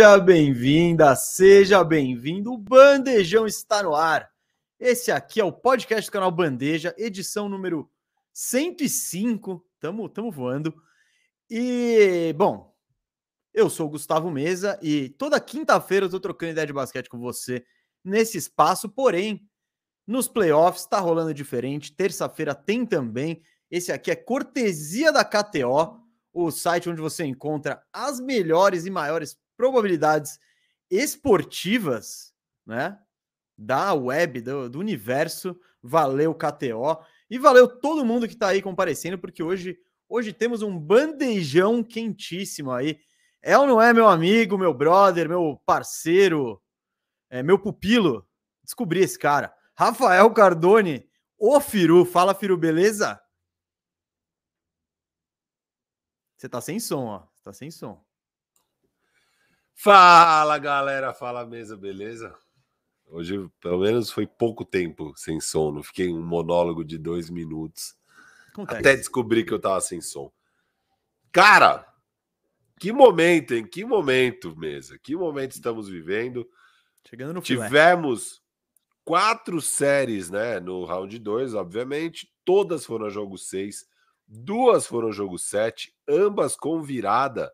Seja bem-vinda, seja bem-vindo. O Bandejão está no ar. Esse aqui é o podcast do canal Bandeja, edição número 105. Tamo, tamo voando. E, bom, eu sou o Gustavo Mesa e toda quinta-feira eu tô trocando ideia de basquete com você nesse espaço, porém, nos playoffs tá rolando diferente. Terça-feira tem também. Esse aqui é cortesia da KTO o site onde você encontra as melhores e maiores probabilidades esportivas, né? Da web, do, do universo. Valeu, KTO. E valeu todo mundo que está aí comparecendo, porque hoje, hoje temos um bandejão quentíssimo aí. É ou não é, meu amigo, meu brother, meu parceiro, é, meu pupilo? Descobri esse cara. Rafael Cardone, o Firu. Fala, Firu, beleza? Você tá sem som, ó. Tá sem som. Fala, galera. Fala, mesa, beleza? Hoje, pelo menos, foi pouco tempo sem som. Não fiquei um monólogo de dois minutos. Acontece. Até descobrir que eu tava sem som. Cara, que momento, hein? Que momento, mesa. Que momento estamos vivendo. Chegando no Tivemos filé. quatro séries, né? No round 2, obviamente. Todas foram jogo 6. Duas foram jogo 7, ambas com virada.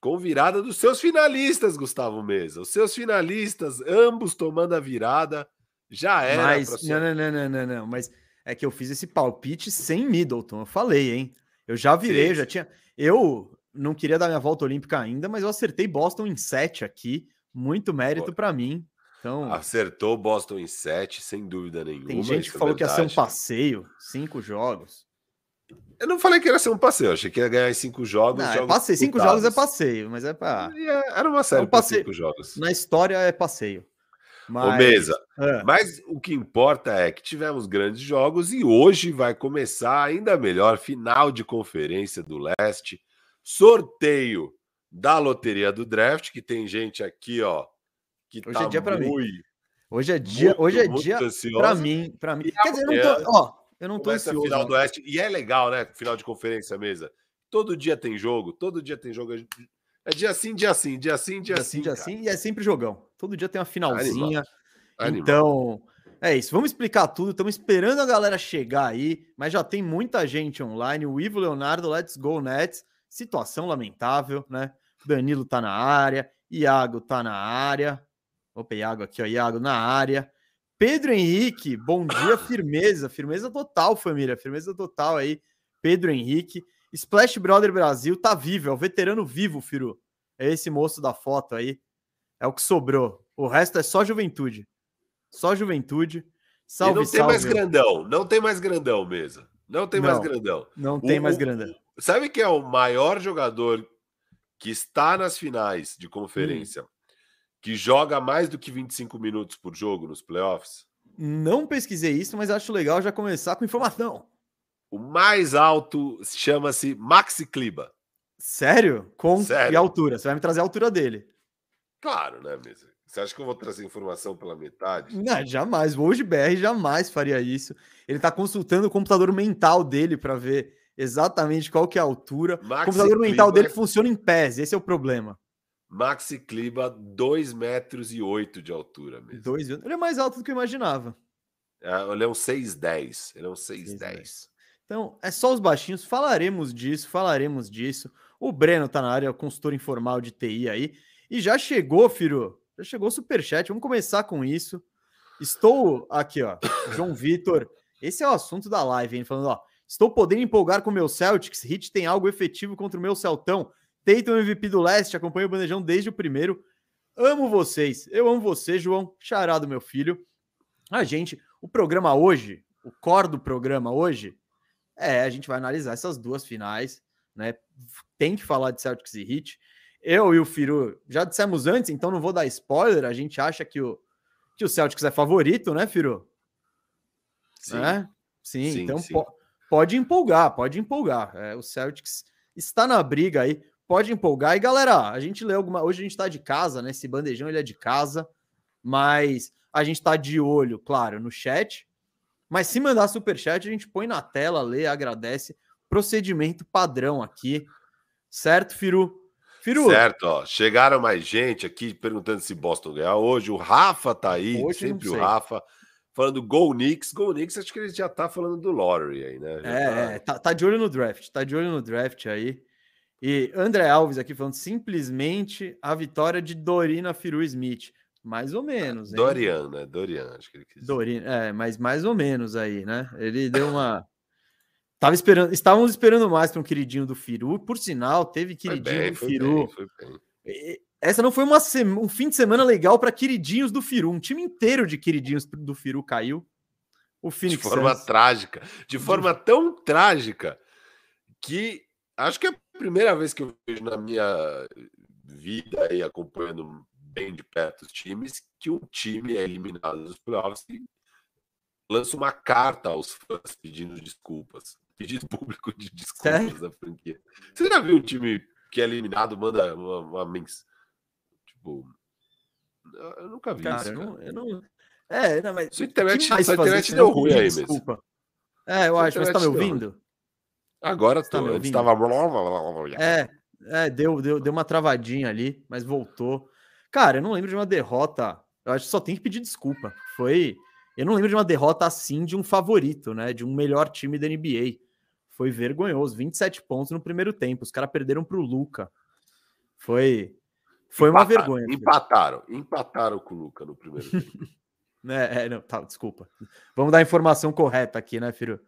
Com virada dos seus finalistas, Gustavo Mesa. Os seus finalistas, ambos tomando a virada. Já era. Mas, sua... não, não, não, não, não, Mas é que eu fiz esse palpite sem Middleton. Eu falei, hein? Eu já virei, Sim. já tinha. Eu não queria dar minha volta olímpica ainda, mas eu acertei Boston em 7 aqui. Muito mérito para mim. Então, Acertou Boston em 7, sem dúvida nenhuma. Tem gente que é falou que ia ser um passeio, cinco jogos. Eu não falei que ia ser um passeio, achei que ia ganhar cinco jogos. Não, é jogos é passeio. Cinco jogos é passeio, mas é para. Era uma série é um passeio. cinco jogos. Na história é passeio. Mas... Ô, mesa. É. Mas o que importa é que tivemos grandes jogos e hoje vai começar ainda melhor final de conferência do leste, sorteio da loteria do draft, que tem gente aqui, ó, que hoje tá é dia para mim. Hoje é dia, muito, hoje é dia para mim, para mim. Quer dizer, não tô, ó, eu não tô Começa ansioso. final do Oeste. E é legal, né? Final de conferência mesa. Todo dia tem jogo, todo dia tem jogo. É dia sim, dia sim, dia sim, dia, dia sim. Dia sim, e é sempre jogão. Todo dia tem uma finalzinha. Animal. Então, é isso. Vamos explicar tudo. Estamos esperando a galera chegar aí, mas já tem muita gente online. O Ivo Leonardo, Let's Go Nets. Situação lamentável, né? Danilo tá na área, Iago tá na área. Opa, Iago aqui, ó. Iago na área. Pedro Henrique, bom dia, firmeza, firmeza total, família, firmeza total aí. Pedro Henrique, Splash Brother Brasil tá vivo, é o veterano vivo, Firu. É esse moço da foto aí. É o que sobrou. O resto é só juventude. Só juventude. Salve, e não tem salve. mais grandão, não tem mais grandão mesmo. Não tem não, mais grandão. Não tem o, mais grandão. Sabe quem é o maior jogador que está nas finais de conferência? Hum que joga mais do que 25 minutos por jogo nos playoffs? Não pesquisei isso, mas acho legal já começar com informação. O mais alto chama-se Maxi Kliba. Sério? Com Sério? e altura? Você vai me trazer a altura dele? Claro, né, mesmo? Você acha que eu vou trazer informação pela metade? Não, jamais. O Hoje BR jamais faria isso. Ele está consultando o computador mental dele para ver exatamente qual que é a altura. Maxi o computador mental dele funciona em pés, esse é o problema. Maxi Kliba, 2 metros e 8 de altura mesmo. Dois, ele é mais alto do que eu imaginava. É, ele é um 6'10. Ele é um 6'10. Então, é só os baixinhos. Falaremos disso, falaremos disso. O Breno tá na área, consultor informal de TI aí. E já chegou, Firo. Já chegou o superchat. Vamos começar com isso. Estou aqui, ó. João Vitor. Esse é o assunto da live, hein? Falando, ó. Estou podendo empolgar com o meu Celtics. Hit tem algo efetivo contra o meu Celtão. Tatum MVP do Leste, acompanha o Bandejão desde o primeiro. Amo vocês. Eu amo você, João. Charado, meu filho. A gente, o programa hoje, o core do programa hoje, é, a gente vai analisar essas duas finais, né? Tem que falar de Celtics e Heat. Eu e o Firu já dissemos antes, então não vou dar spoiler. A gente acha que o, que o Celtics é favorito, né, Firu? Sim. É? Sim, sim, então sim. Po pode empolgar, pode empolgar. É, o Celtics está na briga aí pode empolgar. E galera, a gente lê alguma. Hoje a gente está de casa, né? Esse bandejão ele é de casa, mas a gente está de olho, claro, no chat. Mas se mandar super chat, a gente põe na tela, lê, agradece. Procedimento padrão aqui, certo, Firu? Firu. Certo, ó. Chegaram mais gente aqui perguntando se Boston ganhar hoje. O Rafa tá aí, hoje sempre o Rafa. Falando Go Knicks. Go Knicks, acho que ele já tá falando do Lottery aí, né? Já é, tá... É, tá, tá de olho no draft. Tá de olho no draft aí. E André Alves aqui falando simplesmente a vitória de Dorina Firu Smith. Mais ou menos. Hein? Dorian, né? Dorian, acho que ele quis. Dorian, é, mas mais ou menos aí, né? Ele deu uma. Tava esperando, estávamos esperando mais para um queridinho do Firu. Por sinal, teve queridinho bem, do Firu. Bem, bem. Essa não foi uma sema, um fim de semana legal para queridinhos do Firu. Um time inteiro de queridinhos do Firu caiu. O Phoenix de forma trágica, de forma tão trágica que acho que é primeira vez que eu vejo na minha vida aí acompanhando bem de perto os times que um time é eliminado dos playoffs e lança uma carta aos fãs pedindo desculpas pedido público de desculpas da franquia. Você já viu um time que é eliminado manda uma, uma mens... Tipo, eu nunca vi cara, isso. Cara. Eu não, eu não... É, não, mas. Sua internet, sua internet deu ruim aí desculpa. mesmo. É, eu acho. Mas tá me ouvindo? Agora tá me ouvindo? Tava... É, é deu, deu, deu uma travadinha ali, mas voltou. Cara, eu não lembro de uma derrota. Eu acho que só tem que pedir desculpa. Foi. Eu não lembro de uma derrota assim de um favorito, né? De um melhor time da NBA. Foi vergonhoso. 27 pontos no primeiro tempo. Os caras perderam para o Luca. Foi, foi uma vergonha. Empataram. Empataram com o Luca no primeiro tempo. é, é, não, tá, desculpa. Vamos dar a informação correta aqui, né, filho?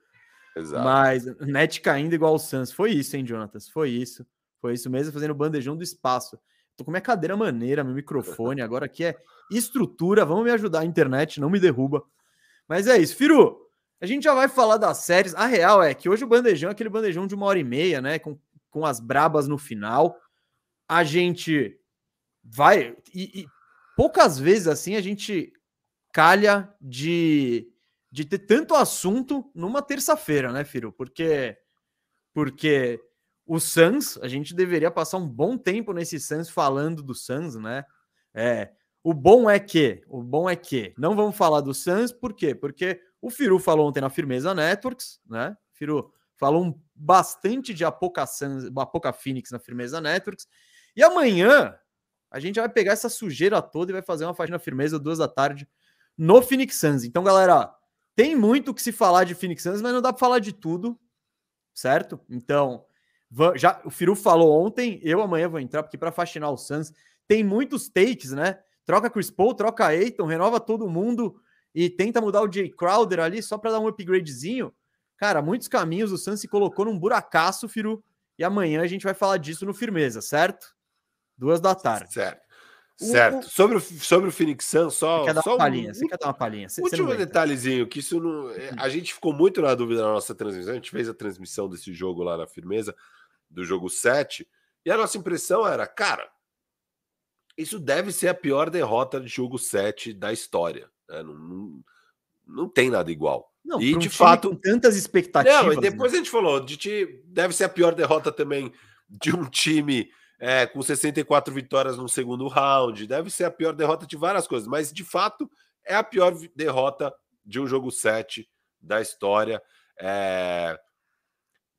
Exato. Mas net caindo igual o Suns. Foi isso, hein, Jonatas? Foi isso. Foi isso mesmo, fazendo o bandejão do espaço. Tô com minha cadeira maneira, meu microfone. Agora aqui é estrutura. Vamos me ajudar. A internet não me derruba. Mas é isso. Firu, a gente já vai falar das séries. A real é que hoje o bandejão é aquele bandejão de uma hora e meia, né? Com, com as brabas no final. A gente vai. E, e poucas vezes assim a gente calha de, de ter tanto assunto numa terça-feira, né, Firo? Porque, porque o Suns, a gente deveria passar um bom tempo nesse Suns falando do Suns, né? É, o bom é que, o bom é que, não vamos falar do Suns, por quê? Porque o Firu falou ontem na Firmeza Networks, né? Firu falou bastante de Apoca, Suns, Apoca Phoenix na Firmeza Networks. E amanhã a gente vai pegar essa sujeira toda e vai fazer uma faxina firmeza duas da tarde no Phoenix Suns. Então, galera, tem muito que se falar de Phoenix Suns, mas não dá para falar de tudo, certo? Então, já o Firu falou ontem, eu amanhã vou entrar porque para faxinar o Suns tem muitos takes, né? Troca Chris Paul, troca Aiton, renova todo mundo e tenta mudar o Jay Crowder ali só para dar um upgradezinho. Cara, muitos caminhos o Suns se colocou num buracaço, Firu, e amanhã a gente vai falar disso no Firmeza, certo? Duas da tarde. Certo. Certo. O, sobre, o, sobre o Phoenix Suns, só. Você quer dar só uma palhinha? Um, você quer dar uma palhinha? Você, último você detalhezinho, que isso não. É, a gente ficou muito na dúvida na nossa transmissão. A gente fez a transmissão desse jogo lá na Firmeza, do jogo 7, e a nossa impressão era, cara, isso deve ser a pior derrota de jogo 7 da história. Né? Não, não, não tem nada igual. Não, e de um fato. tantas expectativas. Não, e depois né? a gente falou, de ti, deve ser a pior derrota também de um time é, com 64 vitórias no segundo round. Deve ser a pior derrota de várias coisas, mas de fato é a pior derrota de um jogo 7 da história. É...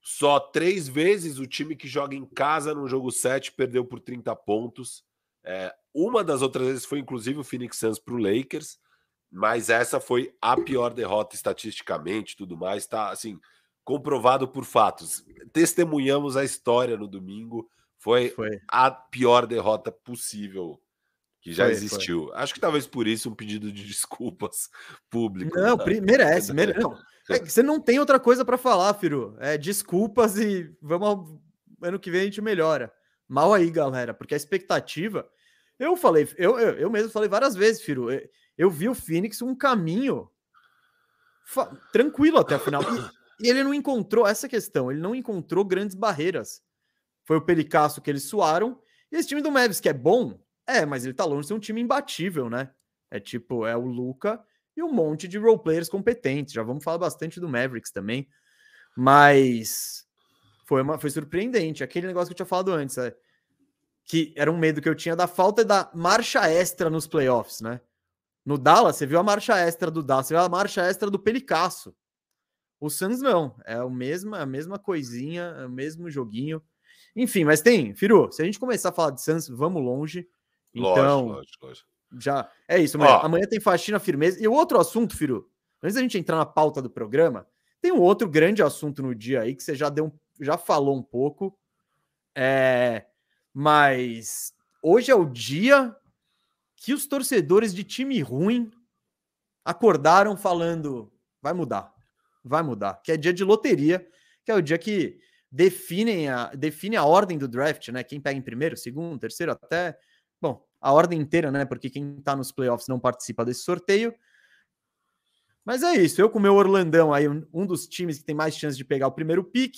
Só três vezes o time que joga em casa no jogo 7 perdeu por 30 pontos. É... Uma das outras vezes foi inclusive o Phoenix Suns para o Lakers mas essa foi a pior derrota estatisticamente, tudo mais, tá assim, comprovado por fatos. Testemunhamos a história no domingo, foi, foi. a pior derrota possível que já foi, existiu. Foi. Acho que talvez por isso um pedido de desculpas público. Não, tá? merece, merece. Não, é você não tem outra coisa para falar, Firu. É desculpas e vamos ano que vem a gente melhora. Mal aí, galera, porque a expectativa. Eu falei, eu, eu, eu mesmo falei várias vezes, Firu eu vi o Phoenix um caminho tranquilo até o final. E, e, ele não encontrou essa questão, ele não encontrou grandes barreiras. Foi o Pelicasso que eles suaram. E esse time do Mavis, que é bom, é, mas ele tá longe de ser um time imbatível, né? É tipo, é o Luca e um monte de roleplayers competentes. Já vamos falar bastante do Mavericks também. Mas foi, uma, foi surpreendente. Aquele negócio que eu tinha falado antes, é, que era um medo que eu tinha da falta da marcha extra nos playoffs, né? No Dallas, você viu a marcha extra do Dallas, você viu a marcha extra do Pelicasso. O Suns não, é o mesmo, a mesma coisinha, é o mesmo joguinho. Enfim, mas tem, Firu, se a gente começar a falar de Suns, vamos longe. Então, lógico, lógico, lógico. já é isso. Amanhã, amanhã tem faxina firmeza. E o outro assunto, Firu, antes da gente entrar na pauta do programa, tem um outro grande assunto no dia aí que você já deu, já falou um pouco. É, mas hoje é o dia que os torcedores de time ruim acordaram falando: vai mudar, vai mudar. Que é dia de loteria, que é o dia que definem a, define a ordem do draft, né? Quem pega em primeiro, segundo, terceiro, até. Bom, a ordem inteira, né? Porque quem tá nos playoffs não participa desse sorteio. Mas é isso. Eu, com o meu Orlandão aí, um dos times que tem mais chance de pegar o primeiro pick,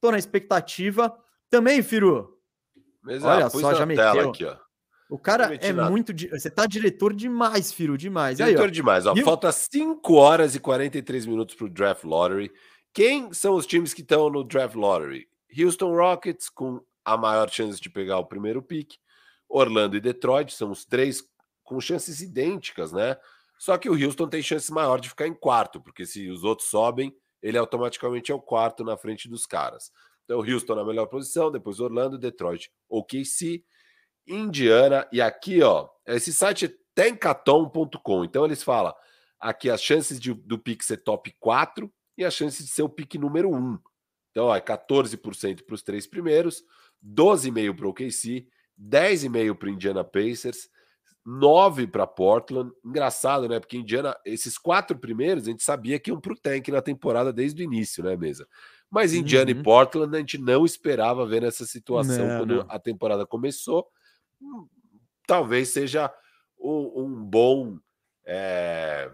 tô na expectativa. Também, Firu. Mas, Olha ah, só, já meteu. Aqui, ó. O cara é nada. muito. Você tá diretor demais, Firo, demais. Diretor Aí, demais. Ó, Falta 5 horas e 43 minutos pro Draft Lottery. Quem são os times que estão no Draft Lottery? Houston Rockets, com a maior chance de pegar o primeiro pick. Orlando e Detroit são os três com chances idênticas, né? Só que o Houston tem chance maior de ficar em quarto, porque se os outros sobem, ele automaticamente é o quarto na frente dos caras. Então, Houston na melhor posição, depois Orlando, Detroit, OKC. Indiana, e aqui, ó, esse site é tencaton.com. Então eles falam aqui as chances de, do pick ser top 4 e as chances de ser o pick número 1. Então, ó, é 14% para os três primeiros, 12,5% para o OKC, 10,5% para o Indiana Pacers, 9 para Portland. Engraçado, né? Porque Indiana, esses quatro primeiros, a gente sabia que iam para o tank na temporada desde o início, né, mesa? Mas Indiana uhum. e Portland a gente não esperava ver nessa situação não, quando não. a temporada começou talvez seja um, um bom. É,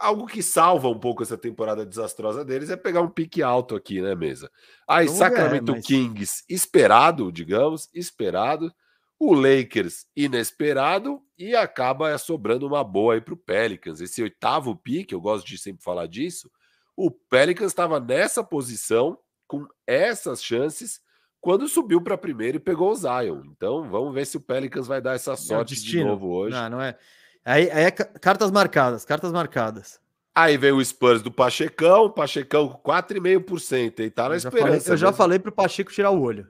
algo que salva um pouco essa temporada desastrosa deles é pegar um pique alto aqui, né, mesa? Aí, Não Sacramento é, mas... Kings, esperado, digamos, esperado. O Lakers, inesperado. E acaba sobrando uma boa aí para o Pelicans. Esse oitavo pique, eu gosto de sempre falar disso. O Pelicans estava nessa posição, com essas chances, quando subiu para primeiro e pegou o Zion. Então, vamos ver se o Pelicans vai dar essa sorte é de novo hoje. Não, não é. Aí, aí é cartas marcadas, cartas marcadas. Aí vem o Spurs do Pachecão, Pachecão com 4,5%. E tá na eu esperança. Falei, eu já falei pro Pacheco tirar o olho.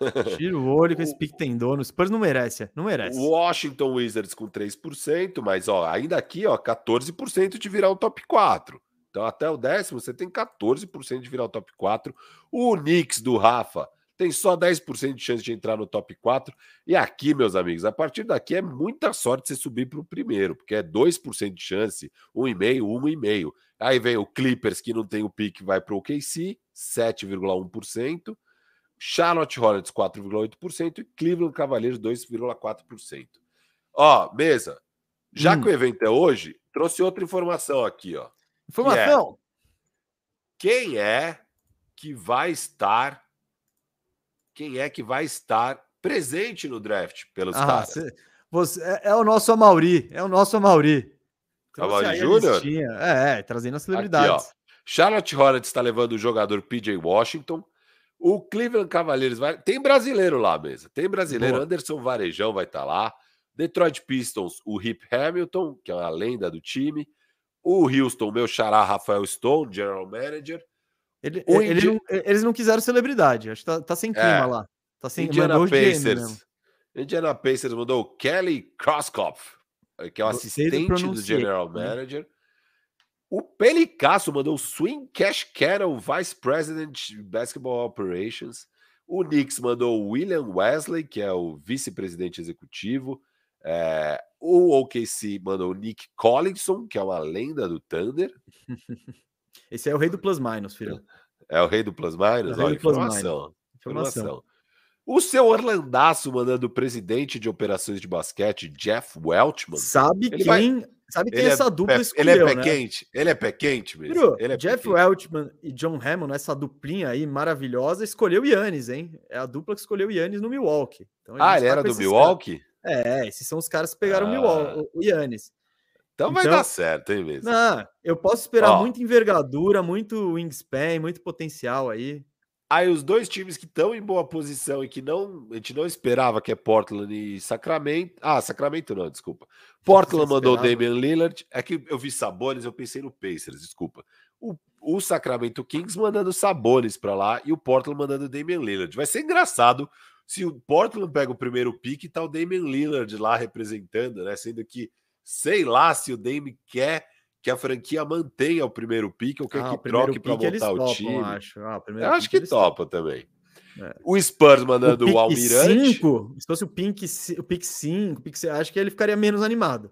Tira o olho com esse pique tem dono. O Spurs não merece, não merece. O Washington Wizards com 3%, mas ó, ainda aqui, ó, 14% de virar o top 4. Então até o décimo você tem 14% de virar o top 4. O Knicks do Rafa tem só 10% de chance de entrar no top 4. E aqui, meus amigos, a partir daqui é muita sorte você subir para o primeiro, porque é 2% de chance, 1,5%, 1,5%. Aí vem o Clippers, que não tem o pique, vai para o OKC, 7,1%. Charlotte Hornets, 4,8%. E Cleveland Cavaliers, 2,4%. Ó, mesa, já hum. que o evento é hoje, trouxe outra informação aqui, ó. Informação? É, quem é que vai estar quem é que vai estar presente no draft pelos ah, caras. Cê, você, é, é, o nosso Amauri, é o nosso Amauri. Amauri Júnior? É, é, trazendo as celebridades. Aqui, Charlotte Hornets está levando o jogador PJ Washington. O Cleveland Cavaliers vai. Tem brasileiro lá mesmo. Tem brasileiro. Boa. Anderson Varejão vai estar tá lá. Detroit Pistons, o Rip Hamilton, que é uma lenda do time. O Houston, meu xará Rafael Stone, general manager. Ele, ele não, eles não quiseram celebridade. Acho que tá, tá sem clima é. lá. Tá sem Indiana Pacers. Indiana Pacers mandou Kelly Crosskopf, que é o assistente do General né? Manager. O Pelicasso mandou Swing Cash Carroll, Vice President Basketball Operations. O Knicks mandou William Wesley, que é o vice-presidente executivo. É, o OKC mandou Nick Collinson, que é uma lenda do Thunder. Esse é o rei do plus minus, filho. É o rei do plus minus? É Olha, informação. informação. informação. O seu Orlandaço mandando o presidente de operações de basquete, Jeff Welchman. Sabe quem, vai... sabe quem essa dupla pé, escolheu, Ele é pé né? quente, ele é pé quente mesmo. Ele é Jeff Welchman e John Hammond, essa duplinha aí maravilhosa, escolheu Yannis, hein? É a dupla que escolheu Yannis no Milwaukee. Então, ah, ele era do Milwaukee? Caras. É, esses são os caras que pegaram ah. o Yannis. Então, vai então, dar certo, hein, mesmo? Não, eu posso esperar Ó, muita envergadura, muito wingspan, muito potencial aí. Aí os dois times que estão em boa posição e que não a gente não esperava, que é Portland e Sacramento. Ah, Sacramento não, desculpa. Portland mandou o Damian Lillard. É que eu vi Sabonis, eu pensei no Pacers, desculpa. O, o Sacramento Kings mandando Sabonis para lá e o Portland mandando Damian Lillard. Vai ser engraçado se o Portland pega o primeiro pick e tá o Damian Lillard lá representando, né? Sendo que sei lá se o Dame quer que a franquia mantenha o primeiro pick ou quer ah, que troque para montar o time. Acho. Ah, eu acho que topa topam. também. É. O Spurs mandando o, o Almirante. Cinco, se fosse o Pink, o pick 5, acho que ele ficaria menos animado.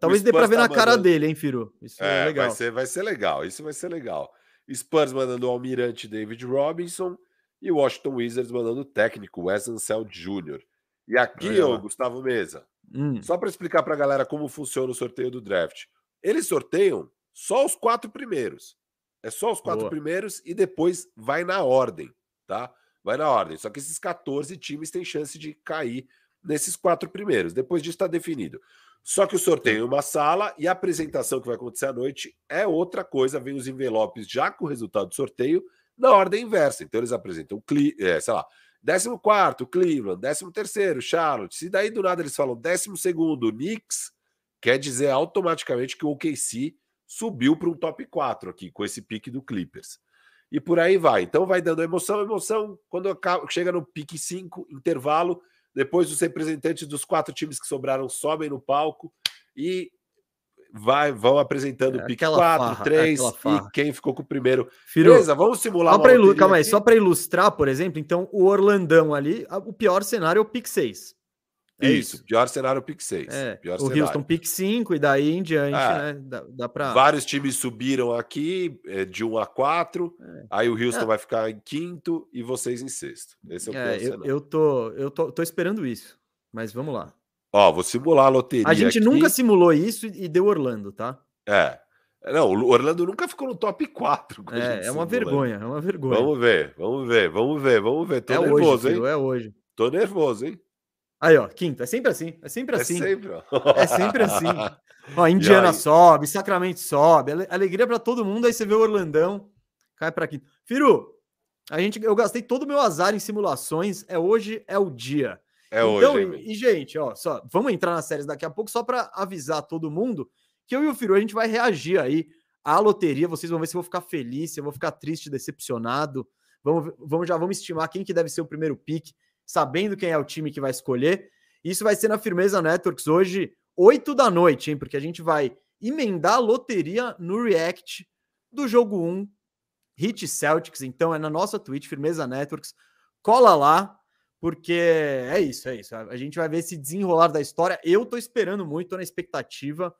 Talvez dê para ver tá na mandando... cara dele, hein, Firu? Isso é, é legal. Vai ser, vai ser legal. Isso vai ser legal. Spurs mandando o Almirante David Robinson e o Washington Wizards mandando o técnico Wes Anseld Jr. E aqui, ô, Gustavo Mesa, hum. só para explicar para a galera como funciona o sorteio do draft. Eles sorteiam só os quatro primeiros. É só os quatro Boa. primeiros e depois vai na ordem, tá? Vai na ordem. Só que esses 14 times têm chance de cair nesses quatro primeiros. Depois disso está definido. Só que o sorteio é uma sala e a apresentação que vai acontecer à noite é outra coisa. Vem os envelopes já com o resultado do sorteio na ordem inversa. Então eles apresentam, é, sei lá, 14 Cleveland, 13 Charlotte. Se daí do nada eles falam 12 Knicks, quer dizer automaticamente que o OKC subiu para um top 4 aqui, com esse pique do Clippers. E por aí vai. Então vai dando emoção, emoção. Quando chega no pique 5, intervalo, depois os representantes dos quatro times que sobraram sobem no palco e vai, vão apresentando é, pique 4, 3 é e quem ficou com o primeiro. Firu, Beleza, vamos simular só uma Calma aí, só para ilustrar, por exemplo, então o Orlandão ali, o pior cenário é o pique 6. É isso, isso, pior cenário pick 6. É, pior o cenário. Houston pick 5 e daí em diante, é, né? Dá, dá para Vários times subiram aqui é, de 1 a 4, é. aí o Houston é. vai ficar em quinto e vocês em sexto. Esse é o é, pior eu, eu, tô, eu tô, tô esperando isso, mas vamos lá. Ó, vou simular a loteria. A gente aqui. nunca simulou isso e deu Orlando, tá? É. Não, o Orlando nunca ficou no top 4. É, é uma vergonha, é uma vergonha. Vamos ver, vamos ver, vamos ver, vamos ver. Tô é nervoso, hoje, hein? Filho, é hoje. Tô nervoso, hein? Aí, ó, quinto. É sempre assim. É sempre é assim. É sempre, é sempre assim. Ó, Indiana sobe, Sacramento sobe. Alegria para todo mundo. Aí você vê o Orlandão, cai para quinto. Firu, a gente, eu gastei todo o meu azar em simulações. É hoje, é o dia. É então, hoje. E, e, gente, ó, só, vamos entrar nas séries daqui a pouco, só para avisar todo mundo que eu e o Firu, a gente vai reagir aí à loteria. Vocês vão ver se eu vou ficar feliz, se eu vou ficar triste, decepcionado. Vamos, vamos já vamos estimar quem que deve ser o primeiro pique sabendo quem é o time que vai escolher. Isso vai ser na Firmeza Networks hoje, 8 da noite, hein? Porque a gente vai emendar a loteria no React do jogo 1, Hit Celtics. Então é na nossa Twitch, Firmeza Networks. Cola lá, porque é isso, é isso. A gente vai ver esse desenrolar da história. Eu tô esperando muito, tô na expectativa.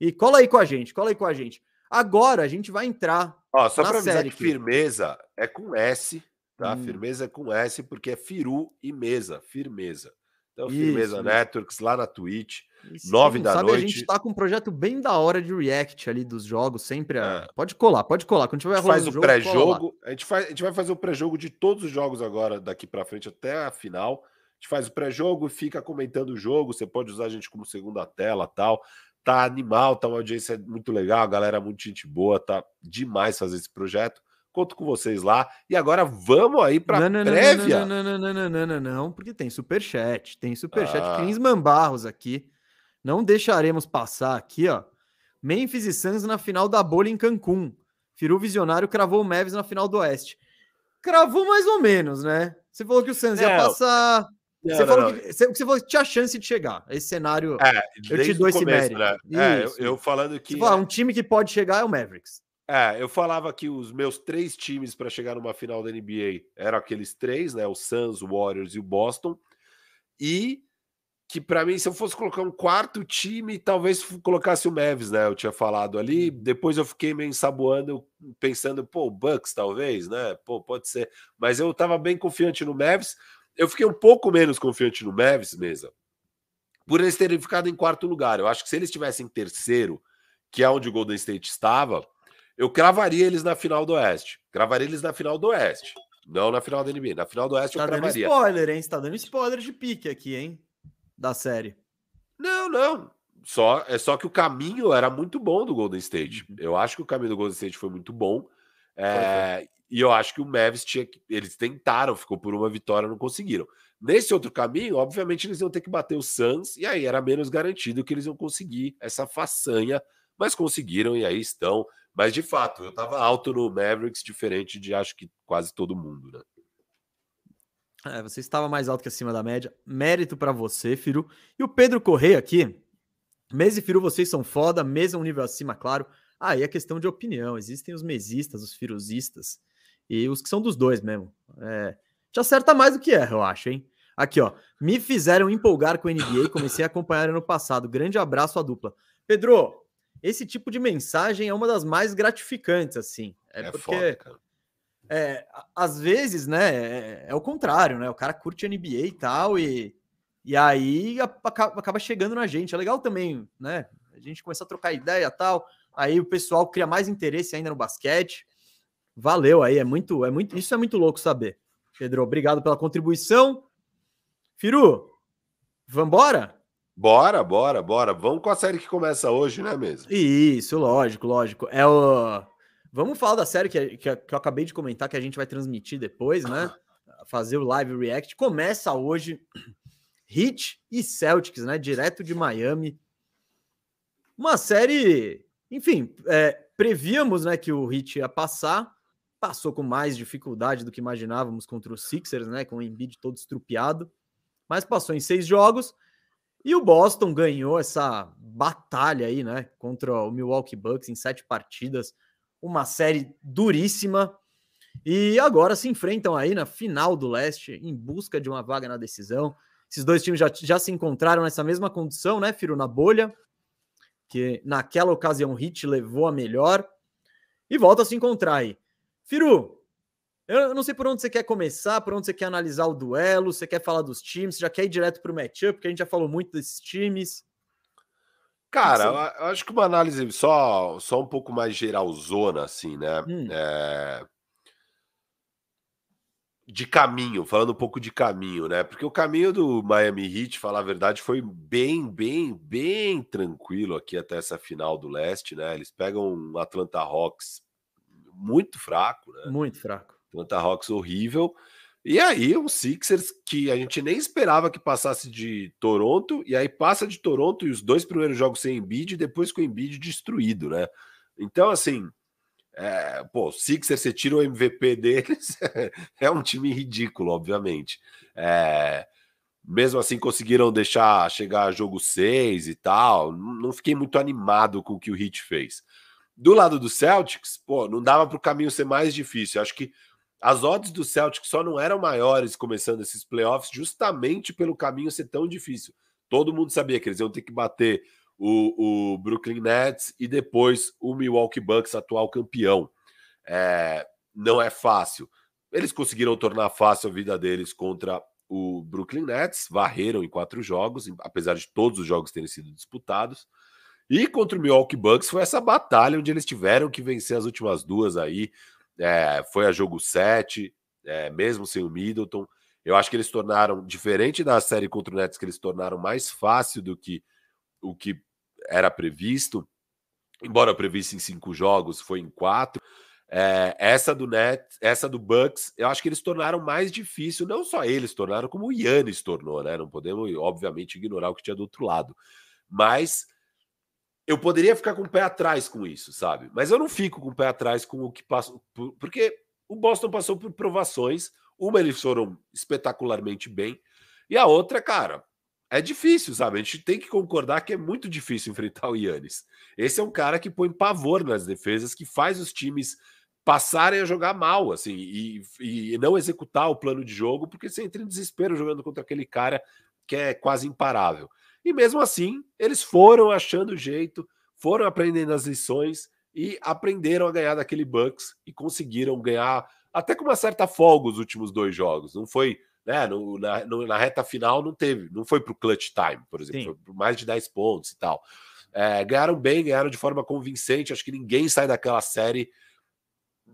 E cola aí com a gente, cola aí com a gente. Agora a gente vai entrar. Ó, só para avisar que firmeza é com S, tá? Hum. Firmeza com S, porque é Firu e Mesa, firmeza. Então, isso, Firmeza isso. Networks lá na Twitch, isso, nove da sabe, noite. A gente tá com um projeto bem da hora de react ali dos jogos, sempre. A... É. Pode colar, pode colar. Quando tiver faz o pré-jogo, a gente faz, a gente vai fazer o pré-jogo de todos os jogos agora daqui para frente até a final. A gente faz o pré-jogo, fica comentando o jogo. Você pode usar a gente como segunda tela, tal. Tá animal, tá uma audiência muito legal, a galera muito gente boa, tá demais fazer esse projeto. Conto com vocês lá. E agora vamos aí para a prévia. Não, não, não, não, não, não, não, porque tem superchat. Tem superchat. Ah. Klinsman Barros aqui. Não deixaremos passar aqui, ó. Memphis e Suns na final da bolha em Cancún. Firu Visionário cravou o Mavis na final do Oeste. Cravou mais ou menos, né? Você falou que o Suns ia passar. Não, você, não, falou não. Que, você, você, falou que tinha chance de chegar. Esse cenário. É, eu te dou esse mérito. Né? É, eu, eu, falando que. Fala, um time que pode chegar é o Mavericks. É, eu falava que os meus três times para chegar numa final da NBA eram aqueles três, né? O Suns, o Warriors e o Boston. E que para mim, se eu fosse colocar um quarto time, talvez colocasse o Mavis, né? Eu tinha falado ali. Uhum. Depois eu fiquei meio ensaboando, pensando, pô, o Bucks talvez, né? Pô, pode ser. Mas eu tava bem confiante no Mavis. Eu fiquei um pouco menos confiante no Mavis, mesa, por eles terem ficado em quarto lugar. Eu acho que se eles estivessem em terceiro, que é onde o Golden State estava, eu cravaria eles na final do Oeste. Cravaria eles na final do Oeste. Não na final da NBA. Na final do Oeste tá eu cravaria. Dando spoiler, hein? Você tá dando spoiler de pique aqui, hein? Da série. Não, não. Só, é só que o caminho era muito bom do Golden State. Uhum. Eu acho que o caminho do Golden State foi muito bom. É, e eu acho que o Mavis tinha que. Eles tentaram, ficou por uma vitória, não conseguiram. Nesse outro caminho, obviamente, eles iam ter que bater o Suns, e aí era menos garantido que eles iam conseguir essa façanha, mas conseguiram, e aí estão Mas de fato, eu estava alto no Mavericks, diferente de acho que quase todo mundo, né? É, você estava mais alto que acima da média. Mérito para você, Firu. E o Pedro Correia aqui. Mês e Firu, vocês são foda. É um nível acima, claro. Aí é questão de opinião. Existem os mesistas, os firuzistas. E os que são dos dois mesmo. É, te acerta mais do que erra, eu acho, hein? Aqui, ó. Me fizeram empolgar com o NBA comecei a acompanhar ano passado. Grande abraço à dupla. Pedro, esse tipo de mensagem é uma das mais gratificantes, assim. É, é porque. Foda, cara é, às vezes, né, é, é, o contrário, né? O cara curte NBA e tal, e, e aí acaba, acaba chegando na gente. É legal também, né? A gente começa a trocar ideia e tal, aí o pessoal cria mais interesse ainda no basquete. Valeu aí, é muito, é muito, isso é muito louco saber. Pedro, obrigado pela contribuição. Firu, vambora? Bora, bora, bora. Vamos com a série que começa hoje, né mesmo? Isso, lógico, lógico. É o Vamos falar da série que, que, que, eu acabei de comentar, que a gente vai transmitir depois, né? Fazer o live react. Começa hoje Heat e Celtics, né? Direto de Miami. Uma série, enfim, é, prevíamos né, que o Heat ia passar. Passou com mais dificuldade do que imaginávamos contra os Sixers, né? Com o Embiid todo estrupiado. Mas passou em seis jogos. E o Boston ganhou essa batalha aí, né? Contra o Milwaukee Bucks em sete partidas uma série duríssima. E agora se enfrentam aí na final do leste em busca de uma vaga na decisão. Esses dois times já, já se encontraram nessa mesma condição, né, Firo? Na bolha, que naquela ocasião o Hit levou a melhor e volta a se encontrar aí. Firu, eu não sei por onde você quer começar, por onde você quer analisar o duelo, você quer falar dos times, já quer ir direto para o matchup, porque a gente já falou muito desses times. Cara, eu acho que uma análise só, só um pouco mais geralzona, assim, né? Hum. É... De caminho, falando um pouco de caminho, né? Porque o caminho do Miami Heat, falar a verdade, foi bem, bem, bem tranquilo aqui até essa final do leste, né? Eles pegam um Atlanta Hawks muito fraco, né? Muito fraco. Atlanta Hawks horrível. E aí, um Sixers que a gente nem esperava que passasse de Toronto, e aí passa de Toronto e os dois primeiros jogos sem Embiid, e depois com o Embiid destruído, né? Então, assim, é, pô, Sixers, você tira o MVP deles, é um time ridículo, obviamente. É, mesmo assim, conseguiram deixar chegar a jogo 6 e tal. Não fiquei muito animado com o que o Heat fez. Do lado do Celtics, pô, não dava para o caminho ser mais difícil. Acho que as odds do Celtic só não eram maiores começando esses playoffs justamente pelo caminho ser tão difícil. Todo mundo sabia que eles iam ter que bater o, o Brooklyn Nets e depois o Milwaukee Bucks, atual campeão. É, não é fácil. Eles conseguiram tornar fácil a vida deles contra o Brooklyn Nets, varreram em quatro jogos, apesar de todos os jogos terem sido disputados. E contra o Milwaukee Bucks foi essa batalha onde eles tiveram que vencer as últimas duas aí é, foi a jogo 7, é, mesmo sem o Middleton. Eu acho que eles tornaram, diferente da série contra o Nets, que eles tornaram mais fácil do que o que era previsto, embora previsto em cinco jogos, foi em quatro. É, essa do Nets, essa do Bucks, eu acho que eles tornaram mais difícil, não só eles tornaram, como o Yannis tornou, né? Não podemos, obviamente, ignorar o que tinha do outro lado. Mas eu poderia ficar com o pé atrás com isso, sabe? Mas eu não fico com o pé atrás com o que passou, porque o Boston passou por provações. Uma eles foram espetacularmente bem, e a outra, cara, é difícil, sabe? A gente tem que concordar que é muito difícil enfrentar o Yannis. Esse é um cara que põe pavor nas defesas, que faz os times passarem a jogar mal, assim, e, e não executar o plano de jogo, porque você entra em desespero jogando contra aquele cara que é quase imparável. E mesmo assim, eles foram achando jeito, foram aprendendo as lições e aprenderam a ganhar daquele Bucks e conseguiram ganhar até com uma certa folga os últimos dois jogos. Não foi, né? No, na, no, na, reta final não teve, não foi para o clutch time, por exemplo, Sim. foi por mais de 10 pontos e tal. É, ganharam bem, ganharam de forma convincente. Acho que ninguém sai daquela série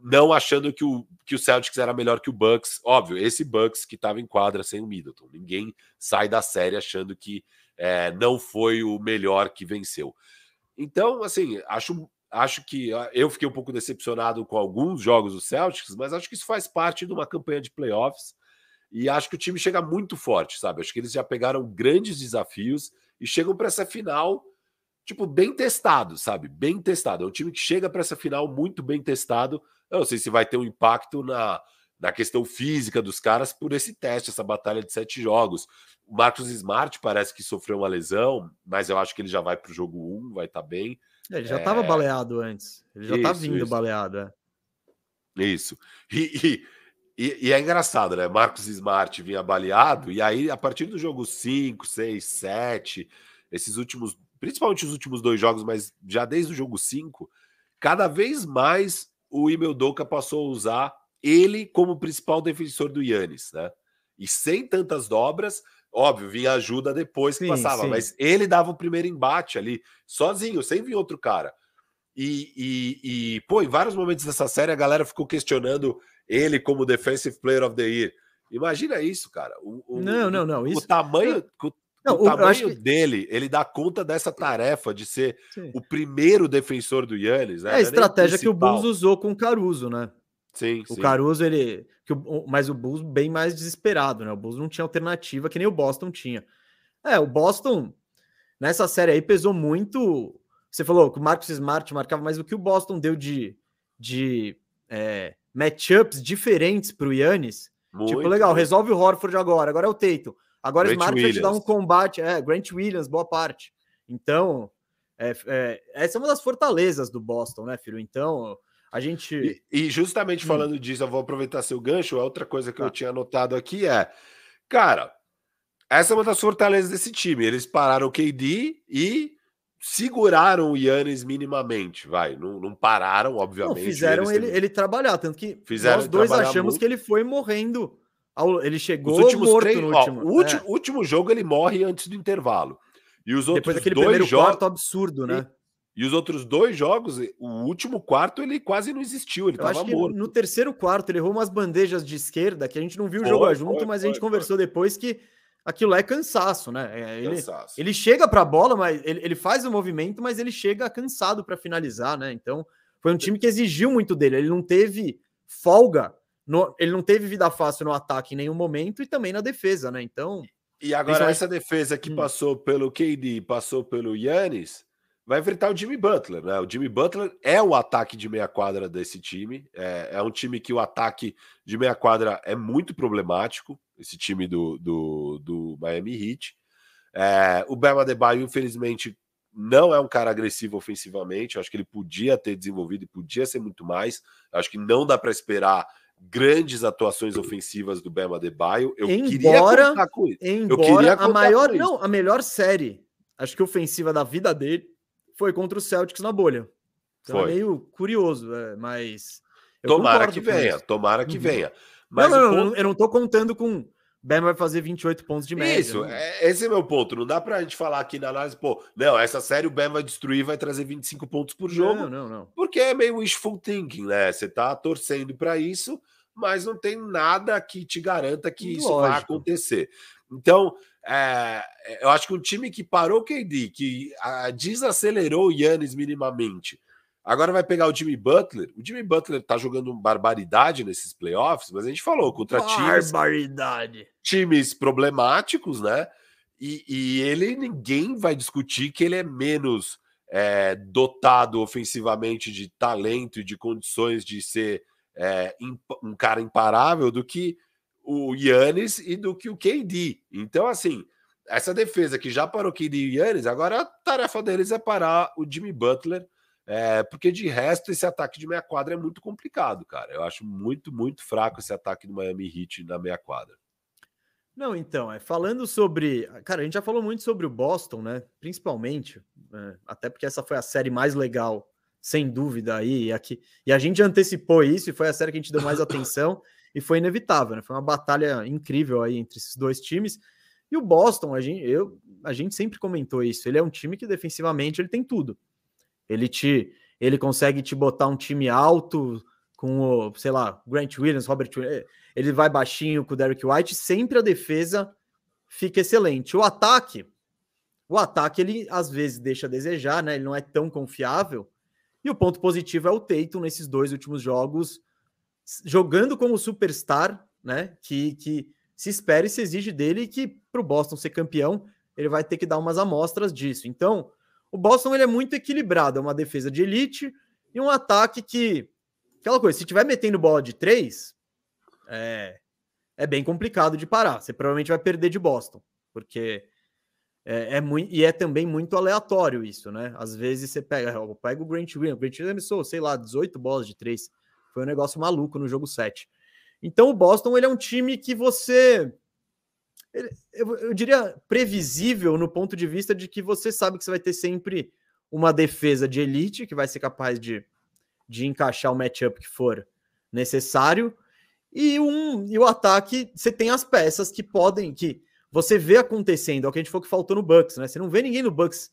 não achando que o, que o Celtics era melhor que o Bucks. Óbvio, esse Bucks que estava em quadra sem o Middleton. Ninguém sai da série achando que é, não foi o melhor que venceu. Então, assim, acho, acho que ah, eu fiquei um pouco decepcionado com alguns jogos do Celtics, mas acho que isso faz parte de uma campanha de playoffs e acho que o time chega muito forte, sabe? Acho que eles já pegaram grandes desafios e chegam para essa final tipo, bem testado, sabe? Bem testado. É um time que chega para essa final muito bem testado. Eu não sei se vai ter um impacto na, na questão física dos caras por esse teste, essa batalha de sete jogos. O Marcos Smart parece que sofreu uma lesão, mas eu acho que ele já vai para o jogo 1, vai estar tá bem. Ele já estava é... baleado antes. Ele já está vindo isso. baleado. É. Isso. E, e, e, é engraçado, né? Marcos Smart vinha baleado, e aí, a partir do jogo 5, 6, 7, esses últimos, principalmente os últimos dois jogos, mas já desde o jogo 5, cada vez mais o Imeldoka passou a usar ele como principal defensor do Yannis, né? E sem tantas dobras, Óbvio, vinha ajuda depois que sim, passava, sim. mas ele dava o primeiro embate ali, sozinho, sem vir outro cara. E, e, e, pô, em vários momentos dessa série a galera ficou questionando ele como Defensive Player of the Year. Imagina isso, cara. O, o, não, não, não. Isso... O tamanho, o, não, o tamanho que... dele, ele dá conta dessa tarefa de ser Sim. o primeiro defensor do Yannis. Né? É a é estratégia que o Bulls usou com o Caruso, né? Sim, o sim. Caruso, ele. Que o, mas o Bulls bem mais desesperado, né? O Bulls não tinha alternativa que nem o Boston tinha. É, o Boston, nessa série aí, pesou muito. Você falou que o Marcos Smart marcava mais do que o Boston deu de, de é, matchups diferentes para o Yannis. Tipo, legal, resolve o Horford agora, agora é o Teito. Agora o Smart vai te dar um combate. É, Grant Williams, boa parte. Então, é, é, essa é uma das fortalezas do Boston, né, filho? Então, a gente. E, e justamente hum. falando disso, eu vou aproveitar seu gancho. A outra coisa que eu tá. tinha anotado aqui é, cara, essa é uma das fortalezas desse time. Eles pararam o KD e seguraram o Yannis minimamente, vai. Não, não pararam, obviamente. Não, fizeram ele, ele trabalhar, tanto que fizeram nós dois achamos muito. que ele foi morrendo. Ele chegou os últimos morto três, no último. Ó, o último, é. último jogo ele morre antes do intervalo. E os outros Depois daquele dois primeiro jogos, quarto absurdo, né? E os outros dois jogos, o último quarto, ele quase não existiu, ele estava morto. No terceiro quarto, ele errou umas bandejas de esquerda que a gente não viu o jogo junto, foi, mas foi, a gente foi, conversou depois que aquilo é cansaço, né? É, ele, cansaço. ele chega para a bola, mas ele, ele faz o movimento, mas ele chega cansado para finalizar, né? Então, foi um time que exigiu muito dele. Ele não teve folga, no, ele não teve vida fácil no ataque em nenhum momento e também na defesa, né? Então. E agora, essa defesa que hum. passou pelo KD, passou pelo Yannis vai enfrentar o Jimmy Butler, né? O Jimmy Butler é o ataque de meia quadra desse time. É, é um time que o ataque de meia quadra é muito problemático, esse time do, do, do Miami Heat. É, o Bama Debaio, infelizmente, não é um cara agressivo ofensivamente. Eu acho que ele podia ter desenvolvido e podia ser muito mais. Eu acho que não dá para esperar grandes atuações ofensivas do Bema Debaio. Eu embora, queria contar com isso. Embora eu queria a maior, não, a melhor série, acho que ofensiva da vida dele foi contra o Celtics na bolha. Então é foi. é meio curioso, é, mas. Tomara que venha, tomara que uhum. venha. Mas não, não, ponto... eu não tô contando com. Ben vai fazer 28 pontos de média. Isso, né? é, esse é meu ponto. Não dá pra gente falar aqui na análise, pô, não, essa série o Ben vai destruir, vai trazer 25 pontos por jogo. Não, não, não. Porque é meio wishful thinking, né? Você tá torcendo para isso, mas não tem nada que te garanta que Lógico. isso vai acontecer. Então, é, eu acho que um time que parou o KD, que a, desacelerou o Yannis minimamente, agora vai pegar o Jimmy Butler. O Jimmy Butler tá jogando barbaridade nesses playoffs, mas a gente falou contra barbaridade. times, times problemáticos, né? E, e, ele ninguém vai discutir que ele é menos é, dotado ofensivamente de talento e de condições de ser é, um cara imparável do que o Yannis e do que o KD. Então, assim, essa defesa que já parou o KD e o Yannis, agora a tarefa deles é parar o Jimmy Butler, é, porque de resto esse ataque de meia quadra é muito complicado, cara. Eu acho muito, muito fraco esse ataque do Miami Heat na meia quadra. Não, então, é falando sobre. Cara, a gente já falou muito sobre o Boston, né? Principalmente, é, até porque essa foi a série mais legal, sem dúvida, aí. E, aqui, e a gente antecipou isso e foi a série que a gente deu mais atenção e foi inevitável, né? Foi uma batalha incrível aí entre esses dois times. E o Boston, a gente, eu, a gente sempre comentou isso. Ele é um time que defensivamente ele tem tudo. Ele te, ele consegue te botar um time alto com o, sei lá, Grant Williams, Robert Williams, ele vai baixinho com o Derek White, sempre a defesa fica excelente. O ataque, o ataque ele às vezes deixa a desejar, né? Ele não é tão confiável. E o ponto positivo é o Tatum nesses dois últimos jogos jogando como superstar, né? Que, que se espera e se exige dele que para o Boston ser campeão, ele vai ter que dar umas amostras disso. Então, O Boston ele é muito equilibrado, é uma defesa de elite e um ataque que aquela coisa, se tiver metendo bola de três, é, é bem complicado de parar. Você provavelmente vai perder de Boston, porque é, é muito e é também muito aleatório isso, né? Às vezes você pega, pega o Grant Williams, o Grant Williams sei lá, 18 bolas de três. Foi um negócio maluco no jogo 7. Então o Boston ele é um time que você eu, eu, diria previsível no ponto de vista de que você sabe que você vai ter sempre uma defesa de elite que vai ser capaz de, de encaixar o matchup que for necessário e um e o ataque você tem as peças que podem que você vê acontecendo, é o que a gente falou que faltou no Bucks, né? Você não vê ninguém no Bucks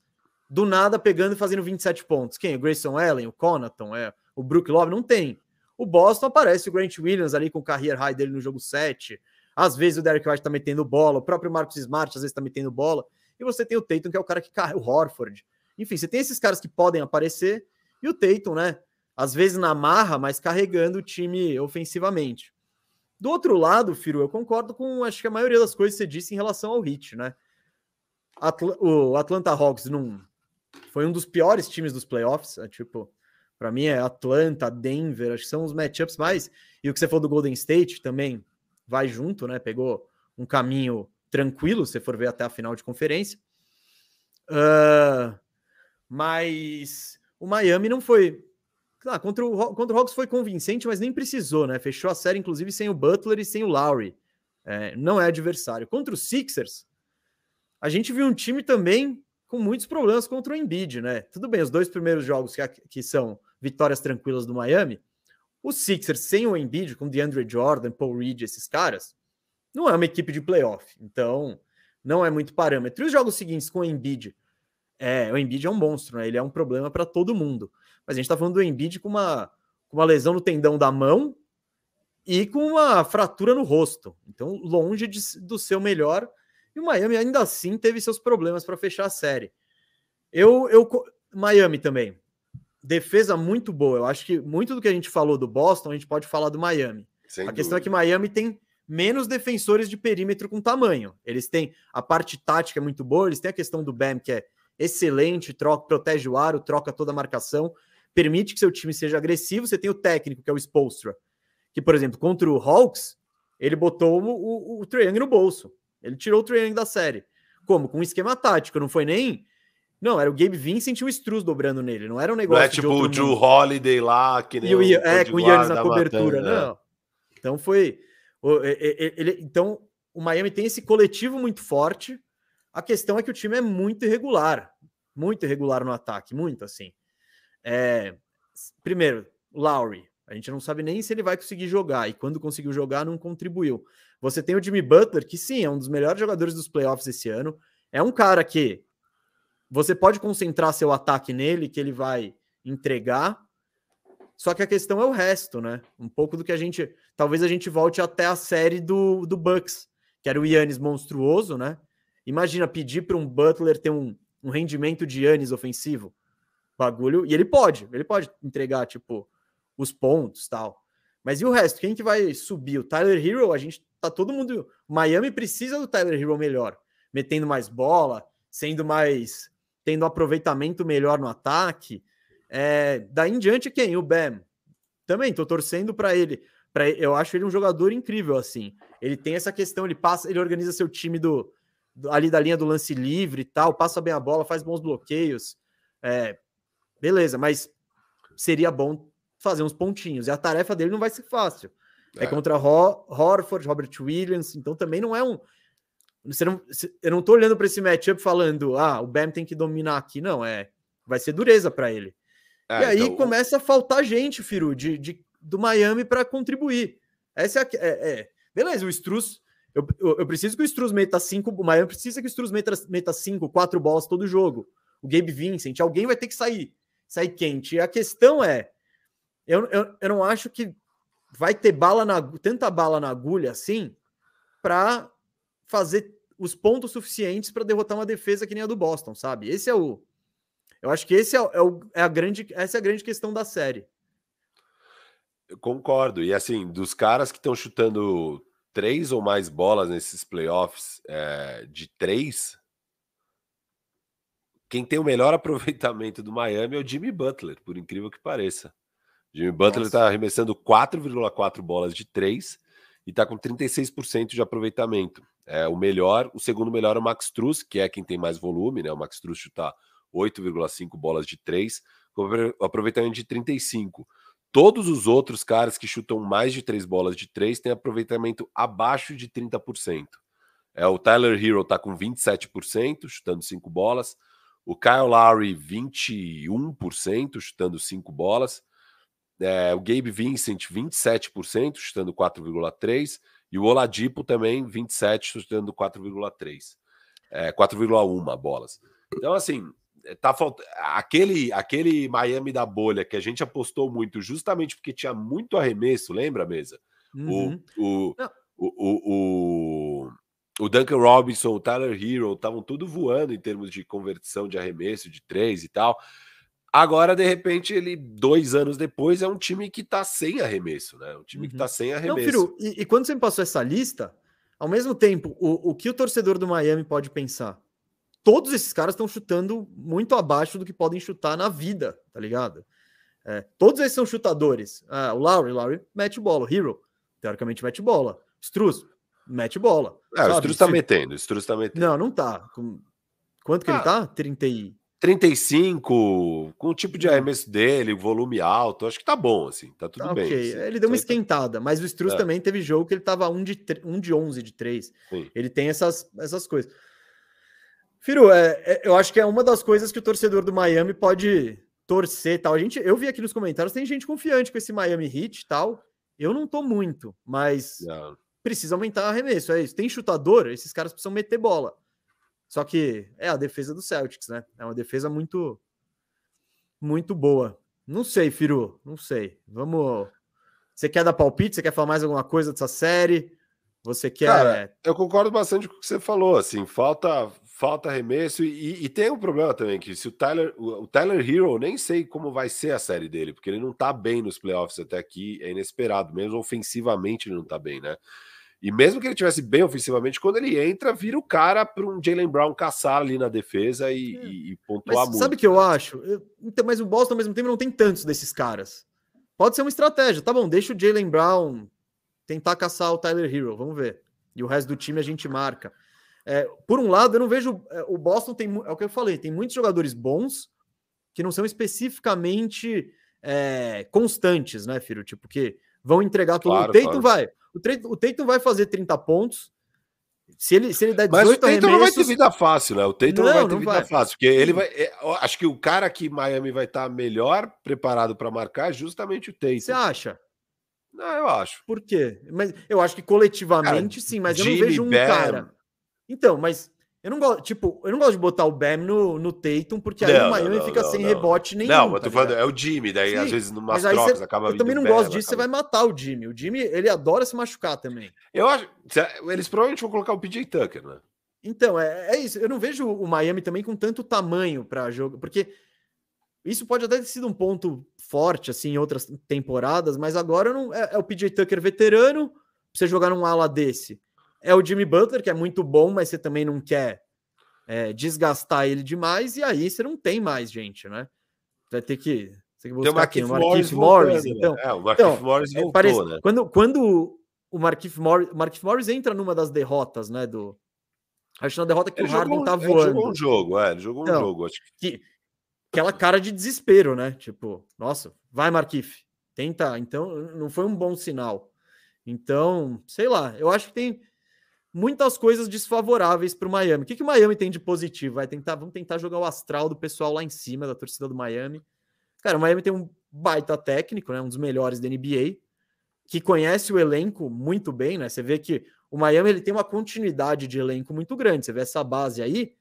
do nada pegando e fazendo 27 pontos. Quem? O Grayson Allen, o Conaton, é, o Brook Love, não tem. O Boston aparece o Grant Williams ali com o career high dele no jogo 7. Às vezes o Derek White tá metendo bola, o próprio Marcus Smart às vezes tá metendo bola. E você tem o Tatum, que é o cara que carrega o Horford. Enfim, você tem esses caras que podem aparecer e o Tatum, né? Às vezes na marra, mas carregando o time ofensivamente. Do outro lado, Firo, eu concordo com acho que a maioria das coisas que você disse em relação ao Hit, né? Atl o Atlanta Hawks não foi um dos piores times dos playoffs, é, tipo, para mim é Atlanta, Denver, acho que são os matchups mais. E o que você falou do Golden State também vai junto, né? Pegou um caminho tranquilo, se for ver até a final de conferência. Uh, mas o Miami não foi ah, contra, o, contra o Hawks foi convincente, mas nem precisou, né? Fechou a série, inclusive, sem o Butler e sem o Lowry. É, não é adversário. Contra os Sixers, a gente viu um time também com muitos problemas contra o Embiid, né? Tudo bem, os dois primeiros jogos que, que são vitórias tranquilas do Miami, os Sixers sem o Embiid, com DeAndre Jordan, Paul Reed, esses caras, não é uma equipe de playoff. Então, não é muito parâmetro. E os jogos seguintes com o Embiid, é, o Embiid é um monstro, né? Ele é um problema para todo mundo. Mas a gente está falando do Embiid com uma, com uma lesão no tendão da mão e com uma fratura no rosto. Então, longe de, do seu melhor. E o Miami ainda assim teve seus problemas para fechar a série. Eu, eu, Miami também. Defesa muito boa. Eu acho que muito do que a gente falou do Boston, a gente pode falar do Miami. Sem a dúvida. questão é que Miami tem menos defensores de perímetro com tamanho. Eles têm a parte tática é muito boa, eles têm a questão do Bam, que é excelente, troca, protege o aro, troca toda a marcação permite que seu time seja agressivo. Você tem o técnico, que é o Spolstra, que, por exemplo, contra o Hawks, ele botou o, o, o no bolso. Ele tirou o Triangle da série. Como? Com um esquema tático, não foi nem. Não, era o Gabe Vincent e o Struz dobrando nele. Não era um negócio. Não é tipo o Drew Holiday lá, que nem. E o, é, com o Yannis na cobertura. Matando, não. É. Então foi. Ele, então, o Miami tem esse coletivo muito forte. A questão é que o time é muito irregular. Muito irregular no ataque, muito assim. É, primeiro, Lowry. A gente não sabe nem se ele vai conseguir jogar. E quando conseguiu jogar, não contribuiu. Você tem o Jimmy Butler, que sim, é um dos melhores jogadores dos playoffs esse ano. É um cara que você pode concentrar seu ataque nele, que ele vai entregar. Só que a questão é o resto, né? Um pouco do que a gente. Talvez a gente volte até a série do, do Bucks, que era o Yannis monstruoso, né? Imagina pedir para um Butler ter um, um rendimento de Yannis ofensivo bagulho. E ele pode, ele pode entregar, tipo, os pontos tal. Mas e o resto? Quem que vai subir? O Tyler Hero, a gente tá todo mundo. Miami precisa do Tyler Hero melhor, metendo mais bola, sendo mais. Tendo aproveitamento melhor no ataque. É, daí em diante, quem? O Bam. Também tô torcendo para ele. Pra, eu acho ele um jogador incrível, assim. Ele tem essa questão, ele passa, ele organiza seu time do, do ali da linha do lance livre e tal, passa bem a bola, faz bons bloqueios. É, Beleza, mas seria bom fazer uns pontinhos. E a tarefa dele não vai ser fácil. É, é contra Ho Horford, Robert Williams, então também não é um. Você não, eu não tô olhando para esse matchup falando, ah, o Bam tem que dominar aqui. Não, é. Vai ser dureza para ele. É, e aí então... começa a faltar gente, Firu, de, de do Miami para contribuir. Essa é, a, é, é, Beleza, o Struz. Eu, eu, eu, preciso que o Struz meta cinco. O Miami precisa que o Struz meta, meta cinco, quatro bolas todo jogo. O Gabe Vincent, alguém vai ter que sair sair quente. E a questão é, eu, eu, eu não acho que vai ter bala na, tanta bala na agulha assim para fazer os pontos suficientes para derrotar uma defesa que nem a do Boston, sabe? Esse é o. Eu acho que esse é, é, o, é a grande, essa é a grande questão da série. Eu concordo. E assim, dos caras que estão chutando três ou mais bolas nesses playoffs é, de três, quem tem o melhor aproveitamento do Miami é o Jimmy Butler, por incrível que pareça. Jimmy Butler está arremessando 4,4 bolas de 3 e está com 36% de aproveitamento. É o melhor, o segundo melhor é o Max Truss, que é quem tem mais volume, né? O Max Truss chuta 8,5 bolas de 3, com aproveitamento de 35. Todos os outros caras que chutam mais de 3 bolas de 3 têm aproveitamento abaixo de 30%. É, o Tyler Hero está com 27%, chutando 5 bolas. O Kyle Lowry, 21%, chutando 5 bolas. É, o Gabe Vincent, 27%, chutando 4,3%. E o Oladipo também, 27%, chutando 4,3%. É, 4,1 bolas. Então, assim, é, tá faltando. Aquele, aquele Miami da bolha que a gente apostou muito, justamente porque tinha muito arremesso, lembra, mesa? Uhum. O, o, o, o, o, Duncan Robinson, o Tyler Hero estavam tudo voando em termos de conversão de arremesso, de três e tal. Agora, de repente, ele, dois anos depois, é um time que tá sem arremesso, né? Um time uhum. que tá sem arremesso. Não, filho, e, e, quando você me passou essa lista, ao mesmo tempo, o, o que o torcedor do Miami pode pensar? Todos esses caras estão chutando muito abaixo do que podem chutar na vida, tá ligado? É, todos esses são chutadores. Ah, o Lowry, Lowry mete bola. O Hero, teoricamente, mete bola. Struz, mete bola. É, o Struz tá metendo. O Struz tá metendo. Não, não tá. Quanto que ah, ele tá? 30 e... 35, com o tipo de hum. arremesso dele, volume alto, acho que tá bom, assim, tá tudo tá, bem. Okay. Assim. Ele deu uma tá esquentada, mas o Struz é. também teve jogo que ele tava 1 de, 1 de 11 de 3. Sim. Ele tem essas, essas coisas. Firu, é, é, eu acho que é uma das coisas que o torcedor do Miami pode torcer tal. A gente, eu vi aqui nos comentários, tem gente confiante com esse Miami Heat tal. Eu não tô muito, mas não. precisa aumentar arremesso, é isso. Tem chutador, esses caras precisam meter bola. Só que é a defesa do Celtics, né? É uma defesa muito, muito boa. Não sei, Firu, não sei. Vamos. Você quer dar palpite? Você quer falar mais alguma coisa dessa série? Você quer. Cara, eu concordo bastante com o que você falou. Assim, falta, falta arremesso e, e tem um problema também que se o Tyler, o, Tyler Hero nem sei como vai ser a série dele, porque ele não tá bem nos playoffs até aqui, é inesperado. Mesmo ofensivamente ele não tá bem, né? E mesmo que ele tivesse bem ofensivamente, quando ele entra, vira o cara para um Jalen Brown caçar ali na defesa e, é. e, pontuar mas, muito. Sabe o que eu acho? Eu, então, mas o Boston, ao mesmo tempo, não tem tantos desses caras. Pode ser uma estratégia. Tá bom, deixa o Jalen Brown tentar caçar o Tyler Hero, vamos ver. E o resto do time a gente marca. É, por um lado, eu não vejo. É, o Boston tem. É o que eu falei, tem muitos jogadores bons que não são especificamente é, constantes, né, Firo? Tipo, que vão entregar tudo. Claro, o Tatum claro. vai. O, Tatum, o Tatum vai fazer 30 pontos. Se ele, se ele der 18 Mas o Tatum não vai ter vida fácil, né? O Tatum não, não vai ter vida vai. fácil, porque ele vai. É, acho que o cara que Miami vai estar melhor preparado para marcar é justamente o Tatum. Você acha? Não, eu acho. Por quê? Mas eu acho que coletivamente cara, sim, mas Jimmy eu não vejo um Bam. cara. Então, mas eu não gosto, tipo, eu não gosto de botar o Bam no, no Tatum, porque aí o Miami não, fica não, sem rebote nenhum. Não, eu tô tá falando, é o Jimmy, daí Sim, às vezes numas trocas cê, acaba Eu também não gosto disso, acaba... você vai matar o Jimmy. O Jimmy, ele adora se machucar também. Eu acho, eles provavelmente vão colocar o PJ Tucker, né? Então, é, é isso. Eu não vejo o Miami também com tanto tamanho para jogo, porque isso pode até ter sido um ponto forte, assim, em outras temporadas, mas agora não é, é o PJ Tucker veterano, pra você jogar num ala desse. É o Jimmy Butler, que é muito bom, mas você também não quer é, desgastar ele demais, e aí você não tem mais gente, né? Vai ter que. Você tem que buscar tem o Marquinhos Morris, Morris né? então. É, o Marquinhos então, Morris voltou, parece, né? Quando, quando o Marquinhos Morris, Marquinhos Morris entra numa das derrotas, né? Do, acho na derrota que ele o Harden tá voando. Ele jogou um jogo, é, ele jogou então, um jogo. Acho que... que... Aquela cara de desespero, né? Tipo, nossa, vai, Marquif, tenta. Então, não foi um bom sinal. Então, sei lá, eu acho que tem muitas coisas desfavoráveis para o Miami. O que, que o Miami tem de positivo? Vai tentar, vamos tentar jogar o astral do pessoal lá em cima, da torcida do Miami. Cara, o Miami tem um baita técnico, né? Um dos melhores da NBA, que conhece o elenco muito bem, né? Você vê que o Miami ele tem uma continuidade de elenco muito grande. Você vê essa base aí,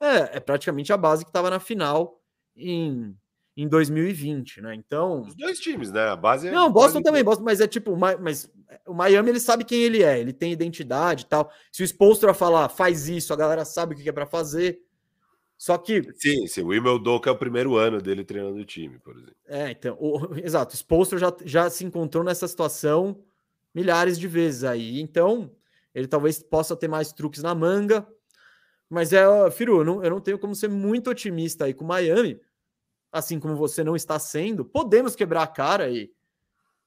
é, é praticamente a base que estava na final em em 2020, né? Então. Os dois times, né? A base é. Não, Boston também, Boston, mas é tipo, mas o Miami ele sabe quem ele é, ele tem identidade e tal. Se o Spolstra falar, faz isso, a galera sabe o que é para fazer. Só que. Sim, sim, o que é o primeiro ano dele treinando o time, por exemplo. É, então, o, exato, o Spolstra já, já se encontrou nessa situação milhares de vezes aí. Então, ele talvez possa ter mais truques na manga. Mas é, Firu, eu não, eu não tenho como ser muito otimista aí com o Miami, assim como você não está sendo. Podemos quebrar a cara e,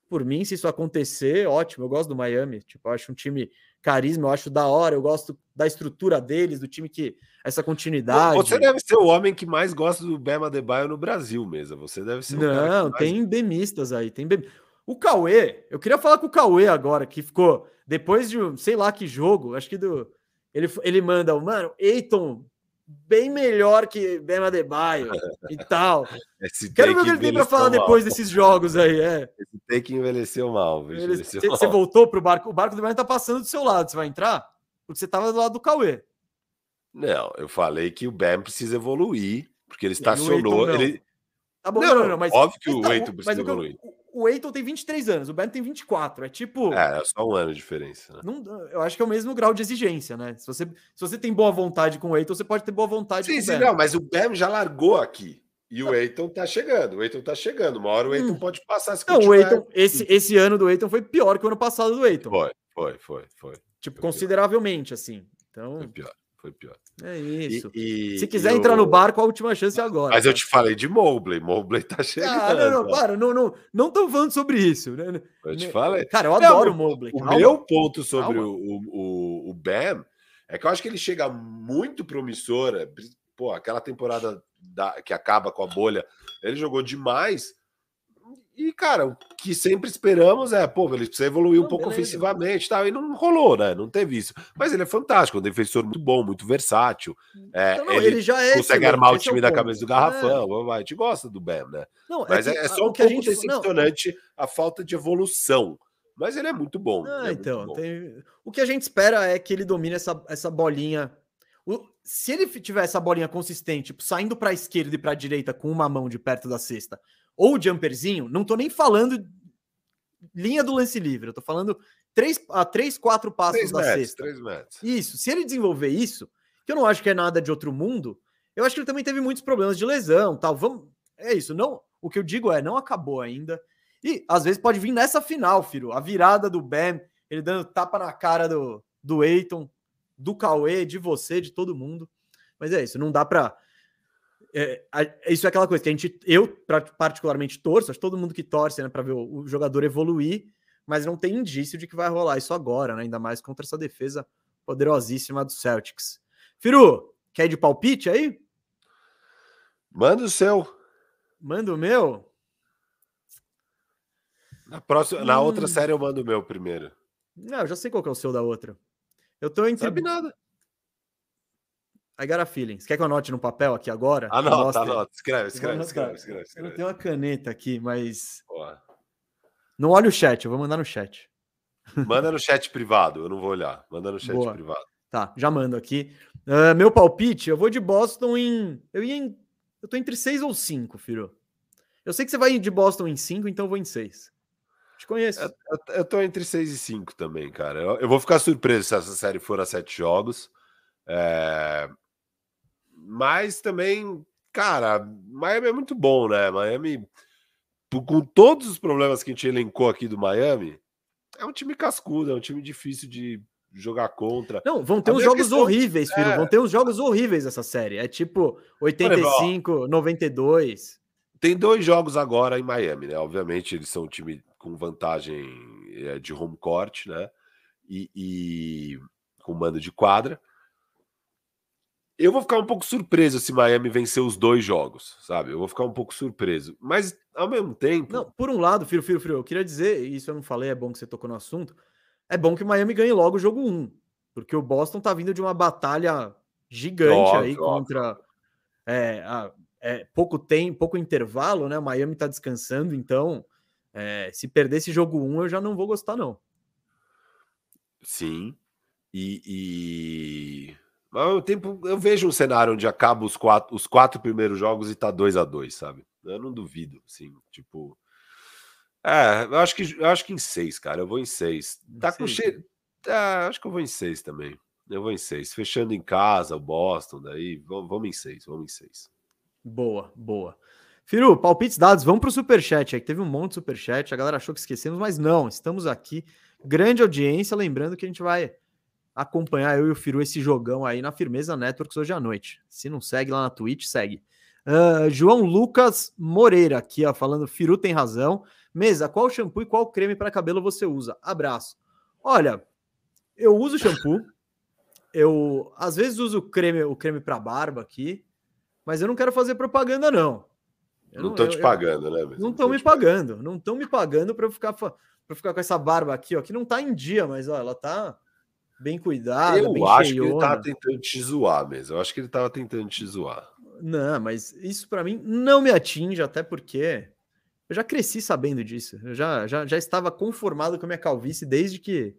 por mim, se isso acontecer, ótimo. Eu gosto do Miami. Tipo, eu acho um time carisma, eu acho da hora, eu gosto da estrutura deles, do time que. Essa continuidade. Você deve ser o homem que mais gosta do Bema Debaio no Brasil mesmo. Você deve ser Não, mais... tem bemistas aí. Tem bem... O Cauê, eu queria falar com o Cauê agora, que ficou. Depois de sei lá que jogo, acho que do. Ele, ele manda, mano, Eiton bem melhor que Bema Debaio e tal. Esse Quero ver o que ele tem para falar mal. depois desses jogos aí. É. Esse take envelheceu mal. Você voltou pro barco, o barco do Bema tá passando do seu lado. Você vai entrar? Porque você tava do lado do Cauê. Não, eu falei que o Bam precisa evoluir, porque ele estacionou. Ele... Tá bom, não, não, não, mas. Óbvio que o Eiton precisa evoluir. O Eiton tem 23 anos, o Ben tem 24. É tipo. É, é só um ano de diferença. Né? Não, eu acho que é o mesmo grau de exigência, né? Se você, se você tem boa vontade com o Eiton, você pode ter boa vontade sim, com sim, o Ben. Sim, não, mas o Ben já largou aqui. E o Eiton tá chegando. O Eiton tá chegando. Uma hora o Eiton hum. pode passar. Se não, o Eiton, esse, esse ano do Eiton foi pior que o ano passado do Eiton. Foi, foi, foi, foi. Tipo, foi consideravelmente, pior. assim. Então... Foi pior foi pior. É isso. E, e, Se quiser entrar eu... no barco, a última chance é agora. Mas eu te falei de Mobley. Mobley tá chegando. Ah, não, não, para, não, não, não tô falando sobre isso. Né? Eu te falei. Cara, eu adoro o Mobley. O calma. meu ponto sobre o, o, o Bam é que eu acho que ele chega muito promissor. É, pô, aquela temporada da, que acaba com a bolha, ele jogou demais. E, cara, o que sempre esperamos é, pô, ele precisa evoluir um pouco beleza. ofensivamente tal, e não rolou, né? Não teve isso. Mas ele é fantástico, um defensor muito bom, muito versátil. É, não, ele, ele, já é consegue armar o time é o da cabeça do garrafão. É. A gente gosta do Bam, né? Não, é Mas é, é, só um pouco gente... decepcionante não. a falta de evolução. Mas ele é muito bom. Ah, é então, bom. Tem... o que a gente espera é que ele domine essa, essa bolinha. O... Se ele tiver essa bolinha consistente, tipo, saindo para a esquerda e para a direita com uma mão de perto da cesta, ou jumperzinho, não tô nem falando linha do lance livre, eu tô falando três, a três, quatro passos três da metros, cesta. Três metros. Isso, se ele desenvolver isso, que eu não acho que é nada de outro mundo, eu acho que ele também teve muitos problemas de lesão, tal. Vamos, é isso, não, o que eu digo é, não acabou ainda. E às vezes pode vir nessa final, filho, a virada do Bam, ele dando tapa na cara do do Eiton, do Cauê, de você, de todo mundo. Mas é isso, não dá para é, isso é aquela coisa que a gente, eu particularmente torço, acho todo mundo que torce né, para ver o, o, jogador evoluir, mas não tem indício de que vai rolar isso agora, né, ainda mais contra essa defesa poderosíssima do Celtics. Firu, quer ir de palpite aí? Manda o seu. Manda o meu? Na, próxima, hum. na outra hum. série eu mando o meu primeiro. Não, eu já sei qual é o seu da outra. Eu tô entre. Sabe nada. I got a feeling. Você quer que eu anote no papel aqui agora? Anota, anota. Escreve, escreve, escreve, escreve, escreve. Eu tenho uma caneta aqui, mas. Porra. Não olha o chat, eu vou mandar no chat. Manda no chat privado, eu não vou olhar. Manda no chat Boa. privado. Tá, já mando aqui. Uh, meu palpite, eu vou de Boston em. Eu ia em. Eu tô entre 6 ou 5, filho. Eu sei que você vai de Boston em 5, então eu vou em 6. Te conheço. Eu, eu, eu, tô entre 6 e 5 também, cara. Eu, eu, vou ficar surpreso se essa série for a 7 jogos. É, mas também, cara, Miami é muito bom, né? Miami, com todos os problemas que a gente elencou aqui do Miami, é um time cascudo, é um time difícil de jogar contra. Não, vão ter a uns jogos questão... horríveis, filho. É... Vão ter uns jogos horríveis essa série. É tipo 85, exemplo, 92. Tem dois jogos agora em Miami, né? Obviamente, eles são um time com vantagem é, de home court, né? E, e com mando de quadra. Eu vou ficar um pouco surpreso se Miami vencer os dois jogos, sabe? Eu vou ficar um pouco surpreso. Mas, ao mesmo tempo. Não, por um lado, Firo, Firo, Firo, eu queria dizer, e isso eu não falei, é bom que você tocou no assunto. É bom que o Miami ganhe logo o jogo 1. Porque o Boston tá vindo de uma batalha gigante óbvio, aí contra. Óbvio. É, a, é, pouco tempo, pouco intervalo, né? O Miami tá descansando, então. É, se perder esse jogo 1, eu já não vou gostar, não. Sim. e... e mas ao mesmo tempo, eu vejo um cenário onde acaba os quatro, os quatro primeiros jogos e tá 2 a 2 sabe? Eu não duvido, assim, tipo. É, eu acho que, eu acho que em seis, cara. Eu vou em seis. Tá com cheiro. É, acho que eu vou em seis também. Eu vou em seis. Fechando em casa, o Boston, daí. Vamos, em seis, vamos em seis. Boa, boa. Firu, palpites dados, vamos pro superchat aí, que teve um monte de superchat, a galera achou que esquecemos, mas não, estamos aqui, grande audiência, lembrando que a gente vai acompanhar eu e o Firu esse jogão aí na Firmeza Networks hoje à noite. Se não segue lá na Twitch, segue. Uh, João Lucas Moreira aqui, ó, falando Firu tem razão. Mesa, qual shampoo e qual creme para cabelo você usa? Abraço. Olha, eu uso shampoo. Eu às vezes uso creme, o creme para barba aqui, mas eu não quero fazer propaganda não. Eu não estão te pagando, né? Não estão me pagando, pagando, não estão me pagando para eu ficar para ficar com essa barba aqui, ó, que não tá em dia, mas ó, ela tá bem cuidada. Eu bem acho cheiona. que ele tava tentando te zoar mesmo. Eu acho que ele tava tentando te zoar. Não, mas isso para mim não me atinge, até porque eu já cresci sabendo disso. Eu já, já, já estava conformado com a minha calvície desde que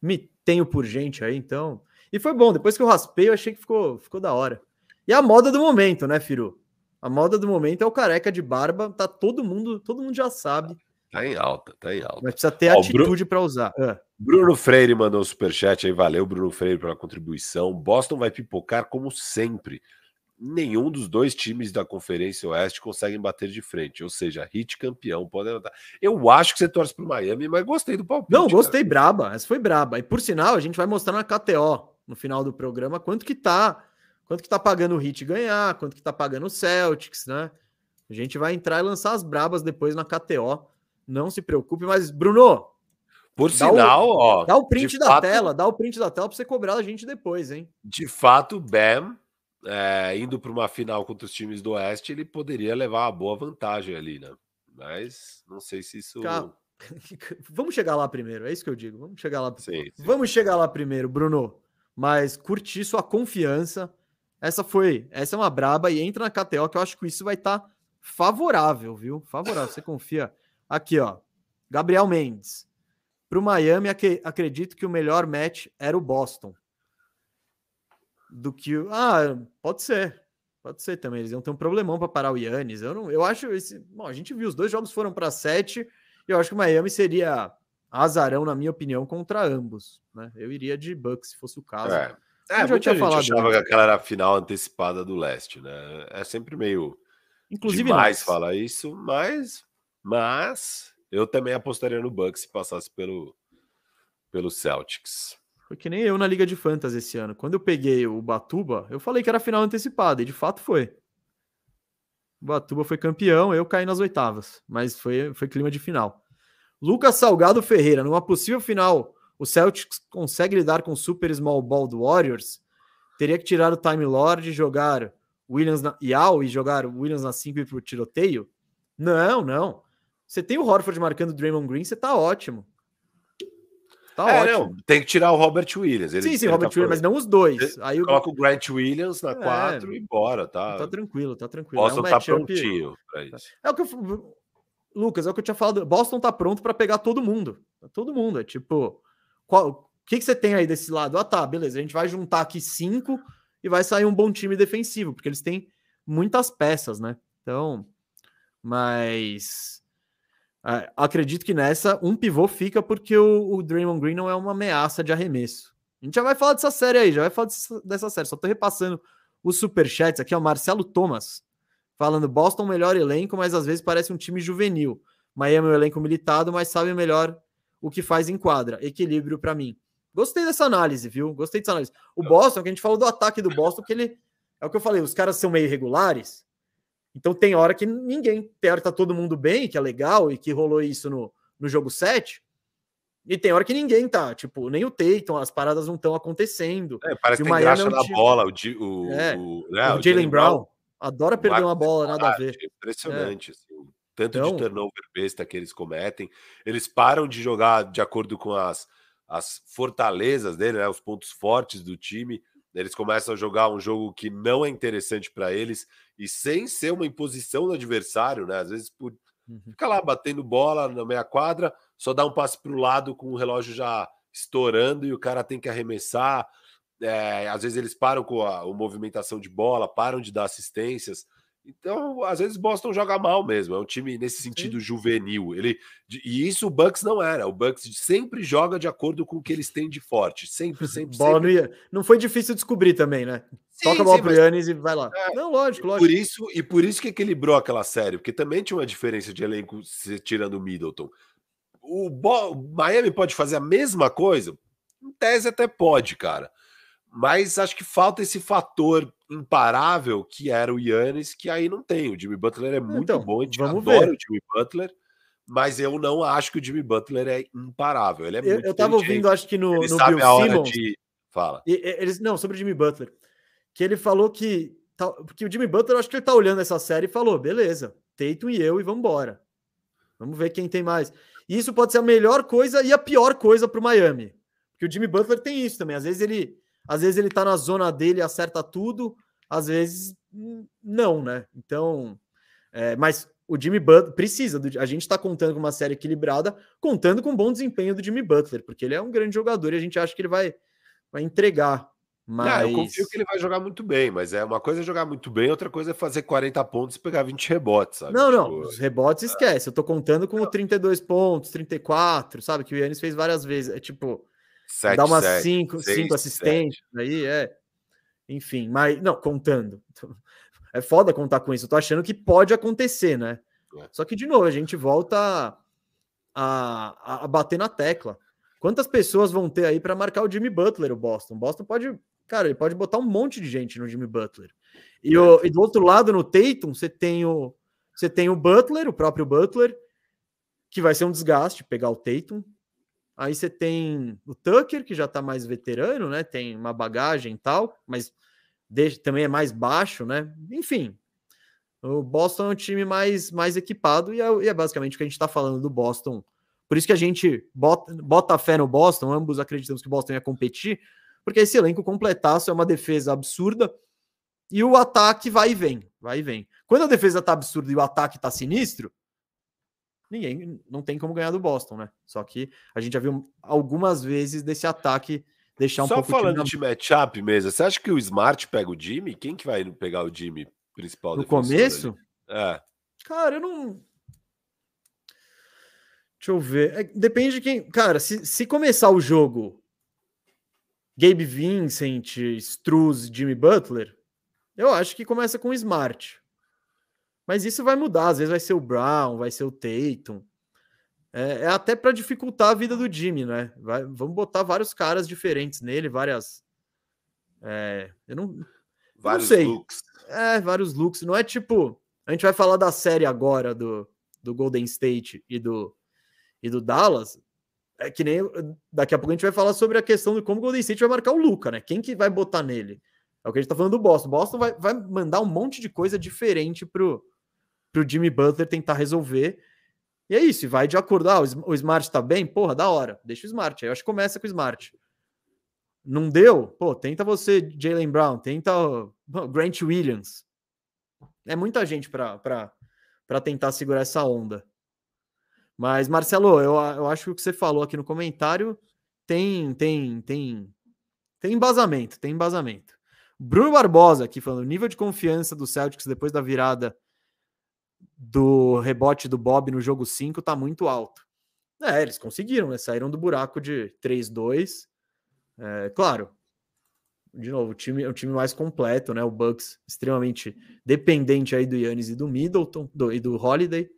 me tenho por gente aí, então. E foi bom, depois que eu raspei, eu achei que ficou, ficou da hora. E a moda do momento, né, Firu? A moda do momento é o careca de barba, tá todo mundo, todo mundo já sabe. Tá em alta, tá em alta. Mas precisa ter Ó, atitude para usar. Ah. Bruno Freire mandou um superchat aí, valeu, Bruno Freire, pela contribuição. Boston vai pipocar como sempre nenhum dos dois times da Conferência Oeste conseguem bater de frente. Ou seja, hit campeão pode anotar. Eu acho que você torce para o Miami, mas gostei do palpite. Não, gostei cara. braba. Essa foi braba. E por sinal, a gente vai mostrar na KTO no final do programa quanto que tá, quanto que tá pagando o Hit ganhar, quanto que tá pagando o Celtics, né? A gente vai entrar e lançar as brabas depois na KTO. Não se preocupe, mas Bruno, por sinal, o, ó, dá o print da fato, tela, dá o print da tela para você cobrar a gente depois, hein? De fato, Bam é, indo para uma final contra os times do Oeste, ele poderia levar uma boa vantagem ali, né? Mas não sei se isso. Calma. Vamos chegar lá primeiro, é isso que eu digo. Vamos chegar lá. Sim, sim. Vamos chegar lá primeiro, Bruno. Mas curti sua confiança. Essa foi, essa é uma braba e entra na KTO que eu acho que isso vai estar tá favorável, viu? Favorável. Você confia? Aqui, ó. Gabriel Mendes. Para o Miami, acredito que o melhor match era o Boston do que. Ah, pode ser. Pode ser também. Eles iam ter um problemão para parar o Yannis. Eu, não, eu acho esse. Bom, a gente viu, os dois jogos foram para sete. E eu acho que o Miami seria azarão, na minha opinião, contra ambos. Né? Eu iria de Bucks se fosse o caso. É, é já tinha falado. achava que aquela era a final antecipada do leste, né? É sempre meio. Inclusive, demais nós. falar isso, mas. Mas eu também apostaria no Bucks se passasse pelo, pelo Celtics. Foi que nem eu na Liga de Fantasy esse ano. Quando eu peguei o Batuba, eu falei que era final antecipada, e de fato foi. O Batuba foi campeão, eu caí nas oitavas, mas foi, foi clima de final. Lucas Salgado Ferreira, numa possível final, o Celtics consegue lidar com o Super Small Ball do Warriors? Teria que tirar o Time Lord, jogar Williams na Yao e jogar Williams na 5 e pro tiroteio? Não, não. Você tem o Horford marcando o Draymond Green, você tá ótimo. Tá é, ótimo. Não, tem que tirar o Robert Williams. Ele, sim, sim, Robert tá Williams, mas não os dois. Aí o... Coloca o Grant Williams na 4 é, e bora, tá? Tá tranquilo, tá tranquilo. Boston é um tá prontinho pra isso. É o que eu... Lucas, é o que eu tinha falado. Boston tá pronto para pegar todo mundo. Todo mundo. É tipo, qual... o que, que você tem aí desse lado? Ah, tá, beleza. A gente vai juntar aqui cinco e vai sair um bom time defensivo, porque eles têm muitas peças, né? Então, mas é, acredito que nessa um pivô fica porque o, o, Draymond Green não é uma ameaça de arremesso. A gente já vai falar dessa série aí, já vai falar dessa, série. Só tô repassando os superchats aqui, é o Marcelo Thomas falando Boston melhor elenco, mas às vezes parece um time juvenil. Miami é um elenco militado, mas sabe melhor o que faz em quadra. Equilíbrio para mim. Gostei dessa análise, viu? Gostei dessa análise. O Boston, que a gente falou do ataque do Boston, que ele é o que eu falei, os caras são meio irregulares, então tem hora que ninguém, tem hora que tá todo mundo bem, que é legal, e que rolou isso no, no jogo 7. E tem hora que ninguém tá, tipo, nem o Tatum, as paradas não estão acontecendo. É, parece que tem graxa é na time... bola, o, o, é, o, né, o Jalen Brown, Brown, adora perder uma bola, nada a ver. Impressionante, é. assim, tanto então... de turnover besta que eles cometem. Eles param de jogar de acordo com as, as fortalezas dele, né, os pontos fortes do time. Eles começam a jogar um jogo que não é interessante para eles e sem ser uma imposição do adversário, né? Às vezes por uhum. fica lá batendo bola na meia quadra, só dá um passe para o lado com o relógio já estourando e o cara tem que arremessar. É, às vezes eles param com a, a movimentação de bola, param de dar assistências. Então, às vezes Boston joga mal mesmo. É um time nesse sentido Sim. juvenil. Ele e isso o Bucks não era. O Bucks sempre joga de acordo com o que eles têm de forte. Sempre, sempre. Bola sempre. Não, ia... não foi difícil descobrir também, né? Sim, Toca a bola sim, pro Yannis e vai lá. É, não, lógico, lógico. Por isso e por isso que equilibrou aquela série, porque também tinha uma diferença de elenco tirando o Middleton. O, Bo... o Miami pode fazer a mesma coisa. Em tese até pode, cara. Mas acho que falta esse fator imparável que era o Yannis, que aí não tem. O Jimmy Butler é muito então, bom, a gente vamos adora ver. o Jimmy Butler, mas eu não acho que o Jimmy Butler é imparável. Ele é eu, muito Eu tava ouvindo, acho que no, ele no sabe Bill a hora Simmons, de... Fala. Eles, não, sobre o Jimmy Butler. Que ele falou que... Porque o Jimmy Butler, eu acho que ele tá olhando essa série e falou, beleza, Tatum e eu e vamos embora. Vamos ver quem tem mais. E isso pode ser a melhor coisa e a pior coisa para o Miami. Porque o Jimmy Butler tem isso também. Às vezes ele, às vezes ele tá na zona dele e acerta tudo, às vezes não, né? Então, é, mas o Jimmy Butler precisa. Do, a gente está contando com uma série equilibrada, contando com um bom desempenho do Jimmy Butler, porque ele é um grande jogador e a gente acha que ele vai, vai entregar. Mas... Não, eu confio que ele vai jogar muito bem, mas é uma coisa é jogar muito bem, outra coisa é fazer 40 pontos e pegar 20 rebotes, sabe? Não, tipo... não, os rebotes é. esquece. Eu tô contando com não. 32 pontos, 34, sabe? Que o Yannis fez várias vezes. É tipo, sete, dá umas 5 assistentes aí, é. Enfim, mas não, contando. É foda contar com isso. Eu tô achando que pode acontecer, né? É. Só que, de novo, a gente volta a, a, a bater na tecla. Quantas pessoas vão ter aí para marcar o Jimmy Butler, o Boston? O Boston pode Cara, ele pode botar um monte de gente no Jimmy Butler. E, o, e do outro lado, no Tatum, você tem o você tem o Butler, o próprio Butler, que vai ser um desgaste pegar o Tatum. Aí você tem o Tucker, que já tá mais veterano, né? Tem uma bagagem e tal, mas deixa, também é mais baixo, né? Enfim, o Boston é um time mais, mais equipado e é, e é basicamente o que a gente está falando do Boston. Por isso que a gente bota, bota fé no Boston, ambos acreditamos que o Boston ia competir, porque esse elenco completaço é uma defesa absurda e o ataque vai e vem, vai e vem. Quando a defesa tá absurda e o ataque tá sinistro, ninguém não tem como ganhar do Boston, né? Só que a gente já viu algumas vezes desse ataque deixar um Só pouco falando de matchup mesmo, você acha que o Smart pega o Jimmy? Quem que vai pegar o Jimmy principal no começo? Ali? É. Cara, eu não Deixa eu ver. É, depende de quem. Cara, se, se começar o jogo Gabe Vincent, Struz, Jimmy Butler, eu acho que começa com Smart. Mas isso vai mudar, às vezes vai ser o Brown, vai ser o Tatum. É, é até para dificultar a vida do Jimmy, né? Vai, vamos botar vários caras diferentes nele, várias. É, eu não. Vários eu não sei. looks. É, vários looks. Não é tipo. A gente vai falar da série agora do, do Golden State e do, e do Dallas é que nem daqui a pouco a gente vai falar sobre a questão de como o Golden State vai marcar o Luca, né? Quem que vai botar nele? É o que a gente tá falando do Boston. Boston vai, vai mandar um monte de coisa diferente pro, pro Jimmy Butler tentar resolver. E é isso, vai de acordo. Ah, o Smart tá bem? Porra, da hora. Deixa o Smart. Aí eu acho que começa com o Smart. Não deu? Pô, tenta você, Jalen Brown, tenta o Grant Williams. É muita gente para tentar segurar essa onda. Mas, Marcelo, eu, eu acho que o que você falou aqui no comentário tem, tem, tem, tem embasamento, tem embasamento. Bruno Barbosa aqui falando, nível de confiança do Celtics depois da virada do rebote do Bob no jogo 5 tá muito alto. É, eles conseguiram, né? Saíram do buraco de 3-2. É, claro, de novo, o time é o time mais completo, né? O Bucks extremamente dependente aí do Yannis e do Middleton do, e do Holiday.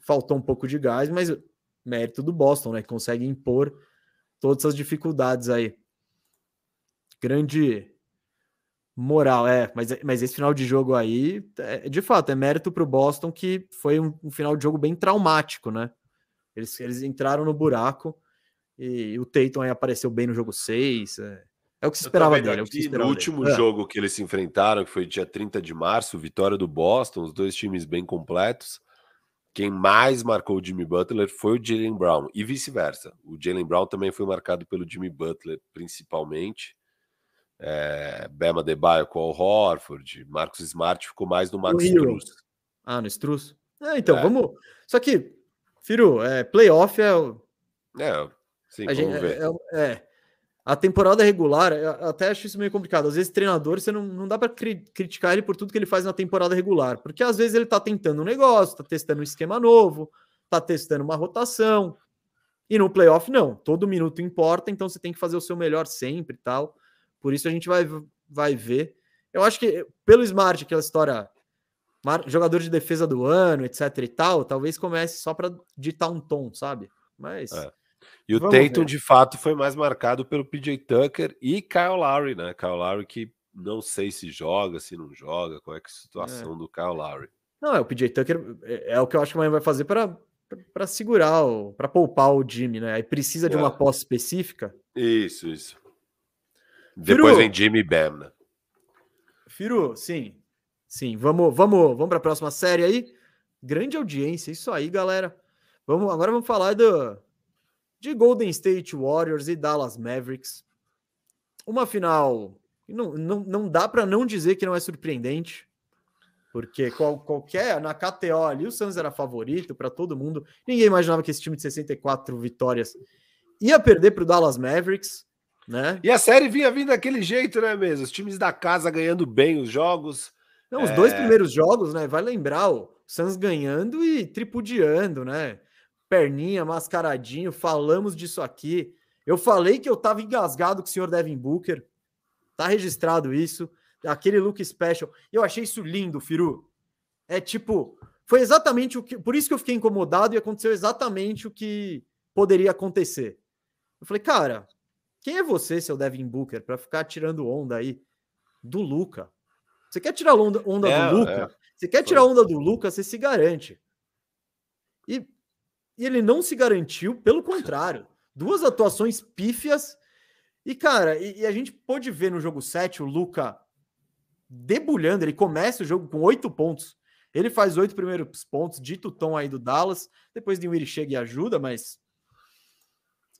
Faltou um pouco de gás, mas mérito do Boston, né? Que consegue impor todas essas dificuldades aí. Grande moral, é, mas, mas esse final de jogo aí, é, de fato, é mérito para o Boston que foi um, um, final de jogo bem traumático, né? Eles, eles entraram no buraco e, e o Tatum aí apareceu bem no jogo 6. É, é o que se esperava dele. É que esperava no último dele. É. jogo que eles se enfrentaram, que foi dia 30 de março, vitória do Boston, os dois times bem completos. Quem mais marcou o Jimmy Butler foi o Jalen Brown e vice-versa. O Jalen Brown também foi marcado pelo Jimmy Butler, principalmente. É, Bema Debaio com o Horford, Marcos Smart ficou mais no Max Struz. Ah, no Struz? É, então, é. vamos. Só que, Firu, é, playoff é. É, sim, a vamos gente, ver. É, é, a temporada regular, eu até acho isso meio complicado. Às vezes, treinador, você não, não dá para cri criticar ele por tudo que ele faz na temporada regular, porque às vezes ele tá tentando um negócio, tá testando um esquema novo, tá testando uma rotação. E no playoff, não. Todo minuto importa, então você tem que fazer o seu melhor sempre e tal. Por isso a gente vai, vai ver. Eu acho que pelo Smart, aquela história, jogador de defesa do ano, etc e tal, talvez comece só para ditar um tom, sabe? Mas. É. E o Tatum, de fato, foi mais marcado pelo PJ Tucker e Kyle Lowry, né? Kyle Lowry que não sei se joga, se não joga, qual é, que é a situação é. do Kyle Lowry. Não, é o PJ Tucker, é, é o que eu acho que o Miami vai fazer para para segurar, para poupar o Jimmy, né? Aí precisa de uma é. posse específica. Isso, isso. Depois Firu, vem Jimmy Bam, né? Firu, sim. Sim, vamos, vamos, vamos para a próxima série aí. Grande audiência, isso aí, galera. Vamos, agora vamos falar do, de Golden State Warriors e Dallas Mavericks. Uma final não, não, não dá para não dizer que não é surpreendente, porque qual, qualquer na KTO ali o Suns era favorito para todo mundo. Ninguém imaginava que esse time de 64 vitórias ia perder para o Dallas Mavericks, né? E a série vinha vindo daquele jeito, né, mesmo? Os times da casa ganhando bem os jogos. Não, os é... dois primeiros jogos, né? Vai lembrar o Suns ganhando e tripudiando, né? Perninha, mascaradinho, falamos disso aqui. Eu falei que eu tava engasgado com o senhor Devin Booker. Tá registrado isso. Aquele look special. Eu achei isso lindo, Firu. É tipo, foi exatamente o que. Por isso que eu fiquei incomodado e aconteceu exatamente o que poderia acontecer. Eu falei, cara, quem é você, seu Devin Booker, para ficar tirando onda aí do Luca? Você quer tirar onda, onda é, do Luca? É. Você quer tirar onda do Luca, você se garante. E, e ele não se garantiu, pelo contrário. Duas atuações pífias e, cara, e, e, a gente pôde ver no jogo 7 o Luca debulhando. Ele começa o jogo com oito pontos. Ele faz oito primeiros pontos, dito tom aí do Dallas. Depois de Wiri chega e ajuda, mas.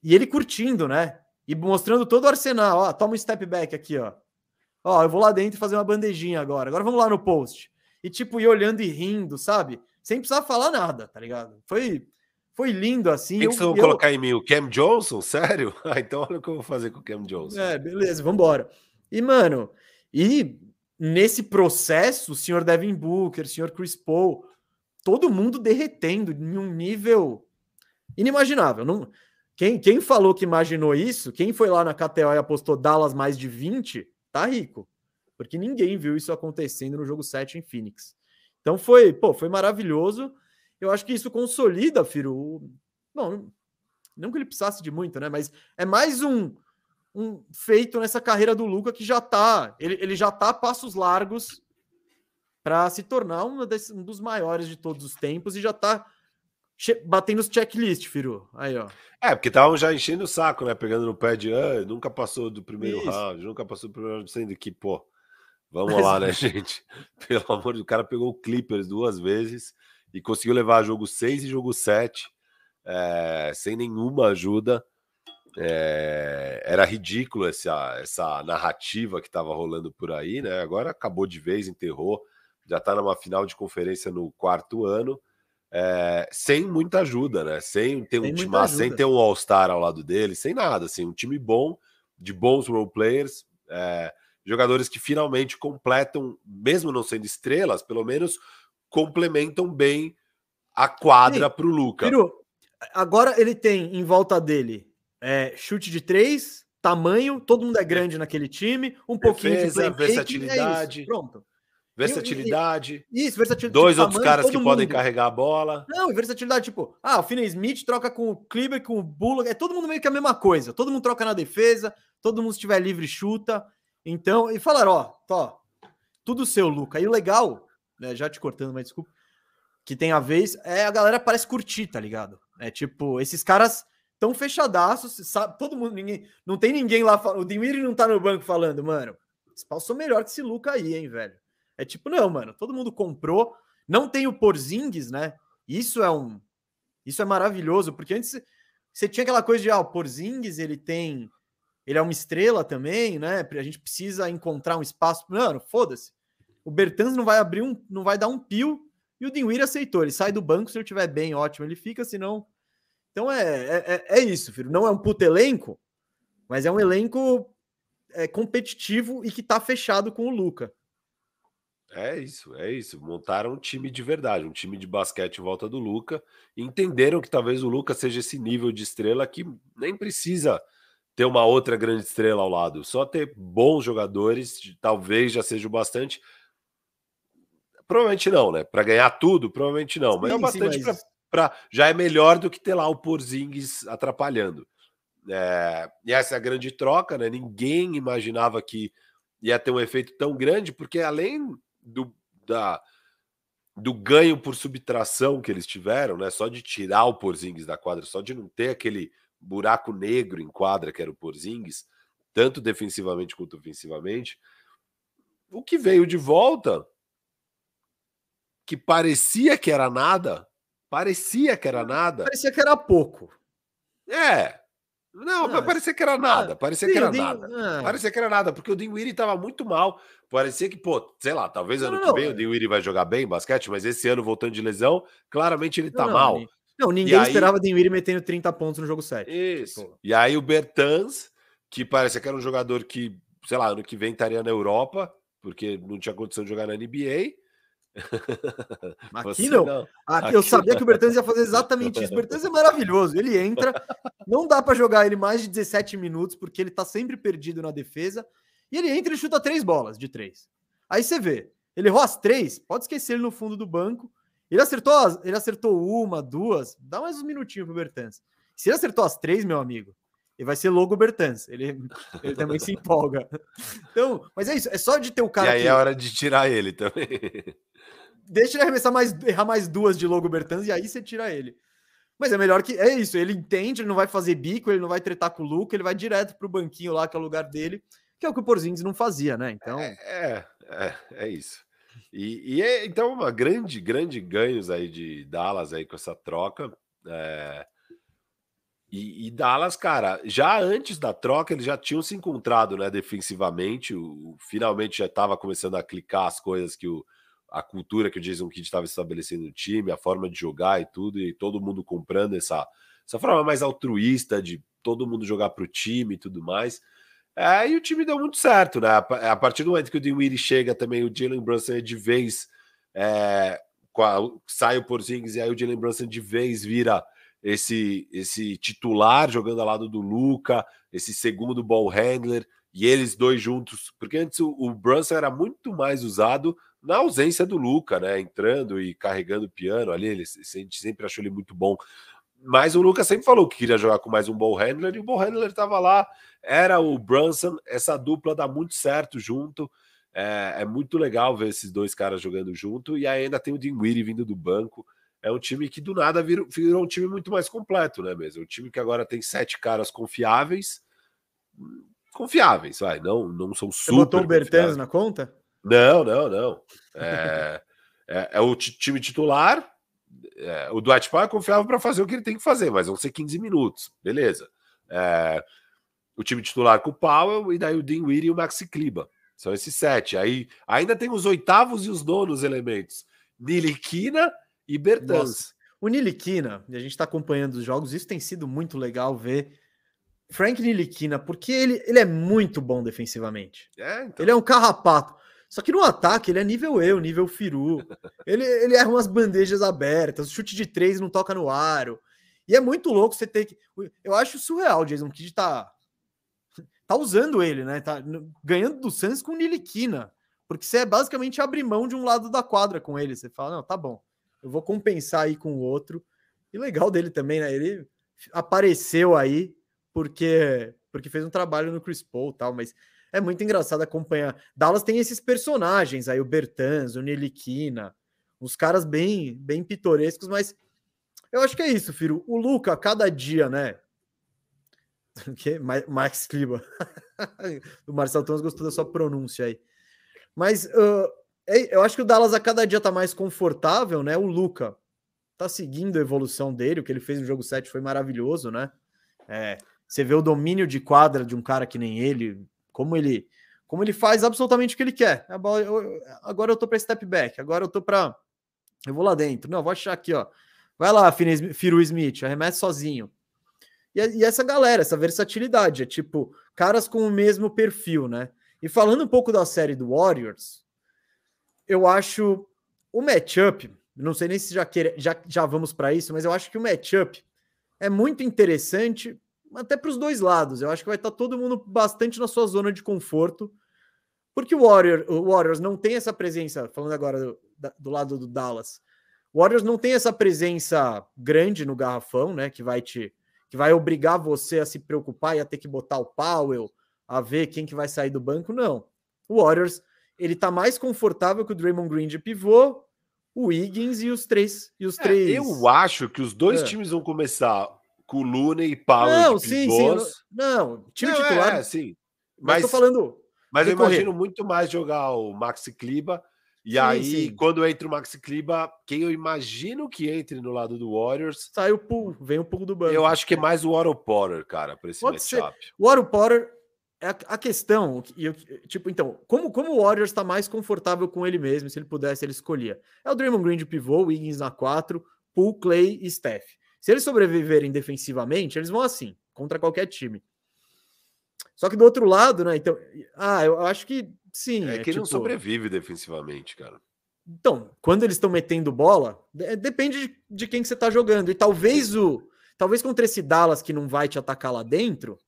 E ele curtindo, né? E mostrando todo o arsenal. Ó, toma um step back aqui, ó. Ó, eu vou lá dentro fazer uma bandejinha agora. Agora vamos lá no post. E, tipo, ir olhando e rindo, sabe? Sem precisar falar nada, tá ligado? Foi foi lindo assim. Quem que vocês vão colocar em mim? O Cam Johnson? Sério? Ah, então olha o que eu vou fazer com o Cam Johnson. É, beleza, vamos embora. E, mano, e nesse processo, o senhor Devin Booker, o senhor Chris Paul, todo mundo derretendo em um nível inimaginável. Não, quem, quem falou que imaginou isso, quem foi lá na KTO e apostou Dallas mais de 20, tá rico. Porque ninguém viu isso acontecendo no jogo 7 em Phoenix. Então foi, pô, foi maravilhoso. Eu acho que isso consolida, Firo. Bom, não que ele precisasse de muito, né? Mas é mais um, um feito nessa carreira do Luca que já tá. Ele, ele já tá a passos largos para se tornar um, desse, um dos maiores de todos os tempos e já tá batendo os checklist, Firu. Aí, ó. É, porque estavam já enchendo o saco, né? Pegando no pé de ah, nunca passou do primeiro Isso. round, nunca passou do primeiro round, sendo que, pô, vamos Mas, lá, né, gente? Pelo amor de Deus, o cara pegou o Clippers duas vezes e conseguiu levar jogo 6 e jogo 7 é, sem nenhuma ajuda. É, era ridículo essa, essa narrativa que estava rolando por aí, né? Agora acabou de vez, enterrou, já está numa final de conferência no quarto ano, é, sem muita ajuda, né? Sem ter um time, sem ter um All-Star ao lado dele, sem nada, assim, um time bom, de bons role players, é, jogadores que finalmente completam, mesmo não sendo estrelas, pelo menos complementam bem a quadra para o Luca. agora ele tem em volta dele é, chute de três, tamanho, todo mundo é grande naquele time, um pouquinho Defesa, de versatilidade. É isso, pronto. Versatilidade. E, isso, versatilidade. Dois outros caras que mundo. podem carregar a bola. Não, e versatilidade, tipo, ah, o Finney Smith troca com o Kleber, com o Bullock, é todo mundo meio que a mesma coisa. Todo mundo troca na defesa, todo mundo estiver livre chuta. Então, e falaram, ó, ó, tudo seu, Luca. E o legal né, já te cortando, mas desculpa, que tem a vez, é a galera parece curtir, tá ligado? É tipo, esses caras tão fechadaços, sabe? Todo mundo, ninguém, não tem ninguém lá, o Dimiri não tá no banco falando, mano, esse pau sou melhor que esse Luca aí, hein, velho. É tipo, não, mano, todo mundo comprou, não tem o Porzingis, né? Isso é um, isso é maravilhoso, porque antes você tinha aquela coisa de, ah, o Porzingis, ele tem, ele é uma estrela também, né? A gente precisa encontrar um espaço, mano, foda-se. O Bertans não vai abrir um, não vai dar um pio. E o Dinwiddie aceitou. Ele sai do banco se ele estiver bem, ótimo. Ele fica, senão. Então é, é, é, é isso, filho. Não é um puto elenco, mas é um elenco é, competitivo e que tá fechado com o Luca. É isso, é isso. Montaram um time de verdade, um time de basquete em volta do Luca. Entenderam que talvez o Luca seja esse nível de estrela que nem precisa ter uma outra grande estrela ao lado. Só ter bons jogadores, talvez já seja o bastante. Provavelmente não, né? Para ganhar tudo, provavelmente não. Mas é sim, é bastante mas... para já é melhor do que ter lá o Porzingis atrapalhando. É, e essa é a grande troca, né? Ninguém imaginava que ia ter um efeito tão grande, porque além do, da, do ganho por subtração que eles tiveram, né? Só de tirar o Porzingis da quadra, só de não ter aquele buraco negro em quadra que era o Porzingis, tanto defensivamente quanto ofensivamente, o que veio de volta, que parecia que era nada, parecia que era nada. Parecia que era pouco. É, não, ah, parecia que era ah, nada. Parecia sim, que era nada. Ah. Parecia que era nada, porque o Dinwiddie estava muito mal. Parecia que, pô, sei lá, talvez ano não, que vem não. o Dinwiddie vai jogar bem basquete, mas esse ano voltando de lesão, claramente ele tá não, mal. Não, ninguém e esperava o Dinwiddie metendo 30 pontos no jogo 7. Isso. Pô. E aí o Bertans, que parecia que era um jogador que, sei lá, ano que vem estaria na Europa, porque não tinha condição de jogar na NBA Aqui não. não. Aqui, Aqui eu sabia não. que o Bertans ia fazer exatamente isso. O Bertans é maravilhoso. Ele entra, não dá para jogar ele mais de 17 minutos, porque ele tá sempre perdido na defesa. E ele entra e chuta três bolas de três. Aí você vê, ele errou as três, pode esquecer ele no fundo do banco. Ele acertou, as, ele acertou uma, duas, dá mais uns minutinhos pro Bertans. Se ele acertou as três, meu amigo, ele vai ser logo Bertans. Ele, ele também se empolga. Então, mas é isso, é só de ter o cara. E aí que... é hora de tirar ele também. Deixa ele arremessar mais, errar mais duas de logo Bertans e aí você tira ele. Mas é melhor que. É isso, ele entende, ele não vai fazer bico, ele não vai tretar com o Luca, ele vai direto pro banquinho lá, que é o lugar dele, que é o que o Porzingis não fazia, né? Então. É, é, é, é isso. E, e é, então, uma grande, grande ganhos aí de Dallas aí com essa troca. É, e, e, Dallas, cara, já antes da troca, eles já tinham se encontrado, né, defensivamente. O, o finalmente já estava começando a clicar as coisas que o, a cultura que o Jason Kidd estava estabelecendo no time, a forma de jogar e tudo, e todo mundo comprando essa, essa forma mais altruísta de todo mundo jogar para o time e tudo mais. É, e o time deu muito certo, né? A partir do momento que o Dinwiddie chega também, o Jalen Brunson é de vez é, a, sai o Porzingis e aí o Jalen Brunson de vez vira esse esse titular jogando ao lado do Luca, esse segundo ball handler e eles dois juntos, porque antes o, o Brunson era muito mais usado na ausência do Luca, né? Entrando e carregando o piano ali, ele, a gente sempre achou ele muito bom. Mas o Lucas sempre falou que queria jogar com mais um ball handler e o ball handler estava lá. Era o Brunson, essa dupla dá muito certo junto. É, é, muito legal ver esses dois caras jogando junto. E ainda tem o Dinwiddie vindo do banco. É um time que do nada virou, virou um time muito mais completo, né? Mesmo um time que agora tem sete caras confiáveis, confiáveis, vai. Não, não são super. Você botou o Bertans na conta? Não, não, não. É, é, é o time titular. É, o Dwight Powell é confiável para fazer o que ele tem que fazer, mas vão ser 15 minutos, beleza. É, o time titular com o Powell e daí o Dean Weir e o Maxi Kliba. São esses sete. Aí ainda tem os oitavos e os nonos elementos. Niliquina e Bertans. O Niliquina, e a gente está acompanhando os jogos, isso tem sido muito legal ver. Frank Niliquina, porque ele, ele é muito bom defensivamente. É, então. Ele é um carrapato. Só que no ataque ele é nível eu, nível Firu. Ele, ele erra umas bandejas abertas, chute de três não toca no aro. E é muito louco você ter que. Eu acho surreal o Jason Kidd tá, tá usando ele, né? Tá ganhando do Suns com Niliquina. Porque você é basicamente abrir mão de um lado da quadra com ele. Você fala, não, tá bom, eu vou compensar aí com o outro. E legal dele também, né? Ele apareceu aí porque porque fez um trabalho no Chris Paul tal, mas é muito engraçado acompanhar. Dallas tem esses personagens aí, o Bertans, o Neliquina, uns caras bem, bem pitorescos, mas eu acho que é isso, Firo. O Luca, cada dia, né? que? Max Kliba. o Marcelo Thomas gostou da sua pronúncia aí. Mas uh, eu acho que o Dallas a cada dia tá mais confortável, né? O Luca tá seguindo a evolução dele, o que ele fez no jogo 7 foi maravilhoso, né? É, você vê o domínio de quadra de um cara que nem ele, como ele como ele faz absolutamente o que ele quer. agora eu tô para step back, agora eu tô para eu vou lá dentro. Não, vou achar aqui, ó. Vai lá, Firu Smith, arremete sozinho. E, e, essa galera, essa versatilidade, é tipo, caras com o mesmo perfil, né? E falando um pouco da série do Warriors, eu acho o matchup, não sei nem se já, queira, já, já vamos para isso, mas eu acho que o matchup é muito interessante até para os dois lados. Eu acho que vai estar tá todo mundo bastante na sua zona de conforto, porque o, Warrior, o Warriors não tem essa presença, falando agora do, do lado do Dallas, O Warriors não tem essa presença grande no garrafão, né? Que vai te que vai obrigar você a se preocupar e a ter que botar o Powell, a ver quem que vai sair do banco, não. O Warriors, ele tá mais confortável que o Draymond Green de pivô, o Wiggins e os três e os é, três. Eu acho que os dois é. times vão começar com o Luna e Powell não, sim, sim, não, time não, titular. É, sim. Mas, mas tô falando. Mas eu imagino muito mais jogar o Maxi Kliba e sim, aí, sim. quando entra o Maxi Kliba, quem eu imagino que entre no lado do Warriors. Sai o pull, vem o pull do banco. Eu acho que é mais o Otto Potter, cara, para esse Pode matchup. Ser. O Otto Potter a questão, eu, tipo, então, como, como o Warriors está mais confortável com ele mesmo, se ele pudesse, ele escolhia. É o Draymond Green de pivô, Wiggins na 4, Poole, Clay e Steph. Se eles sobreviverem defensivamente, eles vão assim, contra qualquer time. Só que do outro lado, né? Então, ah, eu acho que sim. É, é que tipo... não sobrevive defensivamente, cara. Então, quando eles estão metendo bola, depende de, de quem que você está jogando. E talvez o. Talvez contra esse Dallas que não vai te atacar lá dentro,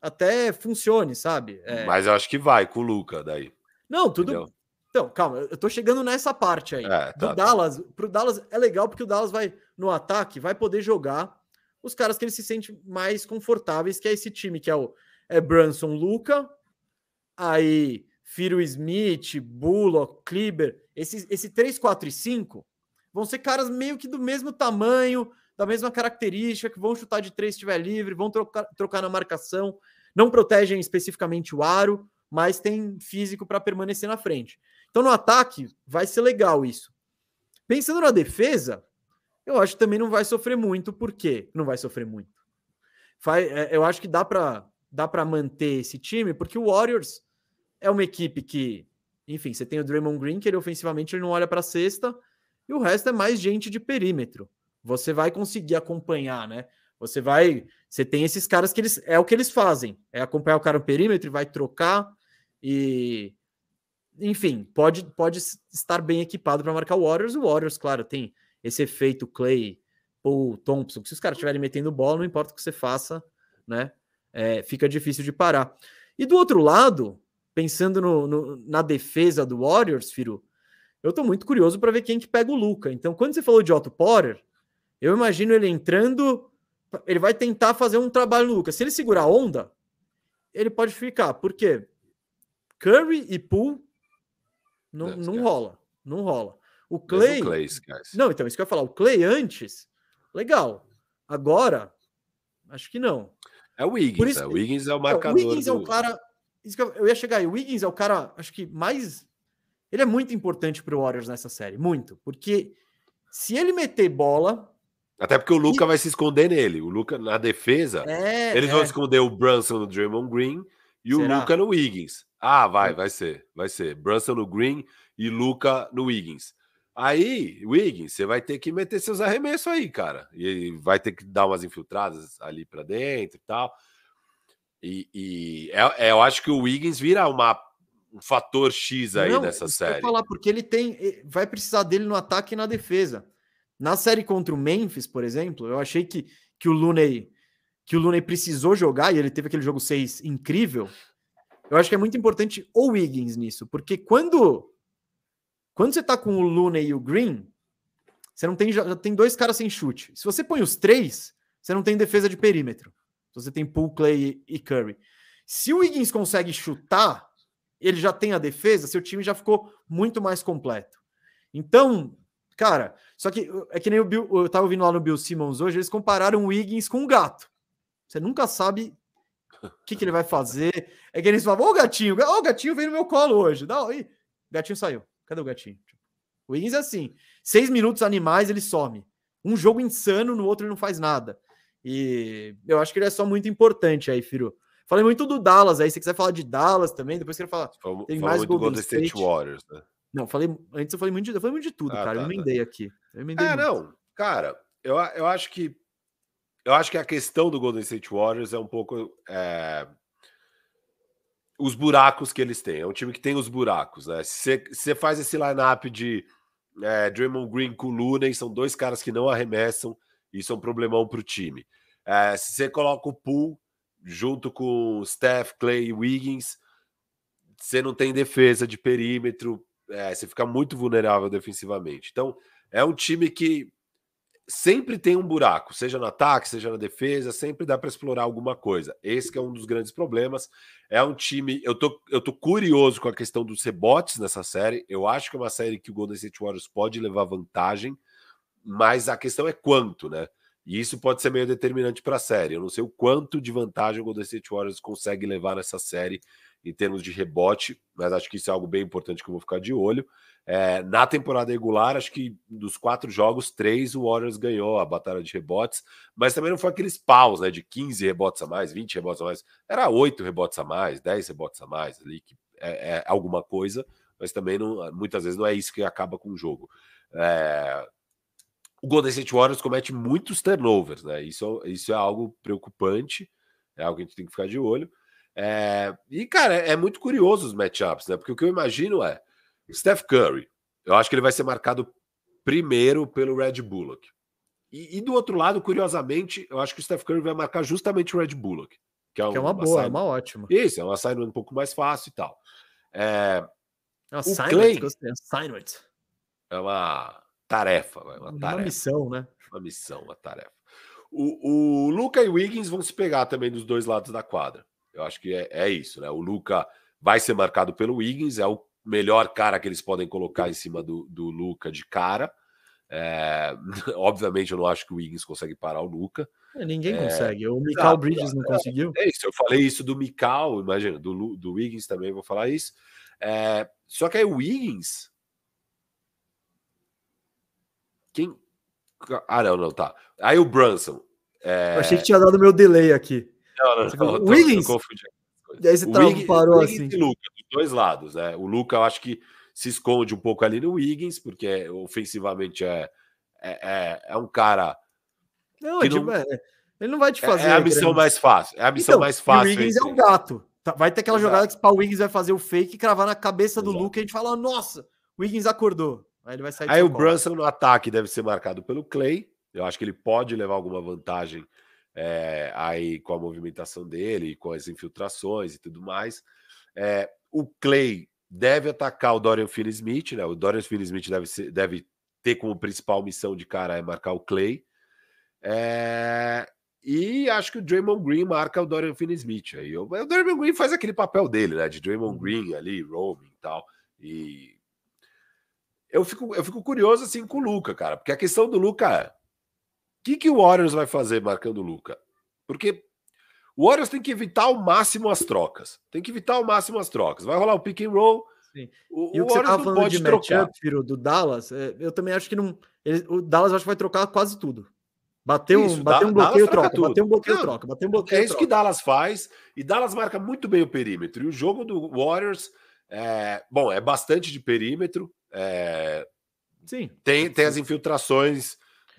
até funcione, sabe? É... Mas eu acho que vai com o Luca daí. Não, tudo. Entendeu? Então, calma, eu tô chegando nessa parte aí. É, tá, Do tá. Dallas, tá. pro Dallas é legal porque o Dallas vai no ataque, vai poder jogar os caras que ele se sente mais confortáveis, que é esse time que é o é Brunson Luca, aí Firo Smith, Bullock, Kleber, esses esse 3, 4 e 5 vão ser caras meio que do mesmo tamanho, da mesma característica, que vão chutar de três se estiver livre, vão trocar, trocar na marcação, não protegem especificamente o aro, mas tem físico para permanecer na frente. Então no ataque vai ser legal isso. Pensando na defesa, eu acho que também não vai sofrer muito, por quê? Não vai sofrer muito. É, eu acho que dá para dá para manter esse time, porque o Warriors é uma equipe que, enfim, você tem o Draymond Green, que ele ofensivamente ele não olha para a cesta, e o resto é mais gente de perímetro. Você vai conseguir acompanhar, né? Você vai, você tem esses caras que eles é o que eles fazem, é acompanhar o cara no perímetro vai trocar e enfim, pode pode estar bem equipado para marcar o Warriors. O Warriors, claro, tem esse efeito Clay, Paul Thompson, se os caras estiverem metendo bola, não importa o que você faça, né? é, fica difícil de parar. E do outro lado, pensando no, no, na defesa do Warriors, Firu, eu tô muito curioso para ver quem que pega o Luca. Então, quando você falou de Otto Porter, eu imagino ele entrando, ele vai tentar fazer um trabalho no Luca. Se ele segurar a onda, ele pode ficar. Por quê? Curry e Poole não, não rola. Não rola. O Clay. Clay não, então, isso que eu ia falar. O Clay antes, legal. Agora, acho que não. É o Wiggins, isso, é. o Wiggins é o marcador. o Wiggins do... é o cara. eu ia chegar aí. O Wiggins é o cara, acho que mais. Ele é muito importante para o Warriors nessa série, muito. Porque se ele meter bola. Até porque o Luca e... vai se esconder nele. O Luca na defesa. É, eles é. vão esconder o Brunson no Draymond Green e Será? o Luca no Wiggins. Ah, vai, vai ser, vai ser. Brunson no Green e Luca no Wiggins. Aí, Wiggins, você vai ter que meter seus arremessos aí, cara. E vai ter que dar umas infiltradas ali para dentro e tal. E, e é, é, eu acho que o Wiggins vira uma, um fator X aí Não, nessa série. falar, porque ele tem. Vai precisar dele no ataque e na defesa. Na série contra o Memphis, por exemplo, eu achei que, que o Looney que o Looney precisou jogar e ele teve aquele jogo 6 incrível. Eu acho que é muito importante o Wiggins nisso, porque quando quando você tá com o Luna e o Green, você não tem já tem dois caras sem chute. Se você põe os três, você não tem defesa de perímetro. Você tem Poole, Clay e Curry. Se o Wiggins consegue chutar, ele já tem a defesa, seu time já ficou muito mais completo. Então, cara, só que é que nem o Bill, eu tava ouvindo lá no Bill Simmons hoje, eles compararam o Wiggins com um gato. Você nunca sabe o que, que ele vai fazer. É que eles falam, ô gatinho, ô o gatinho veio no meu colo hoje. Dá, aí, gatinho saiu. Cadê o gatinho? O Wiggins é assim: seis minutos animais, ele some. Um jogo insano, no outro ele não faz nada. E eu acho que ele é só muito importante aí, Firu. Falei muito do Dallas aí. Se você quiser falar de Dallas também, depois quero falar. Falou, tem mais Golden State. State Warriors, né? Não, falei. Antes eu falei muito de, eu falei muito de tudo, ah, cara. Tá, eu emendei tá. aqui. Eu emendei é, muito. não. Cara, eu, eu acho que. Eu acho que a questão do Golden State Warriors é um pouco. É, os buracos que eles têm. É um time que tem os buracos, né? Se você faz esse lineup de é, Draymond Green com Looney, são dois caras que não arremessam, isso é um problemão para o time. É, se você coloca o Pool junto com Steph, Clay e Wiggins, você não tem defesa de perímetro, é, você fica muito vulnerável defensivamente. Então, é um time que sempre tem um buraco, seja no ataque, seja na defesa, sempre dá para explorar alguma coisa. Esse é um dos grandes problemas. É um time, eu tô, eu tô curioso com a questão dos rebotes nessa série. Eu acho que é uma série que o Golden State Warriors pode levar vantagem, mas a questão é quanto, né? E isso pode ser meio determinante para a série. Eu não sei o quanto de vantagem o Golden State Warriors consegue levar nessa série em termos de rebote, mas acho que isso é algo bem importante que eu vou ficar de olho. É, na temporada regular, acho que dos quatro jogos, três o Warriors ganhou a batalha de rebotes, mas também não foi aqueles paus, né? De 15 rebotes a mais, 20 rebotes a mais. Era oito rebotes a mais, 10 rebotes a mais ali, que é, é, alguma coisa, mas também não, muitas vezes não é isso que acaba com o jogo. É, o Golden State Warriors comete muitos turnovers, né? Isso, isso é algo preocupante, é algo que a gente tem que ficar de olho. É, e, cara, é, é muito curioso os matchups, né? Porque o que eu imagino é Steph Curry, eu acho que ele vai ser marcado primeiro pelo Red Bullock. E, e, do outro lado, curiosamente, eu acho que o Steph Curry vai marcar justamente o Red Bullock. Que é, um, que é uma, uma boa, é uma ótima. Isso, é uma assignment um pouco mais fácil e tal. É, é o Clay, assignment. É uma tarefa. Uma, uma tarefa. missão, né? Uma missão, uma tarefa. O, o Luca e o Wiggins vão se pegar também dos dois lados da quadra. Eu acho que é, é isso, né? O Luca vai ser marcado pelo Wiggins, é o melhor cara que eles podem colocar em cima do, do Luca de cara. É, obviamente, eu não acho que o Wiggins consegue parar o Luca. É, ninguém é, consegue. O Mikal Bridges não conseguiu. É, isso, eu falei isso do Mikal, imagina, do, do Wiggins também vou falar isso. É, só que aí o Wiggins. Quem. Ah, não, não, tá. Aí o Brunson. É... Eu achei que tinha dado meu delay aqui. Não, não, não. não Wiggins? E aí você o Wiggins, parou Wiggins assim. E Luca, dos dois lados, né? O Luca, eu acho que se esconde um pouco ali no Wiggins, porque ofensivamente é, é, é, é um cara. Não, tipo, não... É, ele não vai te fazer. É, a missão mais fácil. É a missão então, mais fácil. O Wiggins é um gato. Tá, vai ter aquela Exato. jogada que o Wiggins vai fazer o fake e cravar na cabeça do Exato. Luca e a gente fala: nossa, o Wiggins acordou. Aí ele vai sair Aí o Brunson no ataque deve ser marcado pelo Clay. Eu acho que ele pode levar alguma vantagem é, aí com a movimentação dele, com as infiltrações e tudo mais. É, o Clay deve atacar o Dorian Finney-Smith, né? O Dorian Finney-Smith deve, ser, deve ter como principal missão de cara é marcar o Clay. É, e acho que o Draymond Green marca o Dorian Finney-Smith. Aí o, o Draymond Green faz aquele papel dele, né? De Draymond uhum. Green ali, roaming e tal. E eu fico, eu fico curioso assim com o Luca, cara, porque a questão do Luca é o que, que o Warriors vai fazer marcando o Luca? Porque o Warriors tem que evitar ao máximo as trocas. Tem que evitar ao máximo as trocas. Vai rolar o pick and roll. Sim. O, e o, o que você estava falando de matchup, Firo, do Dallas, é, eu também acho que não. Ele, o Dallas acho que vai trocar quase tudo. Bateu, isso, bateu um bloqueio, troca. Tudo. Bateu um bloqueio, não, troca. Bateu um bloqueio, é isso troca. que Dallas faz. E Dallas marca muito bem o perímetro. E o jogo do Warriors, é, bom, é bastante de perímetro. É, Sim. Tem, tem as infiltrações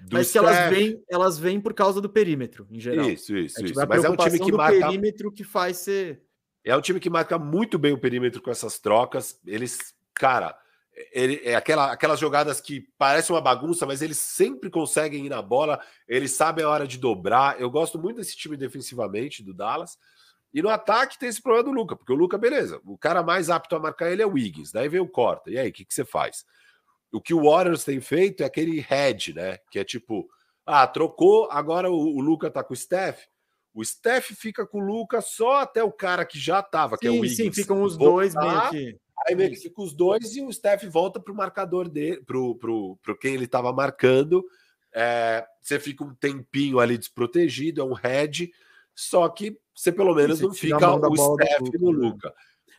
mas que elas vêm, elas vêm por causa do perímetro, em geral. Isso, isso, é, isso. Mas é um time que marca. perímetro que faz ser. É um time que marca muito bem o perímetro com essas trocas. Eles, cara, ele, é aquela, aquelas jogadas que parecem uma bagunça, mas eles sempre conseguem ir na bola, eles sabem a hora de dobrar. Eu gosto muito desse time defensivamente do Dallas. E no ataque tem esse problema do Luca, porque o Luca, beleza, o cara mais apto a marcar ele é o Wiggins, daí vem o corta. E aí, o que, que você faz? O que o Warriors tem feito é aquele head, né? Que é tipo, ah, trocou, agora o, o Luca tá com o Steph. O Steph fica com o Luca só até o cara que já tava, que sim, é o Wiggins. Sim, ficam os dois meio que. Aí meio que fica os dois e o Steph volta pro marcador dele, pro, pro, pro quem ele tava marcando. É, você fica um tempinho ali desprotegido, é um head, só que você pelo menos não fica o Steph no né? Luca.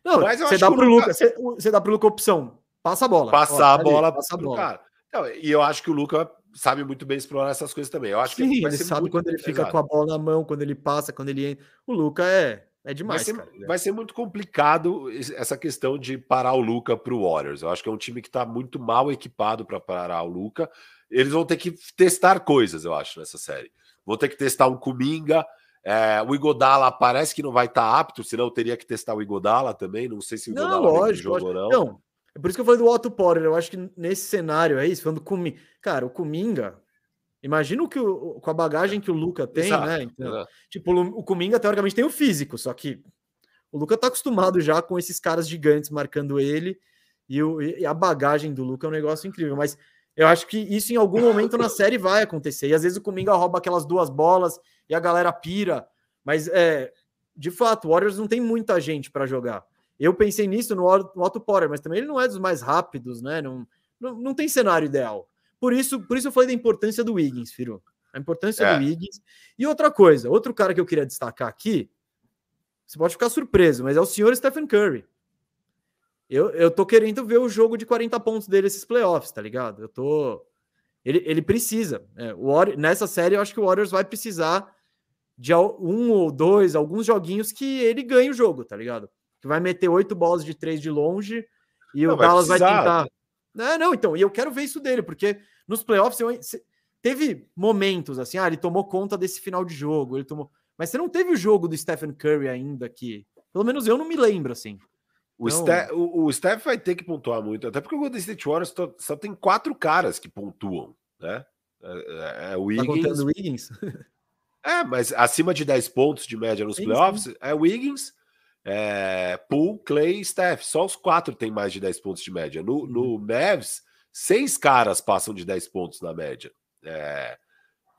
Não, Mas você dá pro Luca, Luca você, você dá pro Luca a opção Passa a bola. Passar a bola passa a bola. cara. Então, e eu acho que o Luca sabe muito bem explorar essas coisas também. Eu acho Sim, que ele sabe quando ele fica com a bola na mão, quando ele passa, quando ele entra. O Luca é é demais. Vai ser, vai ser muito complicado essa questão de parar o Luca para o Warriors. Eu acho que é um time que está muito mal equipado para parar o Luca. Eles vão ter que testar coisas, eu acho, nessa série. Vão ter que testar um Kuminga. É, o Igodala parece que não vai estar tá apto, senão teria que testar o Igodala também. Não sei se o Igodala não, lógico, jogo lógico. não. Não, é por isso que eu falei do Otto Porter. Eu acho que nesse cenário é isso. Falando Kuminga. Cara, o Kuminga. Imagina o que o, com a bagagem que o Luca tem, exato, né? Então, tipo, o Kuminga teoricamente tem o físico, só que o Luca tá acostumado já com esses caras gigantes marcando ele. E, o, e a bagagem do Luca é um negócio incrível. Mas Eu acho que isso em algum momento na série vai acontecer. E às vezes o Cominga rouba aquelas duas bolas e a galera pira. Mas é, de fato, o Warriors não tem muita gente para jogar. Eu pensei nisso no, no Otto Porter, mas também ele não é dos mais rápidos, né? Não, não, não tem cenário ideal. Por isso, por isso eu falei da importância do Wiggins, Firo. A importância é. do Wiggins. E outra coisa, outro cara que eu queria destacar aqui, você pode ficar surpreso, mas é o senhor Stephen Curry. Eu, eu tô querendo ver o jogo de 40 pontos dele esses playoffs, tá ligado? Eu tô. Ele, ele precisa. É, o Warriors, nessa série, eu acho que o Warriors vai precisar de um ou dois, alguns joguinhos que ele ganhe o jogo, tá ligado? Que vai meter oito bolas de três de longe e não, o Dallas vai, vai tentar. Não, não, então, e eu quero ver isso dele, porque nos playoffs eu, teve momentos assim, ah, ele tomou conta desse final de jogo, ele tomou. Mas você não teve o jogo do Stephen Curry ainda que, pelo menos eu não me lembro assim. O, então... Steph, o, o Steph vai ter que pontuar muito, até porque o Golden State Warriors só, tem quatro caras que pontuam, né? É, é, é o Wiggins. Tá Wiggins? é, mas acima de 10 pontos de média nos playoffs sim. é Wiggins, é, Poole, Clay e Steph. Só os quatro têm mais de 10 pontos de média. No, no uhum. Mavs, seis caras passam de 10 pontos na média. É,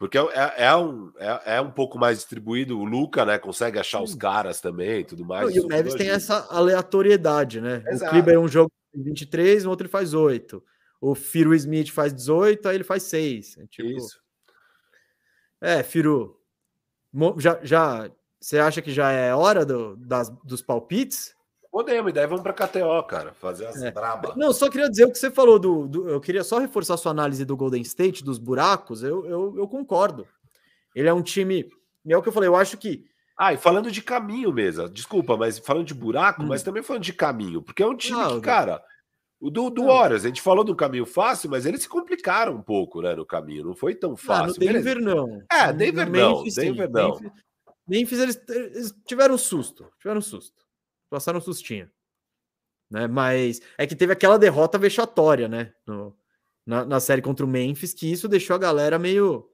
porque é, é, é, um, é, é, um pouco mais distribuído. O Luca, né, consegue achar os caras também e tudo mais. e o Neves tem essa aleatoriedade, né? Exato. O Kliber é um jogo de 23, no outro ele faz 8. O Firo Smith faz 18, aí ele faz 6. É tipo... Isso. É, Firo, já, já, você acha que já é hora do, das, dos palpites? Podemos, e daí vamos para KTO, cara, fazer as é. braba. Não, só queria dizer o que você falou do, do, Eu queria só reforçar sua análise do Golden State, dos buracos. Eu, eu, eu concordo. Ele é um time. É o que eu falei, eu acho que. Ah, e falando de caminho mesmo, desculpa, mas falando de buraco, hum. mas também falando de caminho, porque é um time não, que, cara, o do, do Horas, a gente falou do caminho fácil, mas eles se complicaram um pouco, né, no caminho, não foi tão fácil. Ah, no Denver não. É, Denver não, Memphis, Denver não. Memphis, Memphis eles, eles tiveram um susto, tiveram um susto passaram um sustinho. Né? Mas é que teve aquela derrota vexatória, né? No, na, na, série contra o Memphis, que isso deixou a galera meio.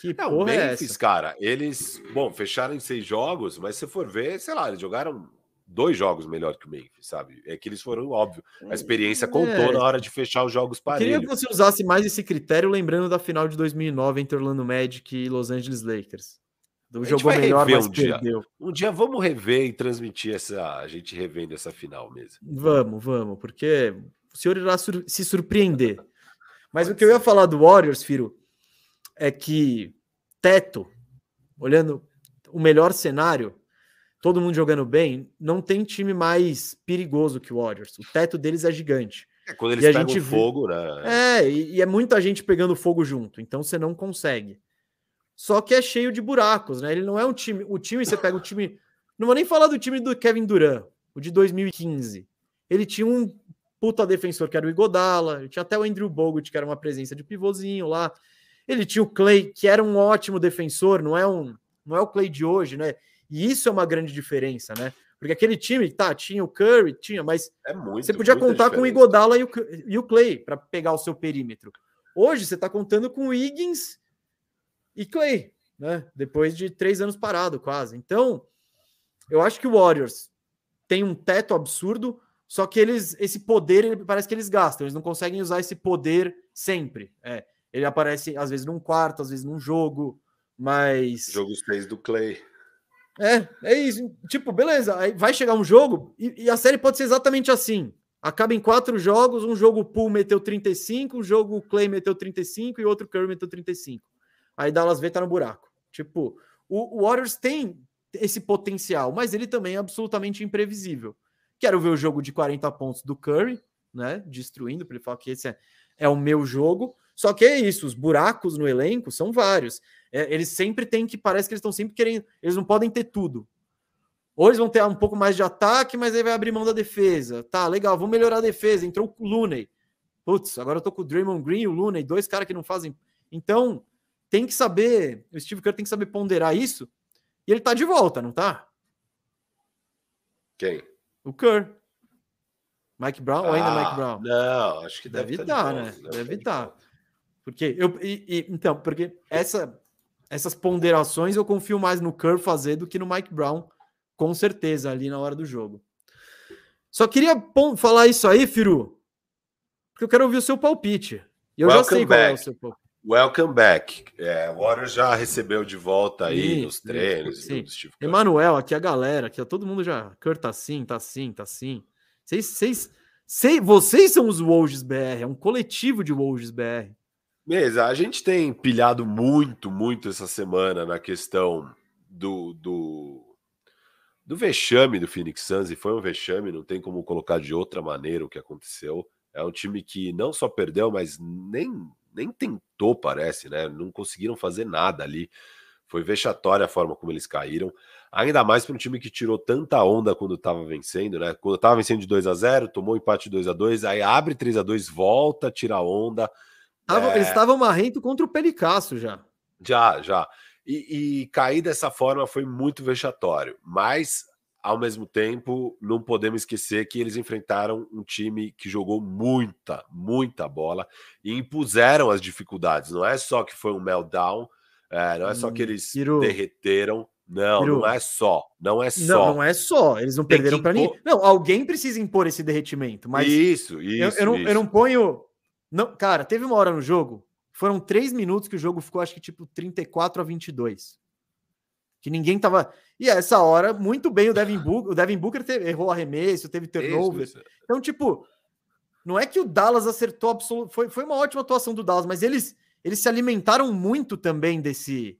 Que é, o é Memphis, é cara, eles, bom, fecharam em seis jogos, mas se for ver, sei lá, eles jogaram dois jogos melhor que o Memphis, sabe? É que eles foram, óbvio, a experiência é. contou na hora de fechar os jogos para Queria que você usasse mais esse critério, lembrando da final de 2009 entre Orlando Magic e Los Angeles Lakers. Do jogou melhor, mas um perdeu. Dia. Um dia vamos rever e transmitir essa. A gente revendo essa final mesmo. Vamos, vamos, porque o senhor irá sur se surpreender. Mas o que eu ia falar do Warriors, Firo, é que teto, olhando o melhor cenário, todo mundo jogando bem, não tem time mais perigoso que o Warriors. O teto deles é gigante. É quando eles e pegam gente fogo, né? É, e, e é muita gente pegando fogo junto, então você não consegue. Só que é cheio de buracos, né? Ele não é um time. O time, você pega o time. Não vou nem falar do time do Kevin Durant, o de 2015. Ele tinha um puta defensor que era o Igodala, ele tinha até o Andrew Bogut, que era uma presença de pivôzinho lá. Ele tinha o Clay, que era um ótimo defensor, não é um, não é o Clay de hoje, né? E isso é uma grande diferença, né? Porque aquele time, tá, tinha o Curry, tinha, mas é muito, você podia contar com o Igodala e o, e o Clay para pegar o seu perímetro. Hoje você está contando com o Higgins e Clay, né? Depois de três anos parado, quase. Então, eu acho que o Warriors tem um teto absurdo, só que eles, esse poder, parece que eles gastam, eles não conseguem usar esse poder sempre. É, ele aparece às vezes num quarto, às vezes num jogo, mas. Jogo 6 do Clay. É, é isso. Tipo, beleza, aí vai chegar um jogo e, e, a série pode ser exatamente assim. Acaba em quatro jogos, um jogo o Poole meteu 35, um jogo o Clay meteu 35 e outro Curry meteu 35 aí Dallas vê tá no buraco. Tipo, o, Warriors tem esse potencial, mas ele também é absolutamente imprevisível. Quero ver o jogo de 40 pontos do Curry, né? Destruindo, para ele falar que esse é, é o meu jogo. Só que é isso, os buracos no elenco são vários. É, eles sempre têm que, parece que eles estão sempre querendo, eles não podem ter tudo. Ou eles vão ter um pouco mais de ataque, mas aí vai abrir mão da defesa. Tá, legal, vamos melhorar a defesa. Entrou o Looney. Putz, agora eu tô com o Draymond Green e o Looney, dois caras que não fazem. Então, tem que saber, o Steve Kerr tem que saber ponderar isso. E ele tá de volta, não tá? Quem? O Kerr. Mike Brown ah, ou ainda Mike Brown? Não, acho que deve, deve estar, tá, né? Deve, deve estar. Tá. Porque eu e, e, então, porque essa essas ponderações eu confio mais no Kerr fazer do que no Mike Brown, com certeza ali na hora do jogo. Só queria falar isso aí, Firu, porque eu quero ouvir o seu palpite. E eu Welcome já sei back. qual é o seu palpite. Welcome back. É, o Warriors já recebeu de volta aí sim, nos treinos. Sim. sim. Emanuel, aqui a galera, aqui todo mundo já. Kurt tá assim, tá assim, tá assim. Vocês, vocês, vocês, vocês são os Wolves BR, é um coletivo de Wolves BR. Mesa, a gente tem pilhado muito, muito essa semana na questão do, do, do vexame do Phoenix Suns, e foi um vexame, não tem como colocar de outra maneira o que aconteceu. É um time que não só perdeu, mas nem, nem tentou, parece, né? Não conseguiram fazer nada ali. Foi vexatória a forma como eles caíram. Ainda mais para um time que tirou tanta onda quando estava vencendo, né? Quando estava vencendo de 2 a 0 tomou empate 2 a 2 aí abre 3 a 2 volta, tira onda. Tava, é... Eles estavam marrento contra o Pelicasso já. Já, já. E, e cair dessa forma foi muito vexatório. Mas ao mesmo tempo, não podemos esquecer que eles enfrentaram um time que jogou muita, muita bola e impuseram as dificuldades. Não é só que foi um meltdown, é, não é só que hum, eles derreteram. Não, não é só. Não é só. Não, não é só. Eles não Tem perderam para ninguém. Não, alguém precisa impor esse derretimento. Mas isso, isso. Eu, eu, não, isso. eu não ponho. Não, cara, teve uma hora no jogo. Foram três minutos que o jogo ficou, acho que tipo 34 a 22 que ninguém tava. E essa hora, muito bem, o Devin Booker, o Devin Booker teve, errou arremesso, teve turnover. Isso, isso. Então, tipo, não é que o Dallas acertou absoluto. Foi, foi uma ótima atuação do Dallas, mas eles, eles se alimentaram muito também desse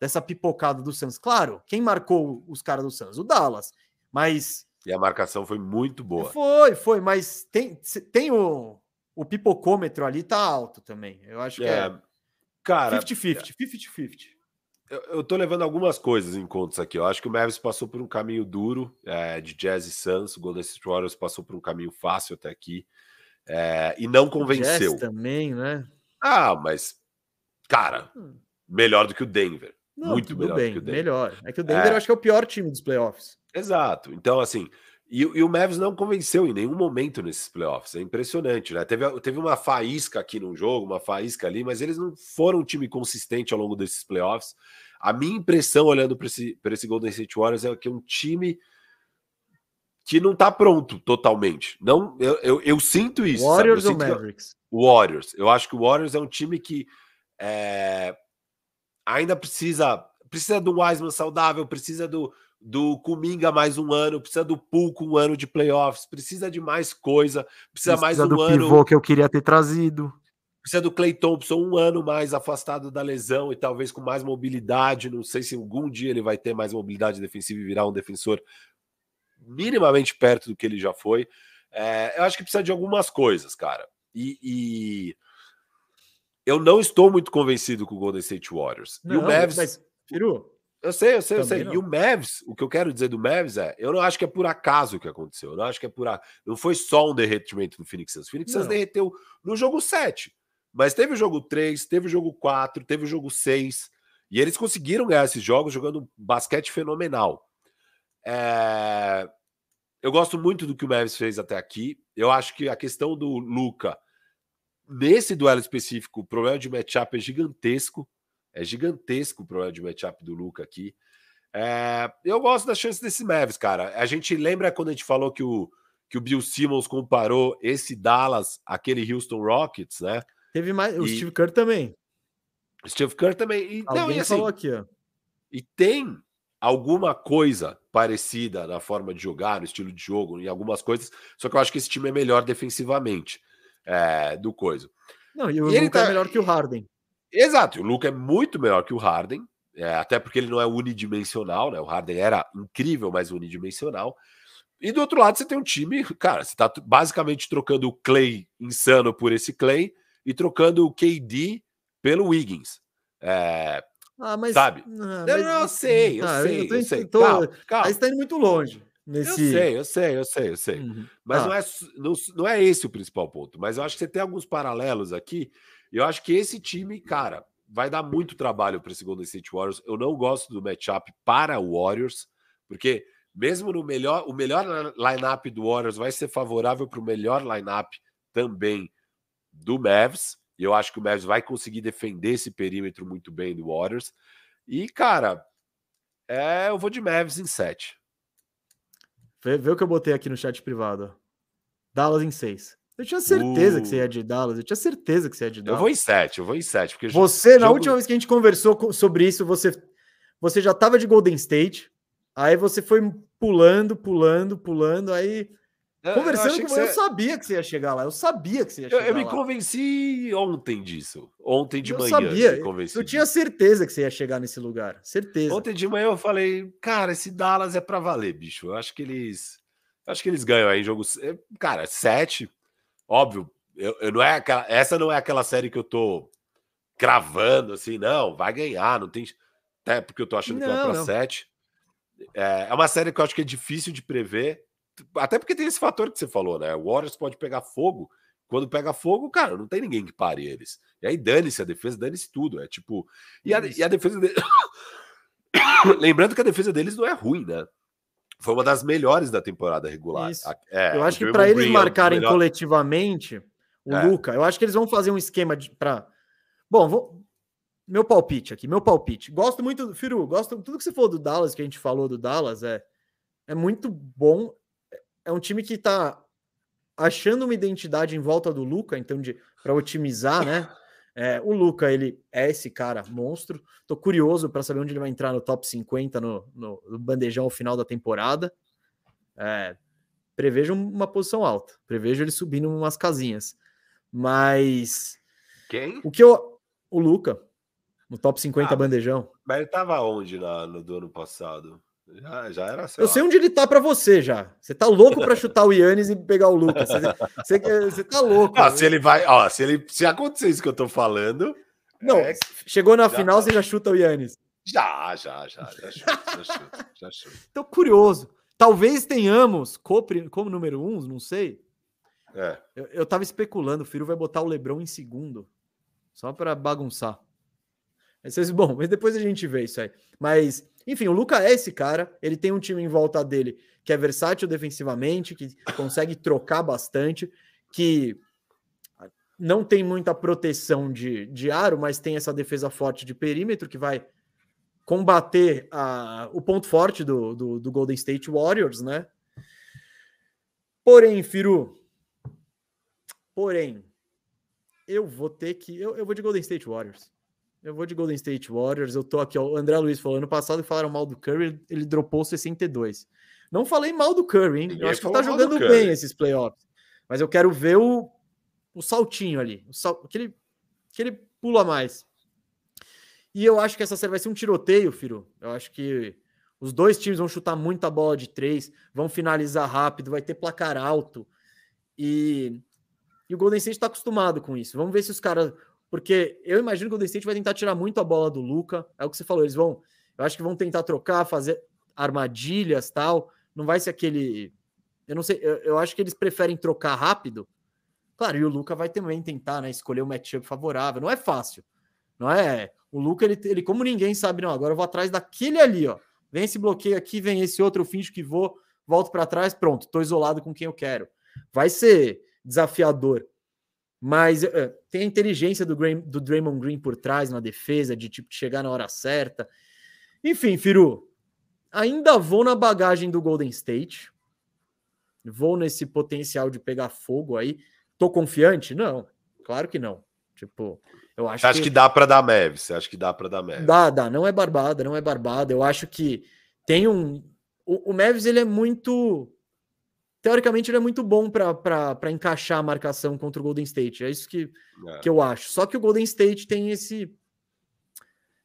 dessa pipocada do Suns. Claro, quem marcou os caras do Suns? O Dallas. Mas. E a marcação foi muito boa. Foi, foi, mas tem, tem o, o pipocômetro ali, tá alto também. Eu acho que é. é cara. 50-50, 50-50 eu, eu tô levando algumas coisas em conta aqui. Eu acho que o Mavis passou por um caminho duro é, de Jazz e Suns. O Golden State Warriors passou por um caminho fácil até aqui é, e não convenceu. O Jazz também, né? Ah, mas cara, hum. melhor do que o Denver. Não, Muito melhor bem, do que o Denver. Melhor. É que o Denver é... eu acho que é o pior time dos playoffs. Exato. Então, assim, e, e, o Mavs não convenceu em nenhum momento nesses playoffs. É impressionante, né? Teve, teve uma faísca aqui no jogo, uma faísca ali, mas eles não foram um time consistente ao longo desses playoffs. A minha impressão, olhando para esse, esse Golden State Warriors, é que é um time que não está pronto totalmente. Não, eu, eu, eu sinto isso. Warriors ou Mavericks? Warriors. Eu acho que o Warriors é um time que é, ainda precisa precisa do Wiseman saudável, precisa do, do Kuminga mais um ano, precisa do Pool com um ano de playoffs, precisa de mais coisa, precisa, precisa mais um do ano. Pivô que eu queria ter trazido. Precisa do Clay Thompson um ano mais afastado da lesão e talvez com mais mobilidade. Não sei se algum dia ele vai ter mais mobilidade defensiva e virar um defensor minimamente perto do que ele já foi. É, eu acho que precisa de algumas coisas, cara. E, e, eu não estou muito convencido com o Golden State Warriors. Não, e o Mavs. Mas, Firu, eu sei, eu sei, eu sei. Não. E o Mavs, o que eu quero dizer do Mavs é, eu não acho que é por acaso o que aconteceu. Eu não acho que é por a... não foi só um derretimento do Phoenix Suns. O Phoenix Suns derreteu no jogo 7. Mas teve o jogo 3, teve o jogo 4, teve o jogo 6. E eles conseguiram ganhar esses jogos jogando um basquete fenomenal. É... Eu gosto muito do que o Mavs fez até aqui. Eu acho que a questão do Luca, nesse duelo específico, o problema de matchup é gigantesco. É gigantesco o problema de matchup do Luca aqui. É, eu gosto das chances desse Mavs, cara. A gente lembra quando a gente falou que o, que o Bill Simmons comparou esse Dallas àquele Houston Rockets, né? Teve mais. O Steve Kerr também. Steve Kerr também. E, Alguém não, e assim, falou aqui, ó. E tem alguma coisa parecida na forma de jogar, no estilo de jogo, em algumas coisas. Só que eu acho que esse time é melhor defensivamente é, do coisa. Não, e e Luca tá... é melhor que o Harden. Exato, o Luca é muito melhor que o Harden, é, até porque ele não é unidimensional, né? O Harden era incrível, mas unidimensional. E do outro lado, você tem um time, cara, você tá basicamente trocando o Clay insano por esse Clay e trocando o KD pelo Wiggins. É, ah, mas, sabe? Ah, mas, não, não, sei, eu ah, sei, eu, tô, eu sei. Tô, calma, calma. Aí você tá indo muito longe. Nesse... Eu sei, eu sei, eu sei, eu sei. Uhum. Mas ah. não, é, não, não é esse o principal ponto. Mas eu acho que você tem alguns paralelos aqui eu acho que esse time, cara, vai dar muito trabalho para esse Golden State Warriors. Eu não gosto do matchup para o Warriors, porque mesmo no melhor, o melhor lineup do Warriors vai ser favorável para o melhor lineup também do Mavs. E eu acho que o Mavs vai conseguir defender esse perímetro muito bem do Warriors. E, cara, é, eu vou de Mavs em 7. Vê, vê o que eu botei aqui no chat privado. Dallas em 6. Eu tinha certeza uh. que você ia de Dallas. Eu tinha certeza que você ia de Dallas. Eu vou em sete, eu vou em sete. Porque você, jogo... na última vez que a gente conversou sobre isso, você, você já estava de Golden State. Aí você foi pulando, pulando, pulando. Aí eu, Conversando eu com você, eu sabia que você ia chegar lá. Eu sabia que você ia chegar eu, eu me lá. convenci ontem disso. Ontem de eu manhã. Sabia. Eu tinha certeza que você ia chegar nesse lugar. Certeza. Ontem de manhã eu falei, cara, esse Dallas é para valer, bicho. Eu acho que eles. Acho que eles ganham aí em jogo. Cara, sete. Óbvio, eu, eu, não é aquela, essa não é aquela série que eu tô cravando assim, não, vai ganhar, não tem. Até porque eu tô achando não, que vai para sete. É, é uma série que eu acho que é difícil de prever até porque tem esse fator que você falou, né? O Warriors pode pegar fogo. Quando pega fogo, cara, não tem ninguém que pare eles. E aí dane-se a defesa, dane-se tudo. É tipo. E a, e a defesa deles. Lembrando que a defesa deles não é ruim, né? Foi uma das melhores da temporada regular. É, eu acho que para eles marcarem melhor... coletivamente, o é. Luca, eu acho que eles vão fazer um esquema para. Bom, vou... meu palpite aqui, meu palpite. Gosto muito, Firu, gosto tudo que você falou do Dallas, que a gente falou do Dallas, é, é muito bom é um time que está achando uma identidade em volta do Luca, então para otimizar, né? É, o Luca, ele é esse cara monstro. Tô curioso para saber onde ele vai entrar no top 50 no, no, no bandejão ao final da temporada. É, prevejo uma posição alta, prevejo ele subindo umas casinhas. Mas quem? O que eu o Luca no top 50 ah, bandejão. Mas ele tava onde na, no do ano passado? Já, já era Eu lá. sei onde ele tá para você já. Você tá louco para chutar o Yannis e pegar o Lucas. Você, você, você tá louco. Ah, se ele vai, ó, se ele se acontecer isso que eu tô falando, não, é... chegou na final, tá. você já chuta o Yannis. Já, já, já, já chuto, já chuto, já chuto. Tô curioso. Talvez tenhamos como, como número um, não sei. É. Eu, eu tava especulando, o Firo vai botar o Lebron em segundo, só para bagunçar. Mas, bom, mas depois a gente vê isso aí. Mas enfim, o Luca é esse cara, ele tem um time em volta dele que é versátil defensivamente, que consegue trocar bastante, que não tem muita proteção de, de aro, mas tem essa defesa forte de perímetro que vai combater a, o ponto forte do, do, do Golden State Warriors, né? Porém, Firu, porém, eu vou ter que. Eu, eu vou de Golden State Warriors. Eu vou de Golden State Warriors. Eu tô aqui, ó, o André Luiz falou ano passado falaram mal do Curry, ele dropou 62. Não falei mal do Curry, hein? eu acho que tá jogando bem esses playoffs. Mas eu quero ver o, o saltinho ali, o sal, aquele, aquele pulo a mais. E eu acho que essa série vai ser um tiroteio, Firo. Eu acho que os dois times vão chutar muita bola de três, vão finalizar rápido, vai ter placar alto. E, e o Golden State está acostumado com isso. Vamos ver se os caras porque eu imagino que o Golden State vai tentar tirar muito a bola do Luca. É o que você falou, eles vão, eu acho que vão tentar trocar, fazer armadilhas, tal. Não vai ser aquele, eu não sei, eu, eu acho que eles preferem trocar rápido. Claro, e o Luca vai também tentar, né, escolher o um matchup favorável. Não é fácil. Não é, o Luca ele, ele como ninguém sabe, não, agora eu vou atrás daquele ali, ó. Vem esse bloqueio aqui, vem esse outro, eu finjo que vou, volto para trás, pronto, tô isolado com quem eu quero. Vai ser desafiador. Mas uh, tem a inteligência do, Graham, do Draymond Green por trás na defesa, de tipo chegar na hora certa. Enfim, Firu, ainda vou na bagagem do Golden State. Vou nesse potencial de pegar fogo aí. Tô confiante? Não, claro que não. Tipo, eu acho. Acha que, que dá para dar? Você acha que dá para dar Mev? Dá, dá. Não é barbada, não é barbada. Eu acho que tem um. O, o Mavis ele é muito teoricamente ele é muito bom para encaixar a marcação contra o Golden State. É isso que, é. que eu acho. Só que o Golden State tem esse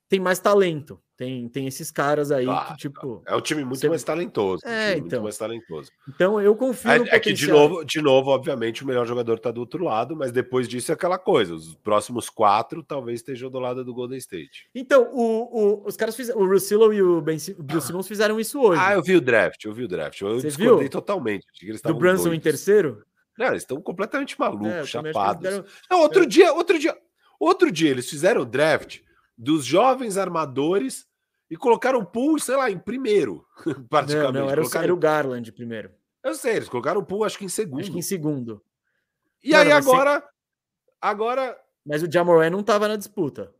tem mais talento. Tem, tem esses caras aí que, tipo. É um time muito você... mais talentoso. É, então. Muito mais talentoso. Então eu confio é, no é que, de novo, de novo, obviamente, o melhor jogador está do outro lado, mas depois disso é aquela coisa. Os próximos quatro talvez estejam do lado do Golden State. Então, o, o os caras fizeram. O Russillo e o Ben o Bill Simmons fizeram isso hoje. Ah, eu vi o draft, eu vi o draft. Eu Você discordei viu? totalmente. do Brunson doidos. em terceiro? Não, eles estão completamente malucos, é, chapados. Deram... Não, outro é. dia, outro dia, outro dia, eles fizeram o draft dos jovens armadores e colocaram o Pool, sei lá, em primeiro, praticamente. Não, não era, colocaram... era o Garland primeiro. Eu sei, eles colocaram o Pool, acho que em segundo. Acho que em segundo. E não, aí não, agora, agora... Mas o Jamoran não estava na disputa.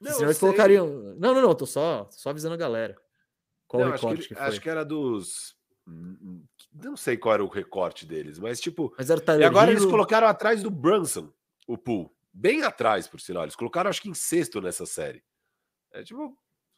Não, Senão eles sei. colocariam... Não, não, não, tô só, só avisando a galera. Qual não, o recorte acho que. Acho que era dos... Não sei qual era o recorte deles, mas tipo. Mas era e agora eles colocaram atrás do Brunson o pool. Bem atrás, por sinal. Eles colocaram, acho que em sexto nessa série. É tipo,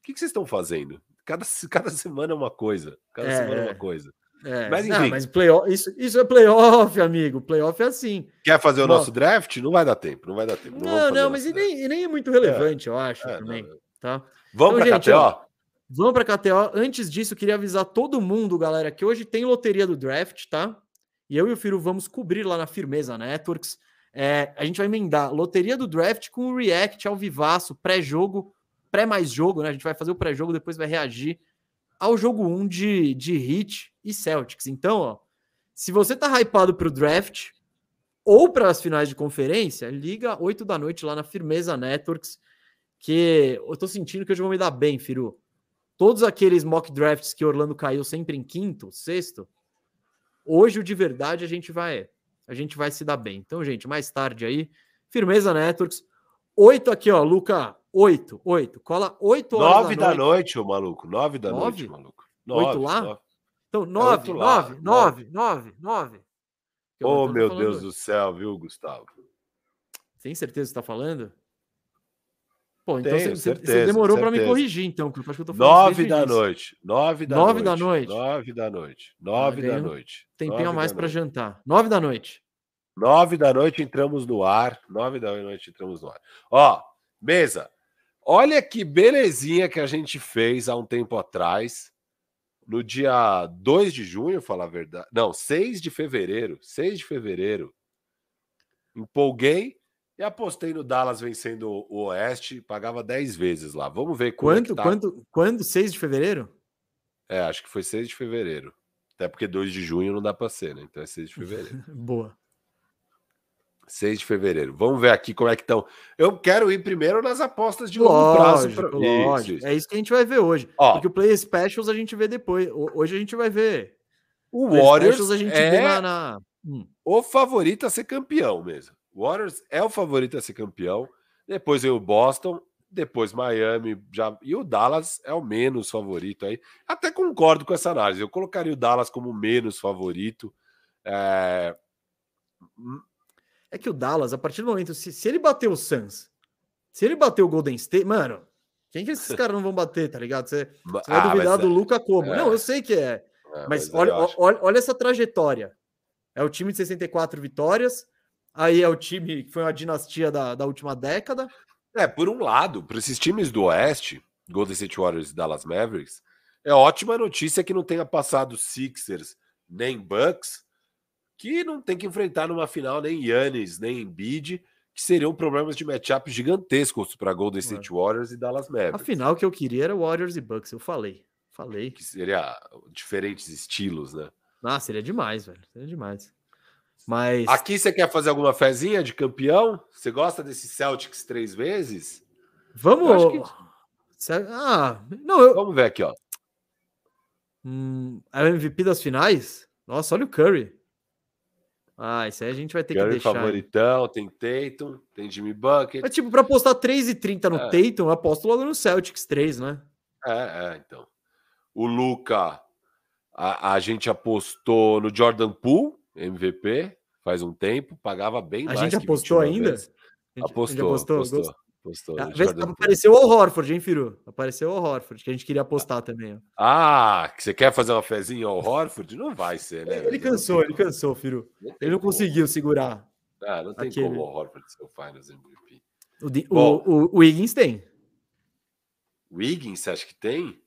que, que vocês estão fazendo? Cada, cada semana é uma coisa. Cada é, semana é uma coisa. É. Mas enfim. Não, mas playoff, isso, isso é playoff, amigo. Playoff é assim. Quer fazer o nosso draft? Não vai dar tempo. Não vai dar tempo. Não, não, não mas e nem, nem, é muito relevante, é. eu acho, é, também. Não, tá? Vamos então, para KTO? Vamos para KTO. Antes disso, queria avisar todo mundo, galera, que hoje tem loteria do draft, tá? E eu e o Firo vamos cobrir lá na Firmeza Networks. É, a gente vai emendar loteria do draft com o react ao vivaço, pré-jogo, pré mais jogo, né? A gente vai fazer o pré-jogo, depois vai reagir ao jogo 1 de, de Heat e Celtics. Então, ó, se você tá hypado para o draft ou para as finais de conferência, liga 8 da noite lá na Firmeza Networks, que eu tô sentindo que hoje eu vou me dar bem, Firu todos aqueles mock drafts que Orlando caiu sempre em quinto, sexto, hoje o de verdade a gente vai a gente vai se dar bem. Então, gente, mais tarde aí, Firmeza Networks, oito aqui, ó, Luca, oito, oito, cola oito horas Nove da, da noite, ô maluco, nove da nove? noite, maluco. Nove, oito lá? Nove. Então, nove, é nove, nove, nove, nove. Oh, meu Deus do céu, viu, Gustavo? Tem certeza que você está falando? Pô, então Tenho, você, certeza, você demorou para me corrigir, então, eu acho que eu tô falando Nove da noite. Nove da nove noite. Da noite. Nove da noite. Nove ah, da noite. Tempinho a mais para jantar. Nove da noite. Nove da noite entramos no ar. Nove da noite entramos no ar. Ó, mesa. Olha que belezinha que a gente fez há um tempo atrás. No dia 2 de junho, falar a verdade. Não, 6 de fevereiro. 6 de fevereiro. Empolguei e apostei no Dallas vencendo o Oeste, pagava 10 vezes lá. Vamos ver quanto. É tá. Quanto? Quando? 6 de fevereiro? É, acho que foi 6 de fevereiro. Até porque 2 de junho não dá para ser, né? Então é 6 de fevereiro. Boa. 6 de fevereiro. Vamos ver aqui como é que estão. Eu quero ir primeiro nas apostas de longo prazo. Pra... Lógico. Isso, isso. É isso que a gente vai ver hoje. Ó, Porque o Play Specials a gente vê depois. Hoje a gente vai ver. O Warriors a gente é vê na, na... Hum. o favorito a ser campeão mesmo. Warriors é o favorito a ser campeão. Depois vem o Boston, depois Miami já e o Dallas é o menos favorito aí. Até concordo com essa análise. Eu colocaria o Dallas como menos favorito. É, é que o Dallas, a partir do momento se, se ele bater o Suns, se ele bater o Golden State, mano, quem que esses caras não vão bater, tá ligado? Você, você vai ah, duvidar do é, Luca como? É, não, eu sei que é. é mas, mas olha, olha, olha essa trajetória. É o time de 64 vitórias, Aí é o time que foi uma dinastia da, da última década. É, por um lado, para esses times do Oeste, Golden State Warriors e Dallas Mavericks, é ótima notícia que não tenha passado Sixers nem Bucks, que não tem que enfrentar numa final nem Yannis, nem Embiid, que seriam problemas de matchup gigantescos para Golden State Warriors e Dallas Mavericks. A final que eu queria era Warriors e Bucks, eu falei. Falei. Que seria diferentes estilos, né? Ah, seria demais, velho. Seria demais. Mas. Aqui você quer fazer alguma fezinha de campeão? Você gosta desse Celtics três vezes? Vamos. Que... Ah, não, eu... Vamos ver aqui, ó. Hum, é o MVP das finais? Nossa, olha o Curry. Ah, isso aí a gente vai ter Curry que deixar. favoritão, tem Tatum, tem Jimmy Bucket. É tipo, para apostar 3,30 no é. Tatum, eu aposto logo no Celtics 3, né? É, é, então. O Luca, a, a gente apostou no Jordan Poole, MVP faz um tempo, pagava bem a mais. Gente apostou ainda? A gente, apostou, a gente apostou, apostou. Apostou ah, apareceu o Horford, hein, Firu? Apareceu o Horford, que a gente queria apostar também. Ó. Ah, que você quer fazer uma fezinha ao Horford? Não vai ser, né? Ele cansou, ele cansou, Firu. ele não conseguiu segurar. Ah, não tem aquele... como o Horford ser o Finals MVP. O, Di... Bom, o, o, o Wiggins tem. O Wiggins, você acha que tem?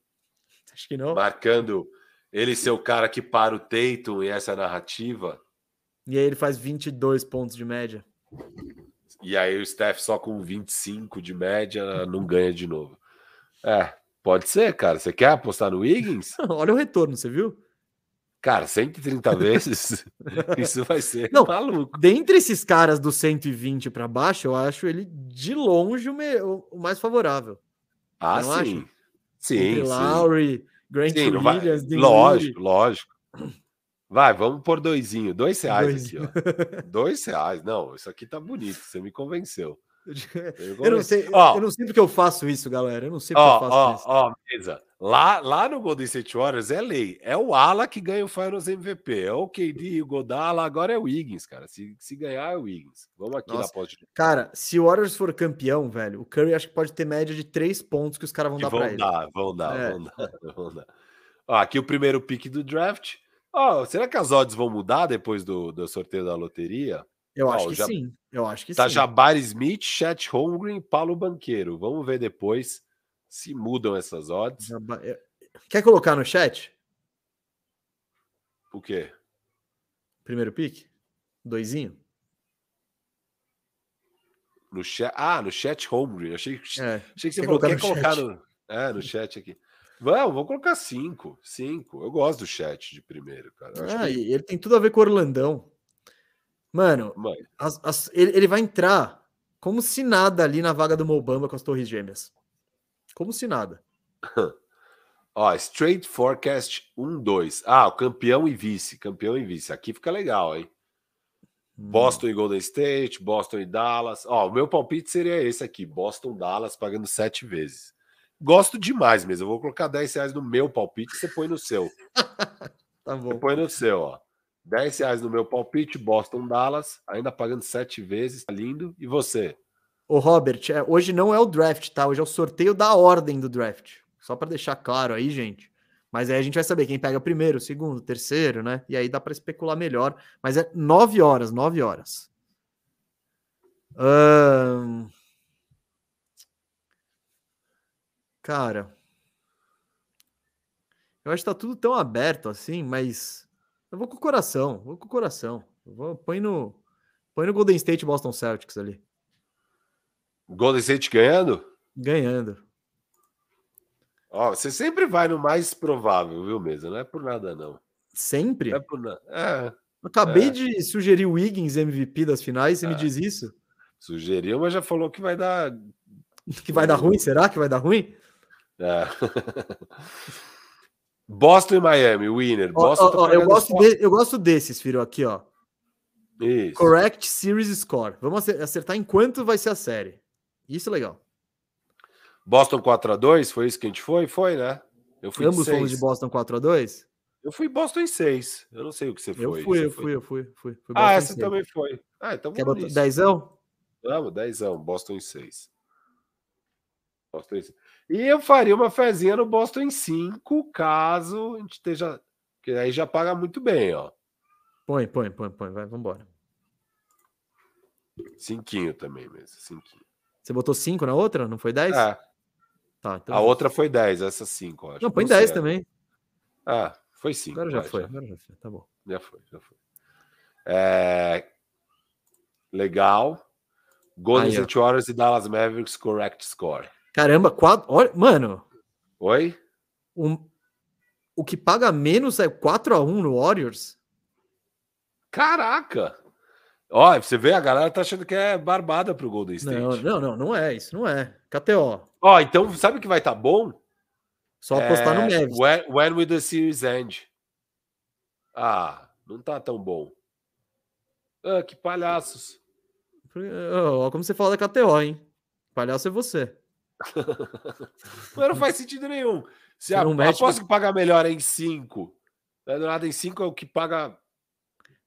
Acho que não. Marcando ele ser o cara que para o Tatum e essa narrativa. E aí ele faz 22 pontos de média. E aí o Steph só com 25 de média não ganha de novo. É, pode ser, cara. Você quer apostar no Wiggins? Olha o retorno, você viu? Cara, 130 vezes, isso vai ser não, maluco. Dentre esses caras do 120 para baixo, eu acho ele de longe o, me... o mais favorável. Ah, sim. Acho? Sim, Entre sim. Lowry, Grant sim, Williams, vai... Lógico, lógico. Vai, vamos por doisinho. Dois reais dois. aqui, ó. Dois reais. Não, isso aqui tá bonito. Você me convenceu. Eu não sei, ó, eu não sei porque eu faço isso, galera. Eu não sei porque ó, eu faço ó, isso. Ó, mesa. Lá, lá no Golden State Warriors é lei. É o Ala que ganha o Finals MVP. É o KD, o Godala, agora é o Wiggins, cara. Se, se ganhar, é o Wiggins. Vamos aqui Nossa. na pós. Cara, se o Warriors for campeão, velho, o Curry acho que pode ter média de três pontos que os caras vão que dar pra dar, ele. Vão dar, é. vão dar, vão dar. Ó, aqui o primeiro pick do draft. Ó, será que as odds vão mudar depois do, do sorteio da loteria? Eu acho que já, sim. Eu acho que tá sim. Jabari Smith, Chet Holmgren e Paulo Banqueiro. Vamos ver depois se mudam essas odds. Quer colocar no chat? O quê? Primeiro pick? Doisinho? No chat. Ah, no chat Holmgren. Achei, é, achei que você falou, quer colocar no, é, no chat aqui. Vamos, vou colocar cinco. Cinco. Eu gosto do chat de primeiro, cara. ah, que... ele tem tudo a ver com o Orlandão. Mano, as, as, ele, ele, vai entrar como se nada ali na vaga do Mobamba com as Torres Gêmeas. Como se nada. Ó, Straight Forecast 1-2. Ah, o campeão e vice. Campeão e vice. Aqui fica legal, hein? Hum. Boston e Golden State, Boston e Dallas. Ó, o meu palpite seria esse aqui: Boston, Dallas, pagando sete vezes. Gosto demais mesmo. Eu vou colocar 10 reais no meu palpite, você põe no seu. tá bom. Você põe no seu, ó. 10 reais no meu palpite, Boston, Dallas, ainda pagando sete vezes, tá lindo. E você? Ô, Robert, é, hoje não é o draft, tá? Hoje é o sorteio da ordem do draft. Só para deixar claro aí, gente. Mas aí a gente vai saber quem pega primeiro, segundo, terceiro, né? E aí dá para especular melhor. Mas é nove horas, nove horas. Hum... Cara, eu acho que tá tudo tão aberto assim, mas eu vou com o coração, vou com o coração. Eu vou, põe no, põe no Golden State Boston Celtics ali. Golden State ganhando? Ganhando. Ó, você sempre vai no mais provável, viu, mesa? Não é por nada, não. Sempre? Não é por nada. É. acabei é. de sugerir o Wiggins MVP das finais, você é. me diz isso? Sugeriu, mas já falou que vai dar. Que vai dar ruim? Será que vai dar ruim? É. Boston e Miami, winner. Boston oh, oh, eu, gosto de, eu gosto desses, filho, aqui, ó. Isso. Correct Series Score. Vamos acertar em quanto vai ser a série. Isso é legal. Boston 4x2, foi isso que a gente foi? Foi, né? Eu fui Ambos fomos de Boston 4x2? Eu fui Boston em 6. Eu não sei o que você foi. Eu fui, eu fui, eu fui, fui, fui ah, essa também foi. Ah, então Quer botar dezão? Vamos, dezão. Boston em 6. Boston em 6. E eu faria uma fezinha no Boston em 5, caso a gente esteja. Que aí já paga muito bem, ó. Põe, põe, põe, põe. Vai, vambora. Cinquinho também mesmo. Cinquinho. Você botou 5 na outra? Não foi 10? É. Tá, então... A outra foi 10, essa 5, acho. Não, põe 10 também. Ah, foi 5. Agora já foi, já. agora já foi. Tá bom. Já foi, já foi. É... Legal. Golden State Warriors e Dallas Mavericks correct score. Caramba, quatro. Olha, mano. Oi? Um, o que paga menos é 4 a 1 no Warriors? Caraca! Ó, você vê, a galera tá achando que é barbada pro Golden State. Não, não, não, não é. Isso não é. KTO. Ó, então sabe o que vai estar tá bom? Só apostar é, no Mavis. When, when will the series end? Ah, não tá tão bom. Ah, que palhaços. Ó, como você fala da KTO, hein? Palhaço é você. Mas não faz sentido nenhum. Se a, médico... aposto que paga melhor em 5. Né, nada em 5 é o que paga.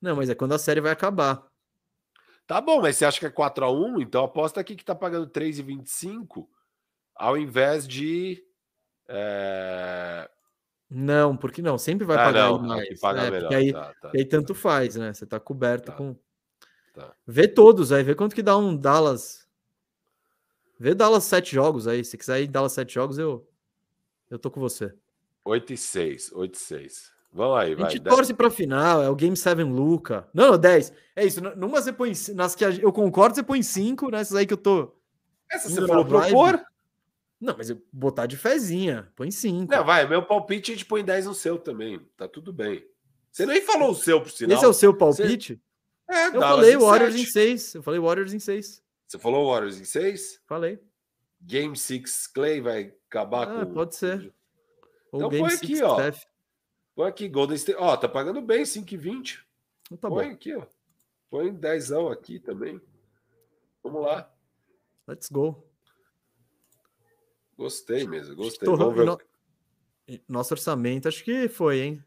Não, mas é quando a série vai acabar. Tá bom, mas você acha que é 4x1? Então aposta aqui que tá pagando 3,25 ao invés de. É... Não, porque não, sempre vai ah, pagar não, mais. Paga né? melhor. Aí, tá, tá, aí tanto faz, né? Você tá coberto tá, com. Tá. Vê todos aí, vê quanto que dá um Dallas Vê Dallas sete jogos aí. Se quiser ir Dallas sete jogos, eu, eu tô com você. 8 e 6, 8 e 6. Vamos aí, vai. A gente vai, torce para final, é o Game 7 Luca. Não, não, 10. É isso. Numa você põe. Nas que eu concordo, você põe 5, nessas aí que eu tô. Essa você falou propor? Não, mas eu botar de fezinha. Põe 5. Não, vai. Meu palpite a gente põe 10 no seu também. Tá tudo bem. Você nem falou o seu, por sinal. Esse é o seu palpite? Você... É, eu falei Warriors em 6. Eu falei Warriors em 6. Você falou Warriors em 6? Falei. Game 6 Clay vai acabar ah, com. Pode ser. Ou então põe aqui, ó. Steph. Põe aqui, Golden State. Ó, tá pagando bem, 5,20. Então tá põe bom. aqui, ó. Põe 10 aqui também. Vamos lá. Let's go. Gostei mesmo, gostei. Tô- Vamos ver. no- Nosso orçamento, acho que foi, hein?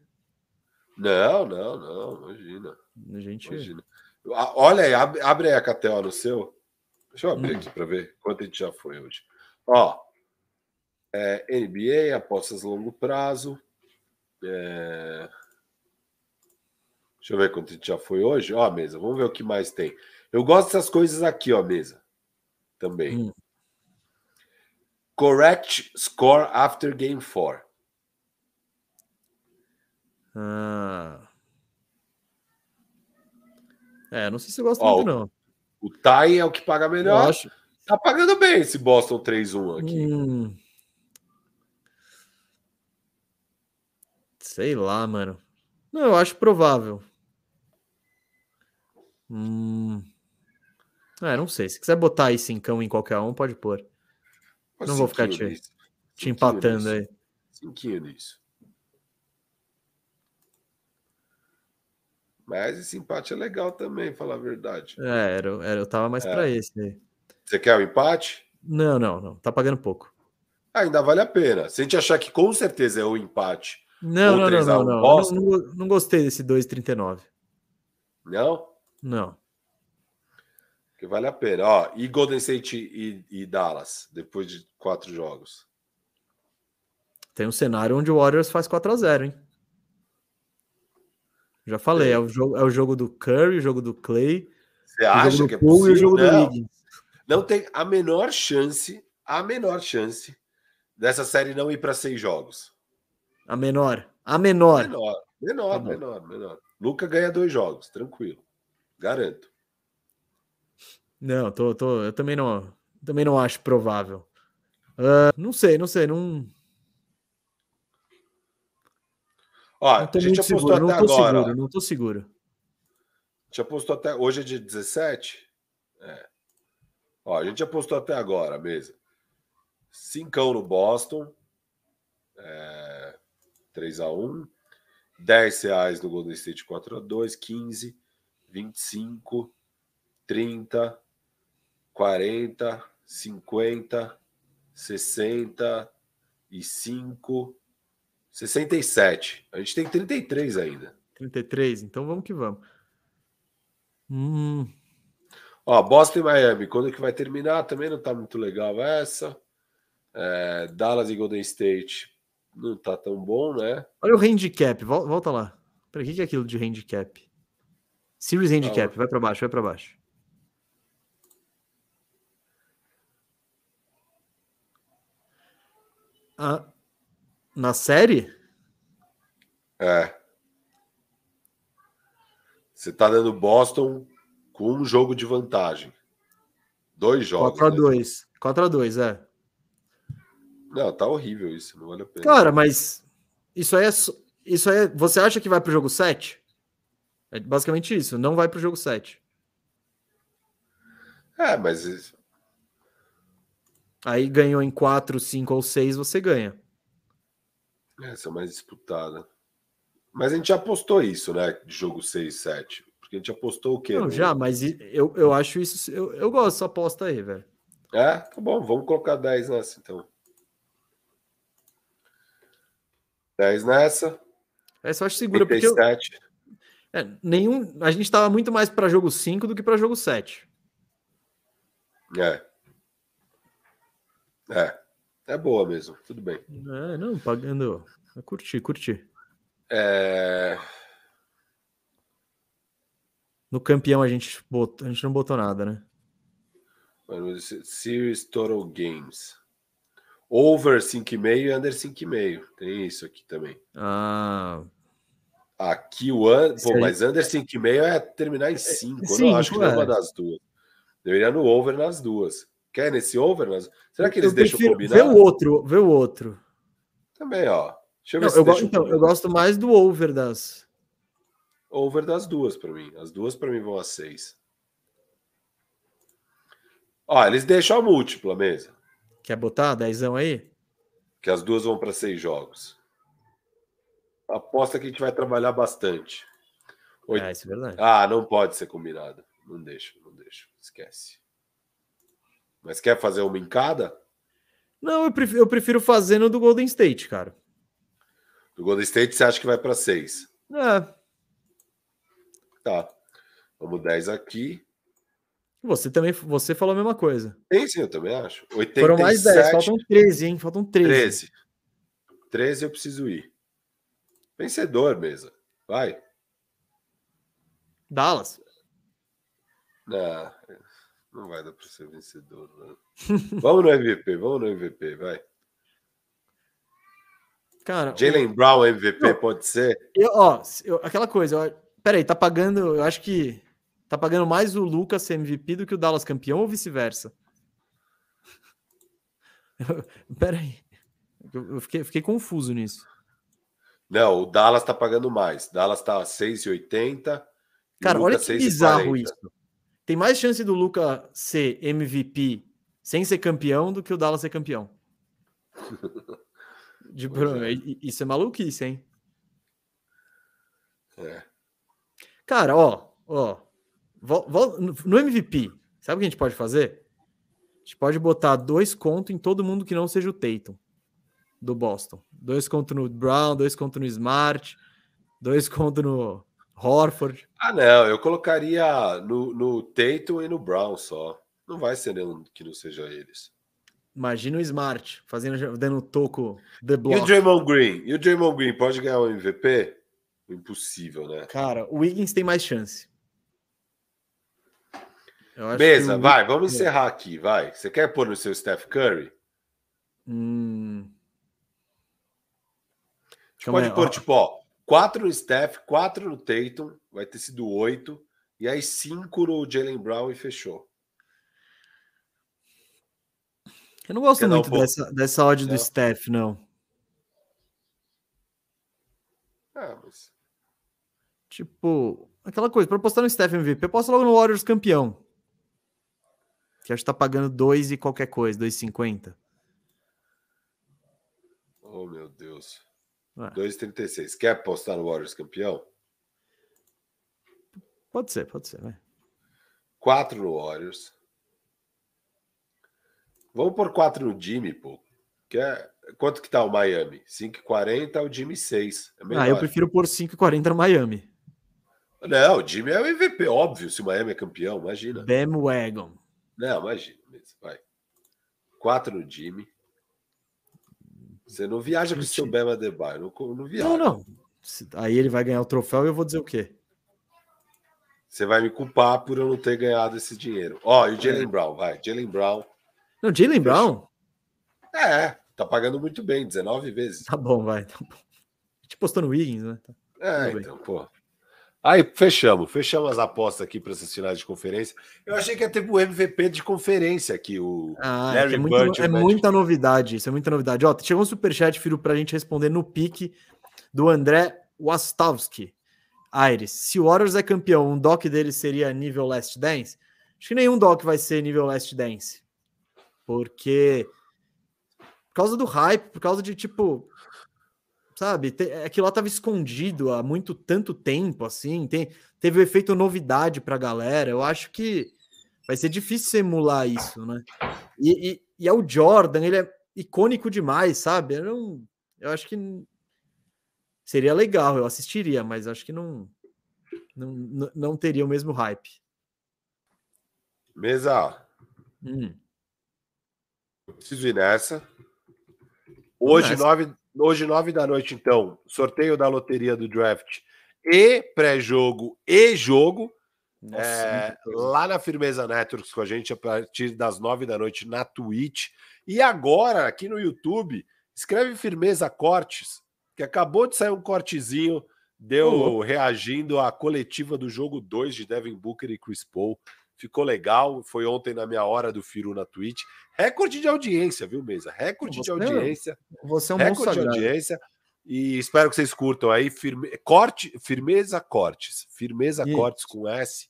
Não, não, não, imagina. A gente. imagina. Olha aí, abre, abre aí a KTO no seu. Deixa eu abrir Hum. aqui para ver quanto a gente já foi hoje. Ó, é, NBA, apostas a longo prazo. É, Deixa eu ver quanto a gente já foi hoje. Ó, mesa, vamos ver o que mais tem. Eu gosto dessas coisas aqui, ó, mesa. Também. Hum. Correct score after game 4. Ah. É, não sei se eu gosto Ó, muito, não. O tie é o que paga Eu melhor. acho. Tá pagando bem esse Boston 3-1 aqui. Hum. Sei lá, mano. Não, eu acho provável. Hum. É, não sei. Se quiser botar aí cincão em qualquer um, pode pôr. Mas não vou ficar te- nisso. Te Cinquinho empatando nisso. aí. Cinquinho nisso. Mas esse empate é legal também, falar a verdade. É, era, era, eu tava mais É. pra esse aí. Você quer o empate? Não, não, não. Tá pagando pouco. Ainda vale a pena. Se a gente achar que com certeza é o empate, Não, não, não, 3 a não, 1 não. Boston? não, não gostei desse 2,39. não? Não. Que vale a pena. Ó, e Golden State e, e Dallas, depois de quatro jogos. Tem um cenário onde o Warriors faz 4x0, hein? Já falei, Tem. é o, jogo, é o jogo do Curry, o jogo do Clay, Você o acha jogo que do é Poole e o possível? jogo do Não. Wiggins. Não tem a menor chance, a menor chance dessa série não ir para seis jogos. A menor. A menor. Menor, menor, Tá menor, menor. Luca ganha dois jogos, tranquilo. Garanto. Não, tô, tô, eu também não, também não acho provável. Ah, não sei, não sei, não, Ó, a gente apostou seguro, até não tô agora. seguro, não tô seguro. A gente apostou até. Hoje é dia 17? É. Ó, a gente apostou até agora, mesa. Cincão no Boston. É, 3x1. 10 reais no Golden State 4x2. 15, 25, 30, 40, 50, 65, 67. A gente tem 33 ainda. 33, então vamos que vamos. Hum, Ó, Boston e Miami, quando que vai terminar? Também não tá muito legal essa. É, Dallas e Golden State não tá tão bom, né? olha o handicap, vol- volta lá. Peraí, o que que é aquilo de handicap? Series handicap, vai pra baixo, vai pra baixo. Ah, na série? É. Você tá dando Boston com um jogo de vantagem. Dois jogos. né? 4x2. 4x2, é. Não, tá horrível isso, não vale a pena. Cara, mas isso aí é. Isso aí é. Você acha que vai pro jogo 7? É basicamente isso, não vai pro jogo 7. É, mas Aí ganhou em 4, 5 ou 6, você ganha. Essa é mais disputada. Mas a gente já apostou isso, né? De jogo 6, 7. Porque a gente apostou o quê? Não, já, mas eu, eu acho isso. Eu, eu gosto dessa aposta aí, velho. É, tá bom, vamos colocar 10 nessa então. 10 nessa, Essa eu acho segura, porque eu- 37. é, nenhum. A gente tava muito mais pra jogo 5 do que pra jogo 7. É. É. É boa mesmo, tudo bem. É, não, pagando. Eu curti, curti. É... No campeão a gente, botou, a gente não botou nada, né? Series Total Games. Over 5,5 e under 5,5. Tem isso aqui também. Ah, Aqui o under. Isso Pô, aí- mas under 5,5 é terminar em 5. Eu cinco, não acho que é é. uma das duas. Deveria no over nas duas. Quer nesse over? Nas... Será que eles eu deixam combinar? ver o outro, ver o outro. Também, ó. Deixa eu ver Não, se eu, go- deixam então, eu gosto mais do over das. Over das duas para mim. As duas para mim vão a 6. Ó, eles deixam a múltipla mesa. Quer botar dezão aí? Que as duas vão para seis jogos. Aposta que a gente vai trabalhar bastante. Oito- É, isso é verdade. Ah, não pode ser combinado. Não deixa, não deixa. Esquece. Mas quer fazer uma em cada? Não, eu prefiro, eu prefiro fazer no do Golden State, cara. Do Golden State você acha que vai para 6? É. Tá. Vamos 10 aqui. Você também você falou a mesma coisa. Sim, sim, eu também acho. 87, Foram mais 10, faltam 13, hein? Faltam 13. 13. 13 eu preciso ir. Vencedor, mesa. Vai. Dallas. Não, não vai dar para ser vencedor. Não. vamos no MVP, vamos no MVP, vai. Cara, Jalen o... Brown MVP não, pode ser? Eu, ó, eu, aquela coisa, ó, peraí, tá pagando, eu acho que tá pagando mais o Lucas ser MVP do que o Dallas campeão ou vice-versa? peraí, eu, eu fiquei, fiquei confuso nisso. Não, o Dallas tá pagando mais. Dallas tá 6,80. Cara, olha que bizarro isso. Tem mais chance do Luca ser MVP sem ser campeão do que o Dallas ser campeão. De, é. Isso é maluquice, hein? É. Cara, ó, ó. No MVP, sabe o que a gente pode fazer? A gente pode botar dois contos em todo mundo que não seja o Tatum do Boston. Dois contos no Brown, dois contos no Smart, dois contos no Horford. Ah, não, eu colocaria no, no Tatum e no Brown só. Não vai ser nenhum que não seja eles. Imagina o Smart fazendo, dando toco the block. E o Draymond Green? E o Draymond Green pode ganhar o MVP? Impossível, né? Cara, o Wiggins tem mais chance. Beleza, o... vai, vamos encerrar aqui, vai. Você quer pôr no seu Steph Curry? Hum... Pode pôr, tipo, ó, quatro no Steph, quatro no Tatum, vai ter sido oito, e aí cinco no Jalen Brown e fechou. Eu não gosto Quer muito um dessa, dessa odd do Steph, não. Ah, mas... Tipo, aquela coisa, para postar no Steph MVP, eu posto logo no Warriors campeão. Que acho que tá pagando 2 e qualquer coisa, 2,50. Oh, meu Deus. Ah. 2,36. Quer apostar no Warriors campeão? Pode ser, pode ser. 4 no Warriors. Vamos por 4 no Jimmy, pô. Que é... Quanto que tá o Miami? 5,40, o Jimmy 6. É ah, eu prefiro por 5,40 no Miami. Não, o Jimmy é o MVP, óbvio, se o Miami é campeão, imagina. Wagon. Não, imagina. Vai. 4 no Jimmy. Você não viaja com o seu Bema Debaio, não, não viaja. Não, não. Aí ele vai ganhar o troféu e eu vou dizer o quê? Você vai me culpar por eu não ter ganhado esse dinheiro. Ó, e o Jalen é. Brown, vai. Jalen Brown. Não, Jalen Brown? É, tá pagando muito bem, 19 vezes. Tá bom, vai. Tá bom. A gente postou no Wiggins, né? Tá. É, então, pô. Aí, fechamos. Fechamos as apostas aqui para essas finais de conferência. Eu achei que ia ter o MVP de conferência aqui, o ah, Larry é, muito, Bird, é muita novidade, isso é muita novidade. Ó, chegou um superchat, filho, para a gente responder no pique do André Wastowski. Aires, se o Warriors é campeão, um doc dele seria nível Last Dance? Acho que nenhum doc vai ser nível Last Dance. Porque por causa do hype, por causa de tipo, sabe, aquilo lá tava escondido há muito tanto tempo assim, tem, teve o um efeito novidade pra galera. Eu acho que vai ser difícil emular isso, né? E, e, e é o Jordan, ele é icônico demais, sabe? Eu, não, eu acho que seria legal, eu assistiria, mas acho que não, não, não teria o mesmo hype. Mesa. Hum. Preciso ir nessa. Hoje, nove, hoje, nove da noite, então, sorteio da loteria do draft e pré-jogo e jogo. Nossa, é, lá na Firmeza Networks com a gente a partir das nove da noite na Twitch. E agora, aqui no YouTube, escreve Firmeza Cortes, que acabou de sair um cortezinho, deu oh. reagindo à coletiva do jogo 2 de Devin Booker e Chris Paul. Ficou legal, foi ontem na minha hora do Firu na Twitch. Recorde de audiência, viu, Mesa? Recorde você, de audiência. Você é um recorde de audiência. E espero que vocês curtam aí. Firme, corte, firmeza Cortes. Firmeza. Cortes com S.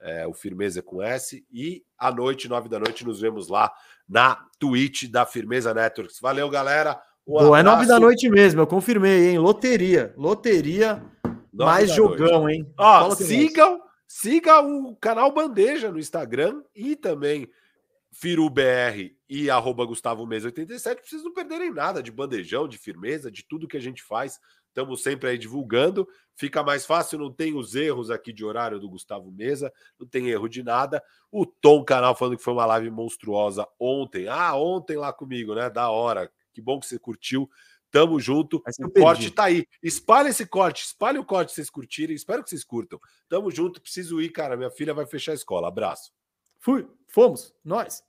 É, o Firmeza com S. E à noite, nove da noite, nos vemos lá na Twitch da Firmeza Networks. Valeu, galera. Um é nove da noite mesmo, eu confirmei, hein? Loteria. Loteria. mais jogão, noite. hein? Ó, sigam, siga o canal Bandeja no Instagram e também FiruBR e arroba Gustavo Mesa 87, vocês não perderem nada de bandejão, de firmeza, de tudo que a gente faz. Estamos sempre aí divulgando. Fica mais fácil, não tem os erros aqui de horário do Gustavo Mesa, não tem erro de nada. O Tom Canal falando que foi uma live monstruosa ontem. Ah, ontem lá comigo, né? Da hora. Que bom que você curtiu. Tamo junto. O corte tá aí. Espalha esse corte, espalha o corte se vocês curtirem. Espero que vocês curtam. Tamo junto. Preciso ir, cara. Minha filha vai fechar a escola. Abraço. Fui. Fomos. Nós.